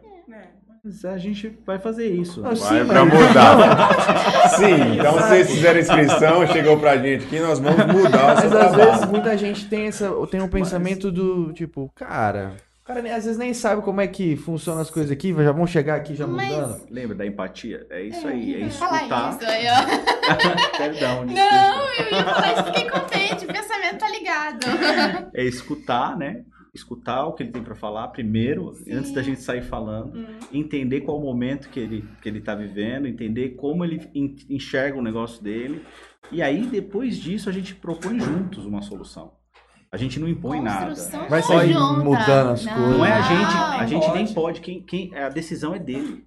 Mas a gente vai fazer isso. Ah, sim, Vai mas- pra mudar. Sim, então vocês fizeram inscrição, chegou pra gente aqui, nós vamos mudar o seu Mas às trabalho. vezes muita gente tem, essa, tem um pensamento do tipo, cara, cara às vezes nem sabe como é que funcionam as coisas aqui, já vão chegar aqui já Mas- mudando. Lembra da empatia? É isso aí, é Falar escutar. isso aí, ó. Perdão, desculpa. Não, eu ia falar isso, fiquei contente, o pensamento tá ligado. É escutar, né? Escutar o que ele tem pra falar primeiro, Sim. antes da gente sair falando. Hum. Entender qual o momento que ele, que ele tá vivendo, entender como ele en- enxerga o negócio dele. E aí, depois disso, a gente propõe juntos uma solução. A gente não impõe nada. Construção Vai sair mudando as Não. coisas. Não é a gente, Não, a gente nem pode. pode, quem, quem, a decisão é dele.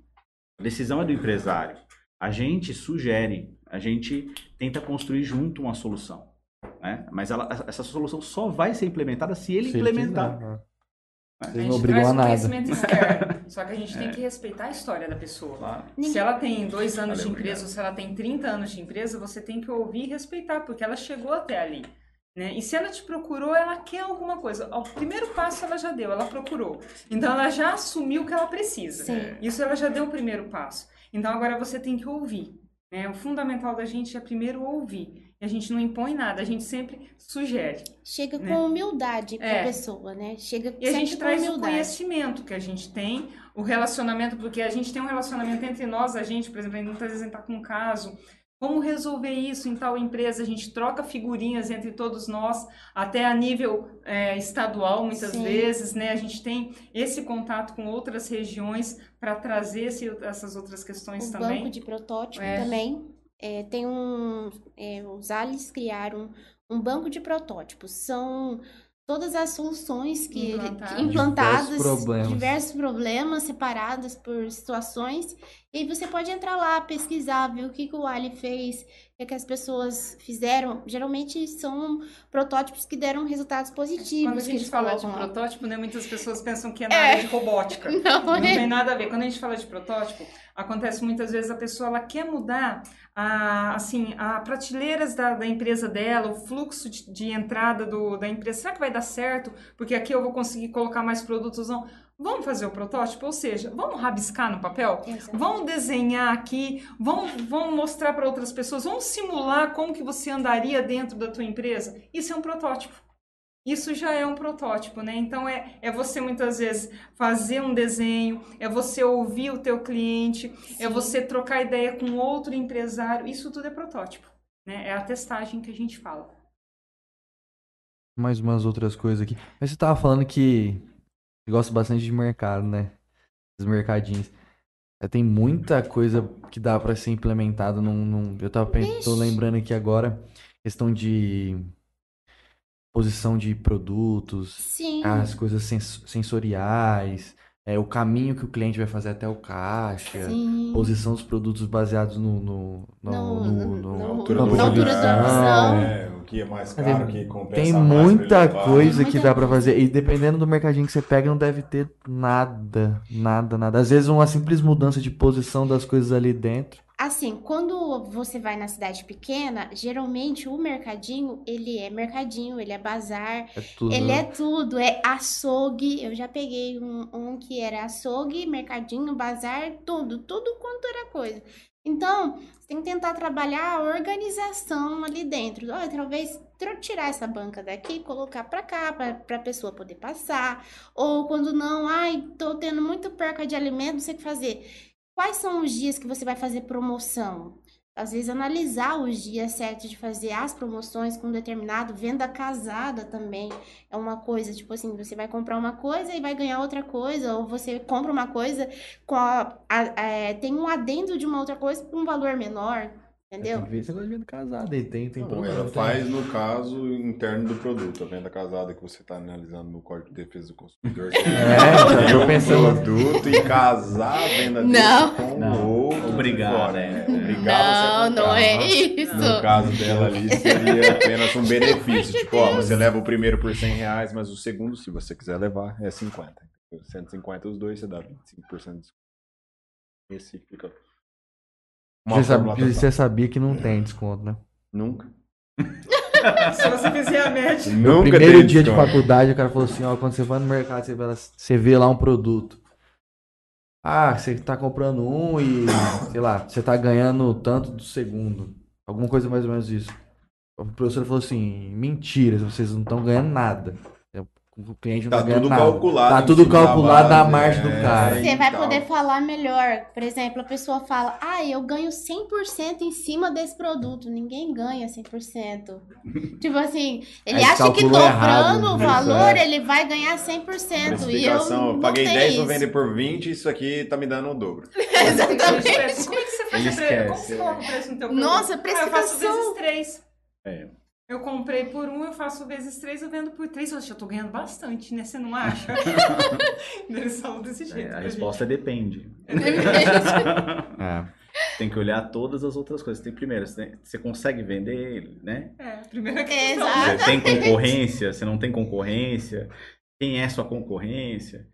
A decisão é do empresário. A gente sugere, a gente tenta construir junto uma solução. Né? Mas ela- essa solução só vai ser implementada se ele Se implementar. quiser, né? A Vocês gente não obrigam traz a o nada. conhecimento externo. Só que a gente tem que respeitar a história da pessoa. Claro. Se ela tem dois anos Valeu, de empresa obrigado. ou se ela tem 30 anos de empresa, você tem que ouvir e respeitar, porque ela chegou até ali. Né? E se ela te procurou, ela quer alguma coisa. O primeiro passo ela já deu, ela procurou. Então ela já assumiu o que ela precisa. Sim. Isso ela já deu o primeiro passo. Então agora você tem que ouvir. Né? O fundamental da gente é primeiro ouvir. E a gente não impõe nada, a gente sempre sugere. Chega Né? com humildade pra É. pessoa, né? Chega E a gente traz o humildade. conhecimento que a gente tem, o relacionamento, porque a gente tem um relacionamento entre nós, a gente, por exemplo, a gente muitas vezes está com um caso, como resolver isso em tal empresa, a gente troca figurinhas entre todos nós, até a nível é, estadual, muitas Sim. vezes, né? A gente tem esse contato com outras regiões para trazer esse- essas outras questões O também. banco de protótipo É. também. É, tem um. é, os Alice criaram um banco de protótipos. São todas as soluções que Implantadas. que- implantadas, Diversos problemas. diversos problemas separadas por situações. E você pode entrar lá, pesquisar, ver o que, que o Ali fez, o que, que as pessoas fizeram. Geralmente são protótipos que deram resultados positivos. Quando a gente fala de lá. protótipo, né, muitas pessoas pensam que é na É. área de robótica. Não, Não é? tem nada a ver. Quando a gente fala de protótipo, acontece muitas vezes a pessoa ela quer mudar a, assim, a prateleiras da, da empresa dela, o fluxo de, de entrada do, da empresa. Será que vai dar certo? Porque aqui eu vou conseguir colocar mais produtos? Não. Vamos fazer o protótipo? Ou seja, vamos rabiscar no papel? Exato. Vamos desenhar aqui, vamos, vamos mostrar para outras pessoas, vamos simular como que você andaria dentro da tua empresa. Isso é um protótipo. Isso já é um protótipo, né? Então é, é você muitas vezes fazer um desenho, é você ouvir o teu cliente, é Sim. você trocar ideia com outro empresário. Isso tudo é protótipo, né? É a testagem que a gente fala. Mais umas outras coisas aqui. Mas você tava falando que gosta bastante de mercado, né? Os mercadinhos. É, Tem muita coisa que dá pra ser implementada num, num- Eu tava tô lembrando aqui agora, questão de posição de produtos, Sim. as coisas sens- sensoriais, é, o caminho que o cliente vai fazer até o caixa, Sim. posição dos produtos baseados no, no, no, No- no- no- no- na altura campo do de altura da visão. visão. É, o que é mais Tem- caro, que compensa Tem muita coisa que dá pra coisa. fazer. E dependendo do mercadinho que você pega, não deve ter nada, nada, nada. Às vezes uma simples mudança de posição das coisas ali dentro. Assim, quando você vai na cidade pequena, geralmente o mercadinho, ele é mercadinho, ele é bazar, É tudo. ele é tudo, é açougue. Eu já peguei um, um que era açougue, mercadinho, bazar, tudo, tudo quanto era coisa. Então, você tem que tentar trabalhar a organização ali dentro. Olha, talvez tirar essa banca daqui, colocar pra cá, pra, pra pessoa poder passar. Ou quando não, ai, tô tendo muito perca de alimento, não sei o que fazer. Quais são os dias que você vai fazer promoção? Às vezes, analisar os dias certos de fazer as promoções com determinado, venda casada também. É uma coisa, tipo assim, você vai comprar uma coisa e vai ganhar outra coisa, ou você compra uma coisa com a, a- é, tem um adendo de uma outra coisa por um valor menor, Tem entendeu? que ver esse negócio de venda casada aí. Tem, tem Não, problema, ela tem. faz no caso interno do produto, a venda casada que você está analisando no Código de Defesa do Consumidor. É, o pensando. produto e casar a venda Não. com Não. o outro. Obrigado, fora, né? né? Obrigado Não, não é isso. No caso dela ali, seria apenas um benefício. tipo, ó, você leva o primeiro por 100 reais, mas o segundo, se você quiser levar, é 50. 150 os dois, você dá 25% de desconto. Esse fica. Uma Você, sabe- você sabia que não tem desconto, né? Nunca. Se você fizer a média. Nunca Primeiro dia de desconto. faculdade, o cara falou assim, ó, quando você vai no mercado, você vê, lá- você vê lá um produto. Ah, você tá comprando um e, sei lá, você tá ganhando tanto do segundo. Alguma coisa mais ou menos isso. O professor falou assim, mentira, vocês não estão ganhando nada. O cliente não Tá tá, ganhando tudo nada. calculado. Tá tudo calculado da base, margem do é, cara. Você vai então. poder falar melhor. Por exemplo, a pessoa fala: Ah, eu ganho 100% em cima desse produto. Ninguém ganha 100%. tipo assim, ele Aí acha que calculou errado, dobrando o né? valor, É. ele vai ganhar 100%. E eu Precificação, não eu paguei tenho 10, vou vender por 20, isso aqui tá me dando o dobro. Exatamente. Como é que você faz preço? Como esquece, você coloca o preço no teu produto? Nossa, Ah, eu faço precificação. vezes três. É. Eu comprei por um, eu faço vezes três, eu vendo por três. Oxe, eu tô ganhando bastante, né? Você não acha? Eles falam desse jeito. É, a resposta é depende. É. Tem que olhar todas as outras coisas. Tem primeiro, você, tem- você consegue vender ele, né? gente. É, primeira questão. Exato. Você tem concorrência, você não tem concorrência, quem é sua concorrência,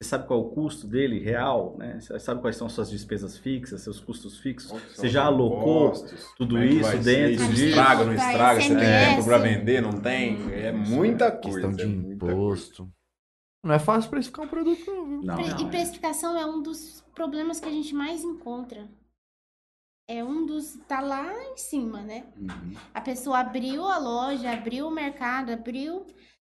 você sabe qual é o custo dele real, né? Você sabe quais são suas despesas fixas, seus custos fixos. Você já alocou tudo é isso dentro Isso disso? Estraga, não estraga? Você tem tempo pra vender? Não tem? É muita coisa. Questão de é coisa. imposto. Não é fácil precificar um produto, não, viu? Não, Pre- não, e é. precificação é um dos problemas que a gente mais encontra. É um dos. tá lá em cima, né? Uhum. A pessoa abriu a loja, abriu o mercado, abriu.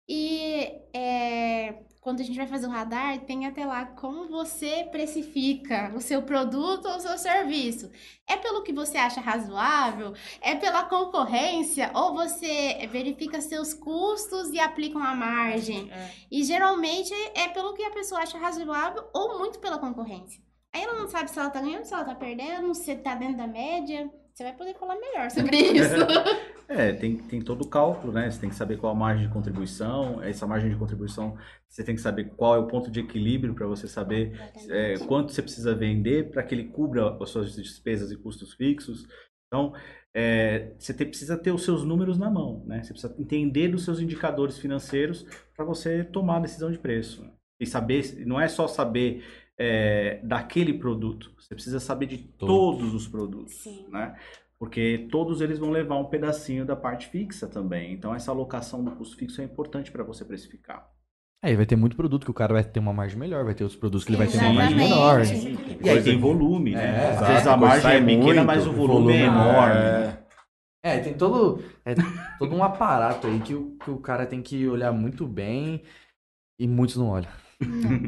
E é, quando a gente vai fazer o radar, tem até lá como você precifica o seu produto ou o seu serviço. É pelo que você acha razoável? É pela concorrência? Ou você verifica seus custos e aplica uma margem? É. E geralmente é pelo que a pessoa acha razoável ou muito pela concorrência. Aí ela não sabe se ela tá ganhando, se ela tá perdendo, se tá dentro da média. Você vai poder falar melhor sobre isso. É, tem, tem todo o cálculo, né? Você tem que saber qual a margem de contribuição. Essa margem de contribuição, você tem que saber qual é o ponto de equilíbrio para você saber é, quanto você precisa vender para que ele cubra as suas despesas e custos fixos. Então, é, você tem- precisa ter os seus números na mão, né? Você precisa entender dos seus indicadores financeiros para você tomar a decisão de preço. E saber, não é só saber é, daquele produto, você precisa saber de Todos. todos os produtos, Sim. né? Porque todos eles vão levar um pedacinho da parte fixa também. Então, essa alocação do custo fixo é importante para você precificar. Aí vai ter muito produto que o cara vai ter uma margem melhor, vai ter outros produtos que ele vai ter uma margem menor. Tem E aí tem- em volume, né? É, Às vezes a margem é pequena, muito, mas o o volume, é volume enorme. É, É, tem todo, é, todo um aparato aí que o, que o cara tem que olhar muito bem e muitos não olham.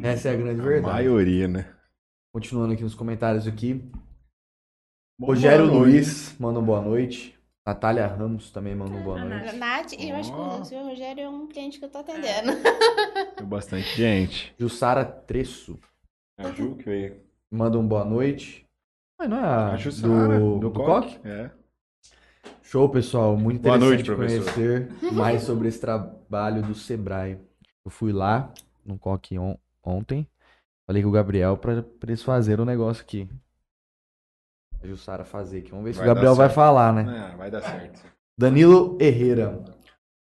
Essa é a grande a verdade. maioria, né? Continuando aqui nos comentários aqui. Bom, Rogério boa noite. Luiz manda um boa noite. Natália Ramos também manda um boa A noite. Nath. Nath, eu acho que o seu Rogério é um cliente que eu tô atendendo. Tem bastante gente. Jussara Tresso A Ju que veio. manda um boa noite. Mas não é a A Jussara, do, do Coque? É. Show, pessoal. Muito Boa interessante noite, professor. conhecer mais sobre esse trabalho do Sebrae. Eu fui lá no Coque on- ontem. Falei com o Gabriel para eles fazerem o negócio aqui. A Jussara fazer aqui. Vamos ver se Vai o Gabriel vai falar, né? É, vai dar certo. Danilo Herrera.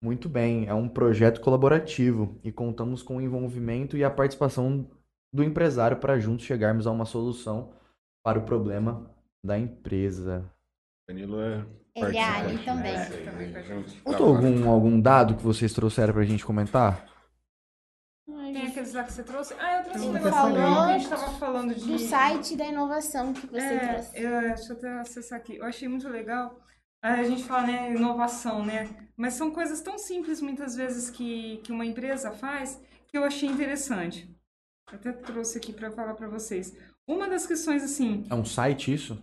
Muito bem, é um projeto colaborativo e contamos com o envolvimento e a participação do empresário para juntos chegarmos a uma solução para o problema da empresa. Danilo é. Ele é participante, alien também. né? É, também com a Junto, Faltou trabalha. algum, algum dado que vocês trouxeram pra gente comentar? Tem aqueles lá que você trouxe? Ah, eu trouxe um negócio falou que a gente tava falando de... Do site da inovação que você É, trouxe. eu, deixa eu até acessar aqui. Eu achei muito legal. Aí A gente fala, né, inovação, né? Mas são coisas tão simples, muitas vezes, que, que uma empresa faz, que eu achei interessante. Eu até trouxe aqui para falar para vocês. Uma das questões, assim, É um site isso?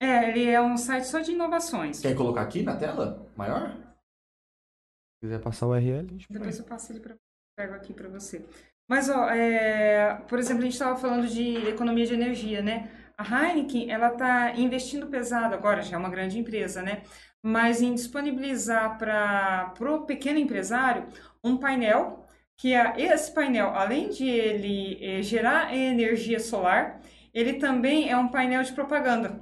é, ele é um site só de inovações. Quer colocar aqui na tela? Maior? Se quiser passar o URL, a gente. Depois eu passo ele para pego aqui para você. Mas, ó, é, por exemplo, a gente estava falando de economia de energia, né? A Heineken, ela está investindo pesado agora, já é uma grande empresa, né? Mas em disponibilizar para o pequeno empresário um painel, que é, esse painel, além de ele eh, gerar energia solar, ele também é um painel de propaganda.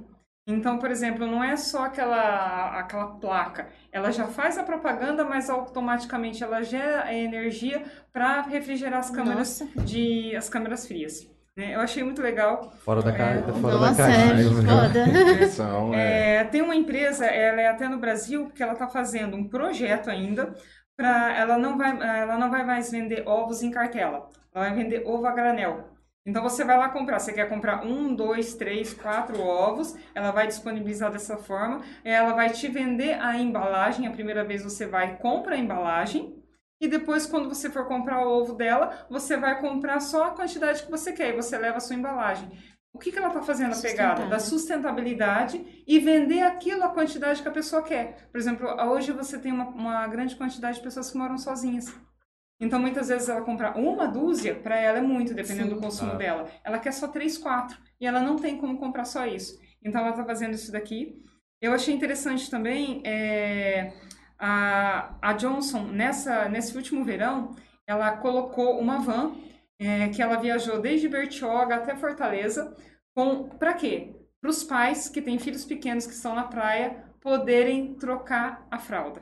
Então, por exemplo, não é só aquela, aquela placa, ela já faz a propaganda, mas automaticamente ela gera energia para refrigerar as câmeras Nossa. de as câmeras frias. né? Eu achei muito legal. Fora da, fora da Nossa, caixa. é foda. Atenção, é. É, tem uma empresa, ela é até no Brasil, que ela está fazendo um projeto ainda para ela não vai ela não vai mais vender ovos em cartela, ela vai vender ovo a granel. Então você vai lá comprar, você quer comprar um, dois, três, quatro ovos, ela vai disponibilizar dessa forma, ela vai te vender a embalagem, a primeira vez você vai compra a embalagem e depois quando você for comprar o ovo dela, você vai comprar só a quantidade que você quer e você leva a sua embalagem. O que, que ela está fazendo a pegada? Da sustentabilidade e vender aquilo a quantidade que a pessoa quer. Por exemplo, hoje você tem uma, uma grande quantidade de pessoas que moram sozinhas. Então, muitas vezes ela compra uma dúzia, para ela é muito, dependendo Sim. do consumo Ah. dela. Ela quer só três, quatro. E ela não tem como comprar só isso. Então, ela está fazendo isso daqui. Eu achei interessante também é, a, a Johnson, nessa, nesse último verão, ela colocou uma van é, que ela viajou desde Bertioga até Fortaleza. Para quê? Para os pais que têm filhos pequenos que estão na praia poderem trocar a fralda.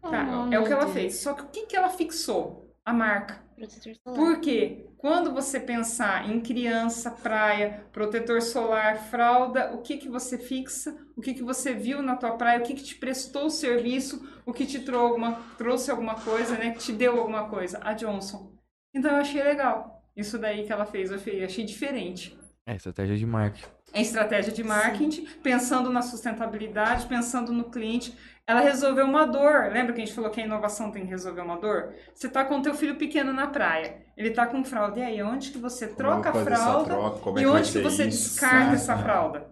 Tá? Oh, é o que ela Deus. fez. Só que o que, que ela fixou? A marca. Protetor solar. Porque quando você pensar em criança, praia, protetor solar, fralda, o que que você fixa? O que que você viu na tua praia? O que que te prestou o serviço? O que te trou- alguma- trouxe alguma coisa, né? Que te deu alguma coisa? A Johnson. Então eu achei legal. Isso daí que ela fez, eu achei, achei diferente. É, estratégia de marketing. É estratégia de marketing, pensando na sustentabilidade, pensando no cliente. Ela resolveu uma dor. Lembra que a gente falou que a inovação tem que resolver uma dor? Você tá com o teu filho pequeno na praia. Ele tá com fralda. E aí, onde que você troca a fralda? troca, como é e onde que você isso? descarta Ah, essa fralda?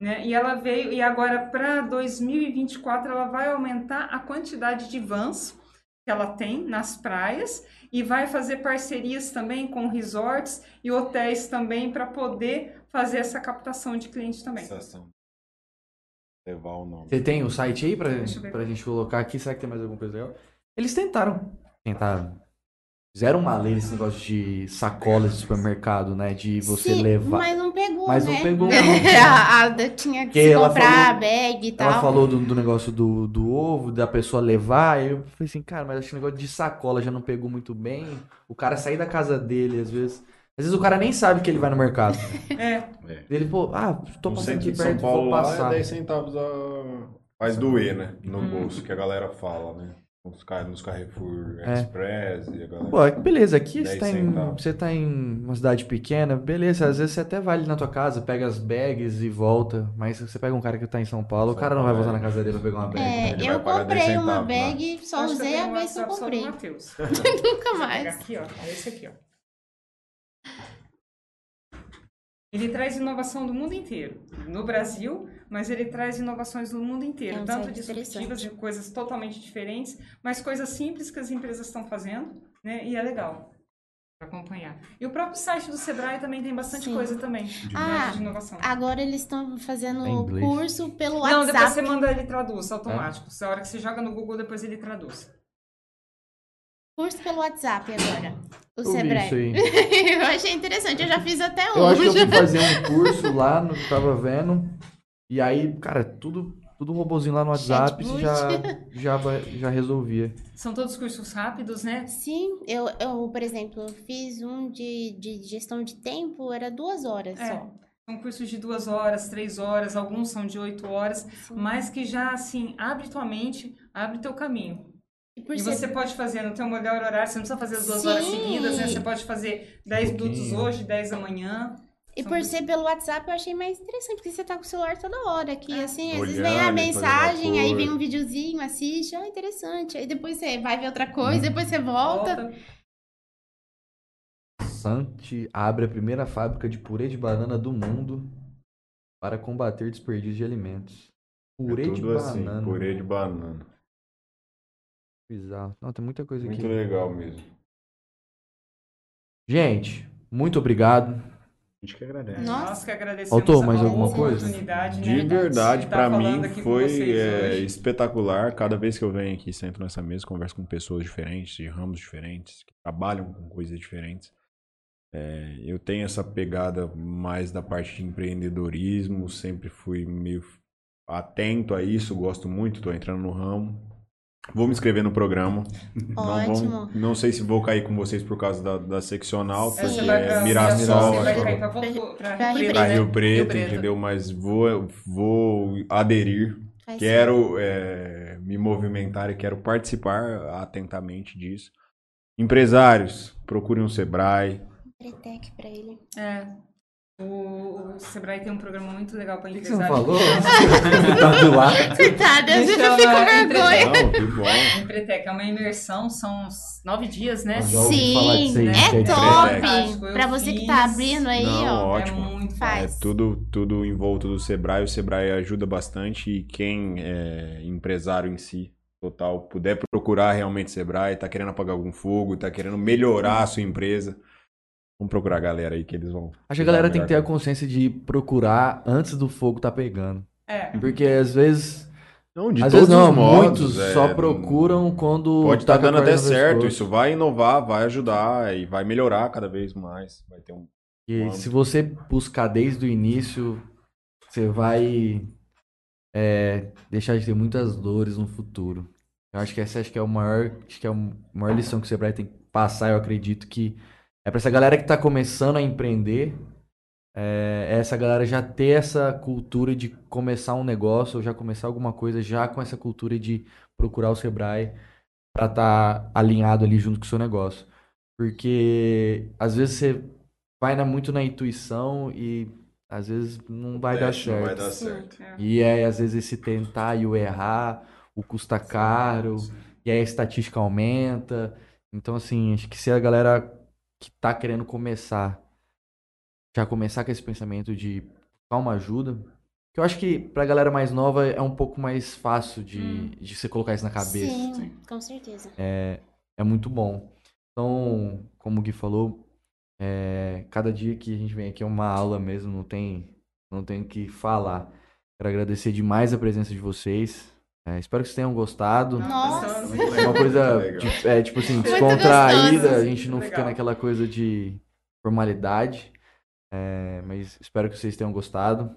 Né? E ela veio, e agora para 2024 ela vai aumentar a quantidade de vans que ela tem nas praias e vai fazer parcerias também com resorts e hotéis também para poder fazer essa captação de clientes também. Levar o nome. Você tem o site aí ver. pra gente colocar aqui? Será que tem mais alguma coisa legal? Eles tentaram. Tentaram. Fizeram uma lei nesse negócio de sacolas de supermercado, né? De você Sim, levar. Mas não pegou, Mas né? não pegou, não. a, a, tinha que comprar falou- bag e tal. Ela falou do, do negócio do, do ovo, da pessoa levar. aí eu falei assim, cara, mas acho que o negócio de sacola já não pegou muito bem. O cara sair da casa dele, às vezes. Às vezes o cara nem sabe que ele vai no mercado. É, É. Ele, pô, ah, tô No passando aqui de São perto, Paulo vou lá passar. é 10 centavos a... Faz doer, né? No Hum. bolso, que a galera fala, né? Nos, car... nos Carrefour É. Express e a galera... Pô, beleza, aqui 10 você tá, em, você tá em uma cidade pequena, beleza, às vezes você até vai ali na tua casa, pega as bags e volta, mas você pega um cara que tá em São Paulo, o cara não vai voltar é. na casa dele pra pegar uma bag. É, Ele eu vai pagar 10 comprei uma né? bag, só usei a vez que eu comprei. Nunca pegar mais. aqui, ó. É esse aqui, ó. Ele traz inovação do mundo inteiro. No Brasil, mas ele traz inovações do mundo inteiro. É um tanto disruptivas, de coisas totalmente diferentes, mas coisas simples que as empresas estão fazendo, né? E é legal para acompanhar. E o próprio site do Sebrae também tem bastante Sim. coisa também Ah, de inovação. Agora eles estão fazendo É em inglês. curso pelo Não, depois WhatsApp. você manda ele traduz, automático. A hora que você joga no Google, depois ele traduz. Curso pelo WhatsApp agora. O Eu Sebrae. eu achei interessante, eu já fiz até Eu acho que eu hoje. fui fazer um curso lá, no, tava vendo, e aí, cara, tudo, tudo robozinho lá no WhatsApp Chatbot. já, já, já resolvia. São todos cursos rápidos, né? Sim, eu, eu, por exemplo, eu fiz um de, de gestão de tempo, era duas horas É. só. São cursos de duas horas, três horas, alguns são de oito horas, Sim. mas que já, assim, abre tua mente, abre teu caminho. E por E ser você pode fazer no teu melhor horário, você não precisa fazer as duas horas Sim. seguidas, né? Você pode fazer 10 minutos pouquinho. hoje, 10 amanhã. E São por ser pelo WhatsApp, eu achei mais interessante, porque você tá com o celular toda hora aqui, É. assim, às vezes Olhando, vem a fazendo mensagem, aí vem um videozinho, assiste, ah, interessante. Aí depois você vai ver outra coisa, depois você volta. Volta. Sante abre a primeira fábrica de purê de banana do mundo para combater desperdício de alimentos. Purê É de assim, banana. purê de banana. Bizarro. Não, tem muita coisa Muito aqui. legal mesmo. Gente, muito obrigado. A gente que agradece. Nossa. Nós que agradecemos Faltou a mais alguma oportunidade, coisa? né, De verdade, estar pra falando mim aqui com foi vocês é, hoje. espetacular. Cada vez que eu venho aqui, sento nessa mesa, converso com pessoas diferentes, de ramos diferentes, que trabalham com coisas diferentes. É, eu tenho essa pegada mais da parte de empreendedorismo, sempre fui meio atento a isso, gosto muito, estou entrando no ramo. Vou me inscrever no programa. Não, Ótimo. vão- não sei se vou cair com vocês por causa da, da seccional, Sim. porque vai é Mirassol, você vai cair pra, Voto- pra Pra Rio Rio Preto, pra né? Rio Preto, Preto. entendeu? Mas vou, vou aderir Faz Quero é, me movimentar e quero participar atentamente disso. Empresários, procurem um Sebrae. Pretec pra ele. É. O, o Sebrae tem um programa muito legal para Por que, que você não empresários. falou? tá do lado. Coitada, eu Deixa fico com vergonha. Não, que bom. Empretec é uma imersão, são uns nove dias, né? Eu aí, Sim, é de top. Eu Pra você que tá abrindo aí, Não, ó. ótimo. É muito Faz. É tudo, tudo em volta do Sebrae. O Sebrae ajuda bastante e quem é empresário em si, total, puder procurar realmente Sebrae, tá querendo apagar algum fogo, tá querendo melhorar a sua empresa, vamos procurar a galera aí que eles vão. Acho que a galera tem que ter a melhor consciência de procurar antes do fogo tá pegando. É. Porque às vezes. Não, de às todos vezes não, os modos. muitos é, só procuram quando. Pode estar tá a dando até certo. Isso vai inovar, vai ajudar e vai melhorar cada vez mais. Vai ter um. E Quando? se você buscar desde o início, você vai é, deixar de ter muitas dores no futuro. Eu acho que essa acho que é o maior, acho que é a maior lição que o Sebrae tem que passar. Eu acredito que é para essa galera que está começando a empreender, é, essa galera já ter essa cultura de começar um negócio ou já começar alguma coisa já com essa cultura de procurar o Sebrae para estar alinhado ali junto com o seu negócio. Porque às vezes você vai na- muito na intuição e às vezes não vai dar Teste não certo. vai dar Sim. certo. é. E é às vezes esse tentar e o errar, o custa caro, e aí a estatística aumenta. Então, assim, acho que se a galera que tá querendo começar, já começar com esse pensamento de buscar uma ajuda, que eu acho que pra galera mais nova é um pouco mais fácil de, Hum. de você colocar isso na cabeça. Sim, com certeza. É muito bom. Então, como o Gui falou, é, cada dia que a gente vem aqui é uma aula mesmo, não tem, não tem o que falar. Quero agradecer demais a presença de vocês. É, espero que vocês tenham gostado. Nossa. É uma coisa, de- é, tipo assim, descontraída, a gente não fica Legal. naquela coisa de formalidade. É, mas espero que vocês tenham gostado.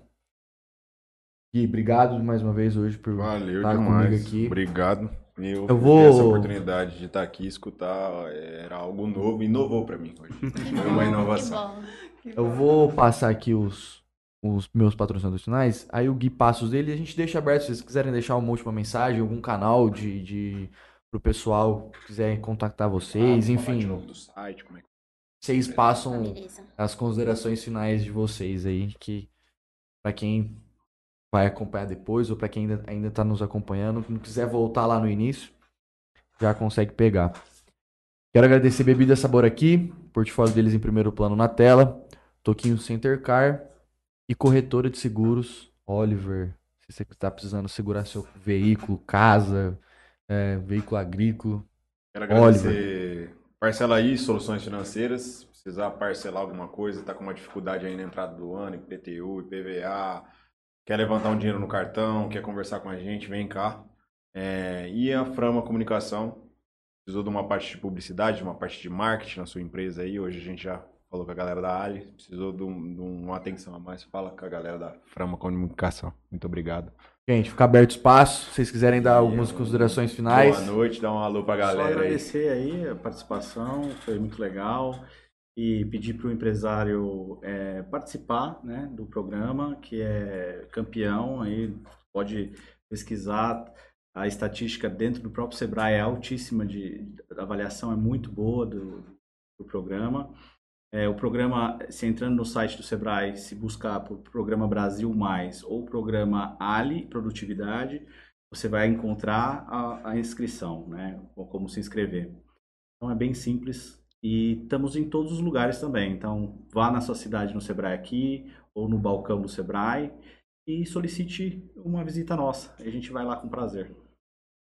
Gui, obrigado mais uma vez hoje por Valeu estar demais. comigo aqui. Obrigado. Eu, Eu vou- essa oportunidade de estar aqui, escutar, era algo novo, inovou pra mim hoje. Foi uma Que inovação. bom. Eu vou passar aqui os, os meus patrocinadores finais, aí o Gui passa os dele e a gente deixa aberto. Se vocês quiserem deixar uma última mensagem, algum canal de, de pro pessoal que quiser contactar vocês, Ah, enfim, novo do site, como é que vocês Ah, passam beleza. as considerações finais de vocês aí, que pra quem vai acompanhar depois ou pra quem ainda, ainda tá nos acompanhando, não quiser voltar lá no início, já consegue pegar. Quero agradecer Bebida Sabor aqui, portfólio deles em primeiro plano na tela, Toquinho Center Car e corretora de seguros Oliver. Se você está precisando segurar seu veículo, casa, é, veículo agrícolo, Quero agradecer. Parcela aí, soluções financeiras. Se precisar parcelar alguma coisa, tá com uma dificuldade aí na entrada do ano, IPTU, IPVA, quer levantar um dinheiro no cartão, quer conversar com a gente, vem cá. É, e a Frama Comunicação, precisou de uma parte de publicidade, de uma parte de marketing na sua empresa aí. Hoje a gente já falou com a galera da Ali, precisou de, um- de uma atenção a mais, fala com a galera da Frama Comunicação. Muito obrigado. Gente, fica aberto o espaço. Se vocês quiserem dar algumas considerações finais. Boa noite, dá um alô pra Só galera aí. agradecer aí a participação, foi muito legal. e pedir para o empresário é, participar né, do programa, que é campeão, aí pode pesquisar a estatística dentro do próprio Sebrae é altíssima, de, a avaliação é muito boa do, do programa. É, o programa, se entrando no site do Sebrae, se buscar por Programa Brasil Mais ou Programa Ali Produtividade, você vai encontrar a, a inscrição, né? Ou como se inscrever. Então é bem simples e estamos em todos os lugares também. Então vá na sua cidade no Sebrae aqui ou no balcão do Sebrae e solicite uma visita nossa. A gente vai lá com prazer.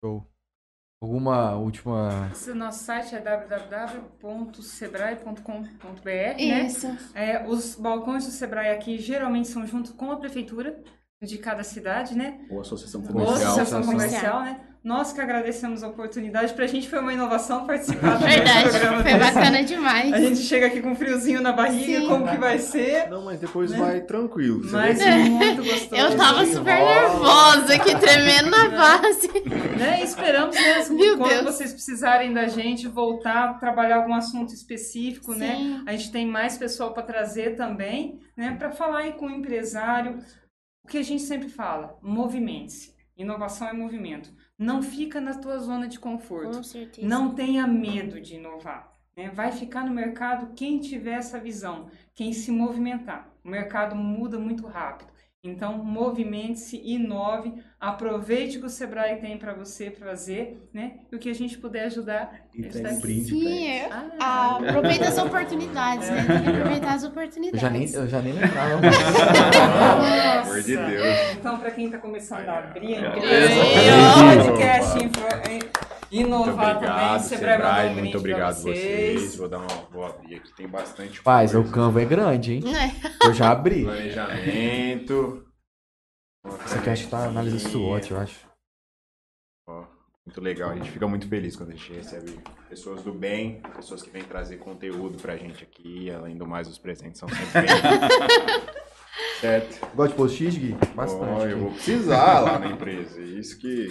Show. Alguma última. Nosso site é www.sebrae.com.br, né? Isso. É, os balcões do Sebrae aqui geralmente são junto com a prefeitura de cada cidade, né? Ou associação Ou comercial. associação Comercial. comercial, né? Nós que agradecemos a oportunidade. Pra gente foi uma inovação participar do Verdade. programa Foi desse. bacana demais. A gente chega aqui com um friozinho na barriga, Sim. como que vai ser. Não, mas depois Né? vai tranquilo. Mas vai muito gostoso. Eu tava super rola. nervosa aqui, tremendo na base. né? Esperamos mesmo Meu quando Deus. vocês precisarem da gente voltar a trabalhar algum assunto específico, né? Sim. A gente tem mais pessoal para trazer também, né? Para falar aí com o empresário. O que a gente sempre fala, movimente-se. Inovação é movimento. Não fica na tua zona de conforto. Com certeza. Não tenha medo de inovar. Né? Vai ficar no mercado quem tiver essa visão, quem se movimentar. O mercado muda muito rápido. Então, movimente-se, inove, aproveite o que o Sebrae tem para você fazer, né? E o que a gente puder. Entrega está um brinde Sim, é. Ah, Ah, aproveita as oportunidades, né? Tem que aproveitar as Eu oportunidades. já nem, eu já nem lembrava. Pelo amor de. Deus. Então, para quem está começando a abrir a empresa, podcast, inovar também, obrigado, o Sebrae um Muito obrigado vocês. vocês. Vou dar uma. Vou abrir aqui. Tem bastante Paz, o coisa. Canva é grande, hein? É. Eu já abri. Planejamento. Isso aqui acho que tá análise SWOT, eu acho. Ó, muito legal, a gente fica muito feliz quando a gente recebe pessoas do bem, pessoas que vêm trazer conteúdo pra gente aqui, além do mais, os presentes são sempre bem. certo? Gosta de post-it, Gui? Bastante. eu vou precisar lá na empresa. Isso que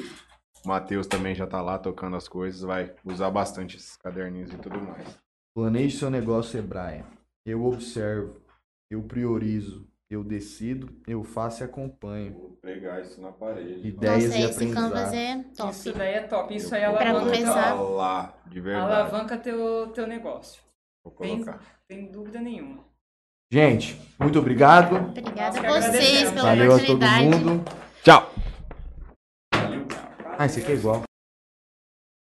o Matheus também já tá lá tocando as coisas, vai usar bastante esses caderninhos e tudo mais. Planeje seu negócio, Sebrae. Eu observo, eu priorizo, eu decido, eu faço e acompanho. Vou pregar isso na parede. Ideias Nossa, e esse Canvas aprendizado. é top. Isso daí é top. Isso Eu aí alavanca, começar. lá, de verdade. alavanca teu, teu negócio. Vou colocar. Tem dúvida nenhuma. Gente, muito obrigado. Obrigada Nós a vocês pela Valeu a todo oportunidade. mundo. Tchau! Ah, esse aqui é igual.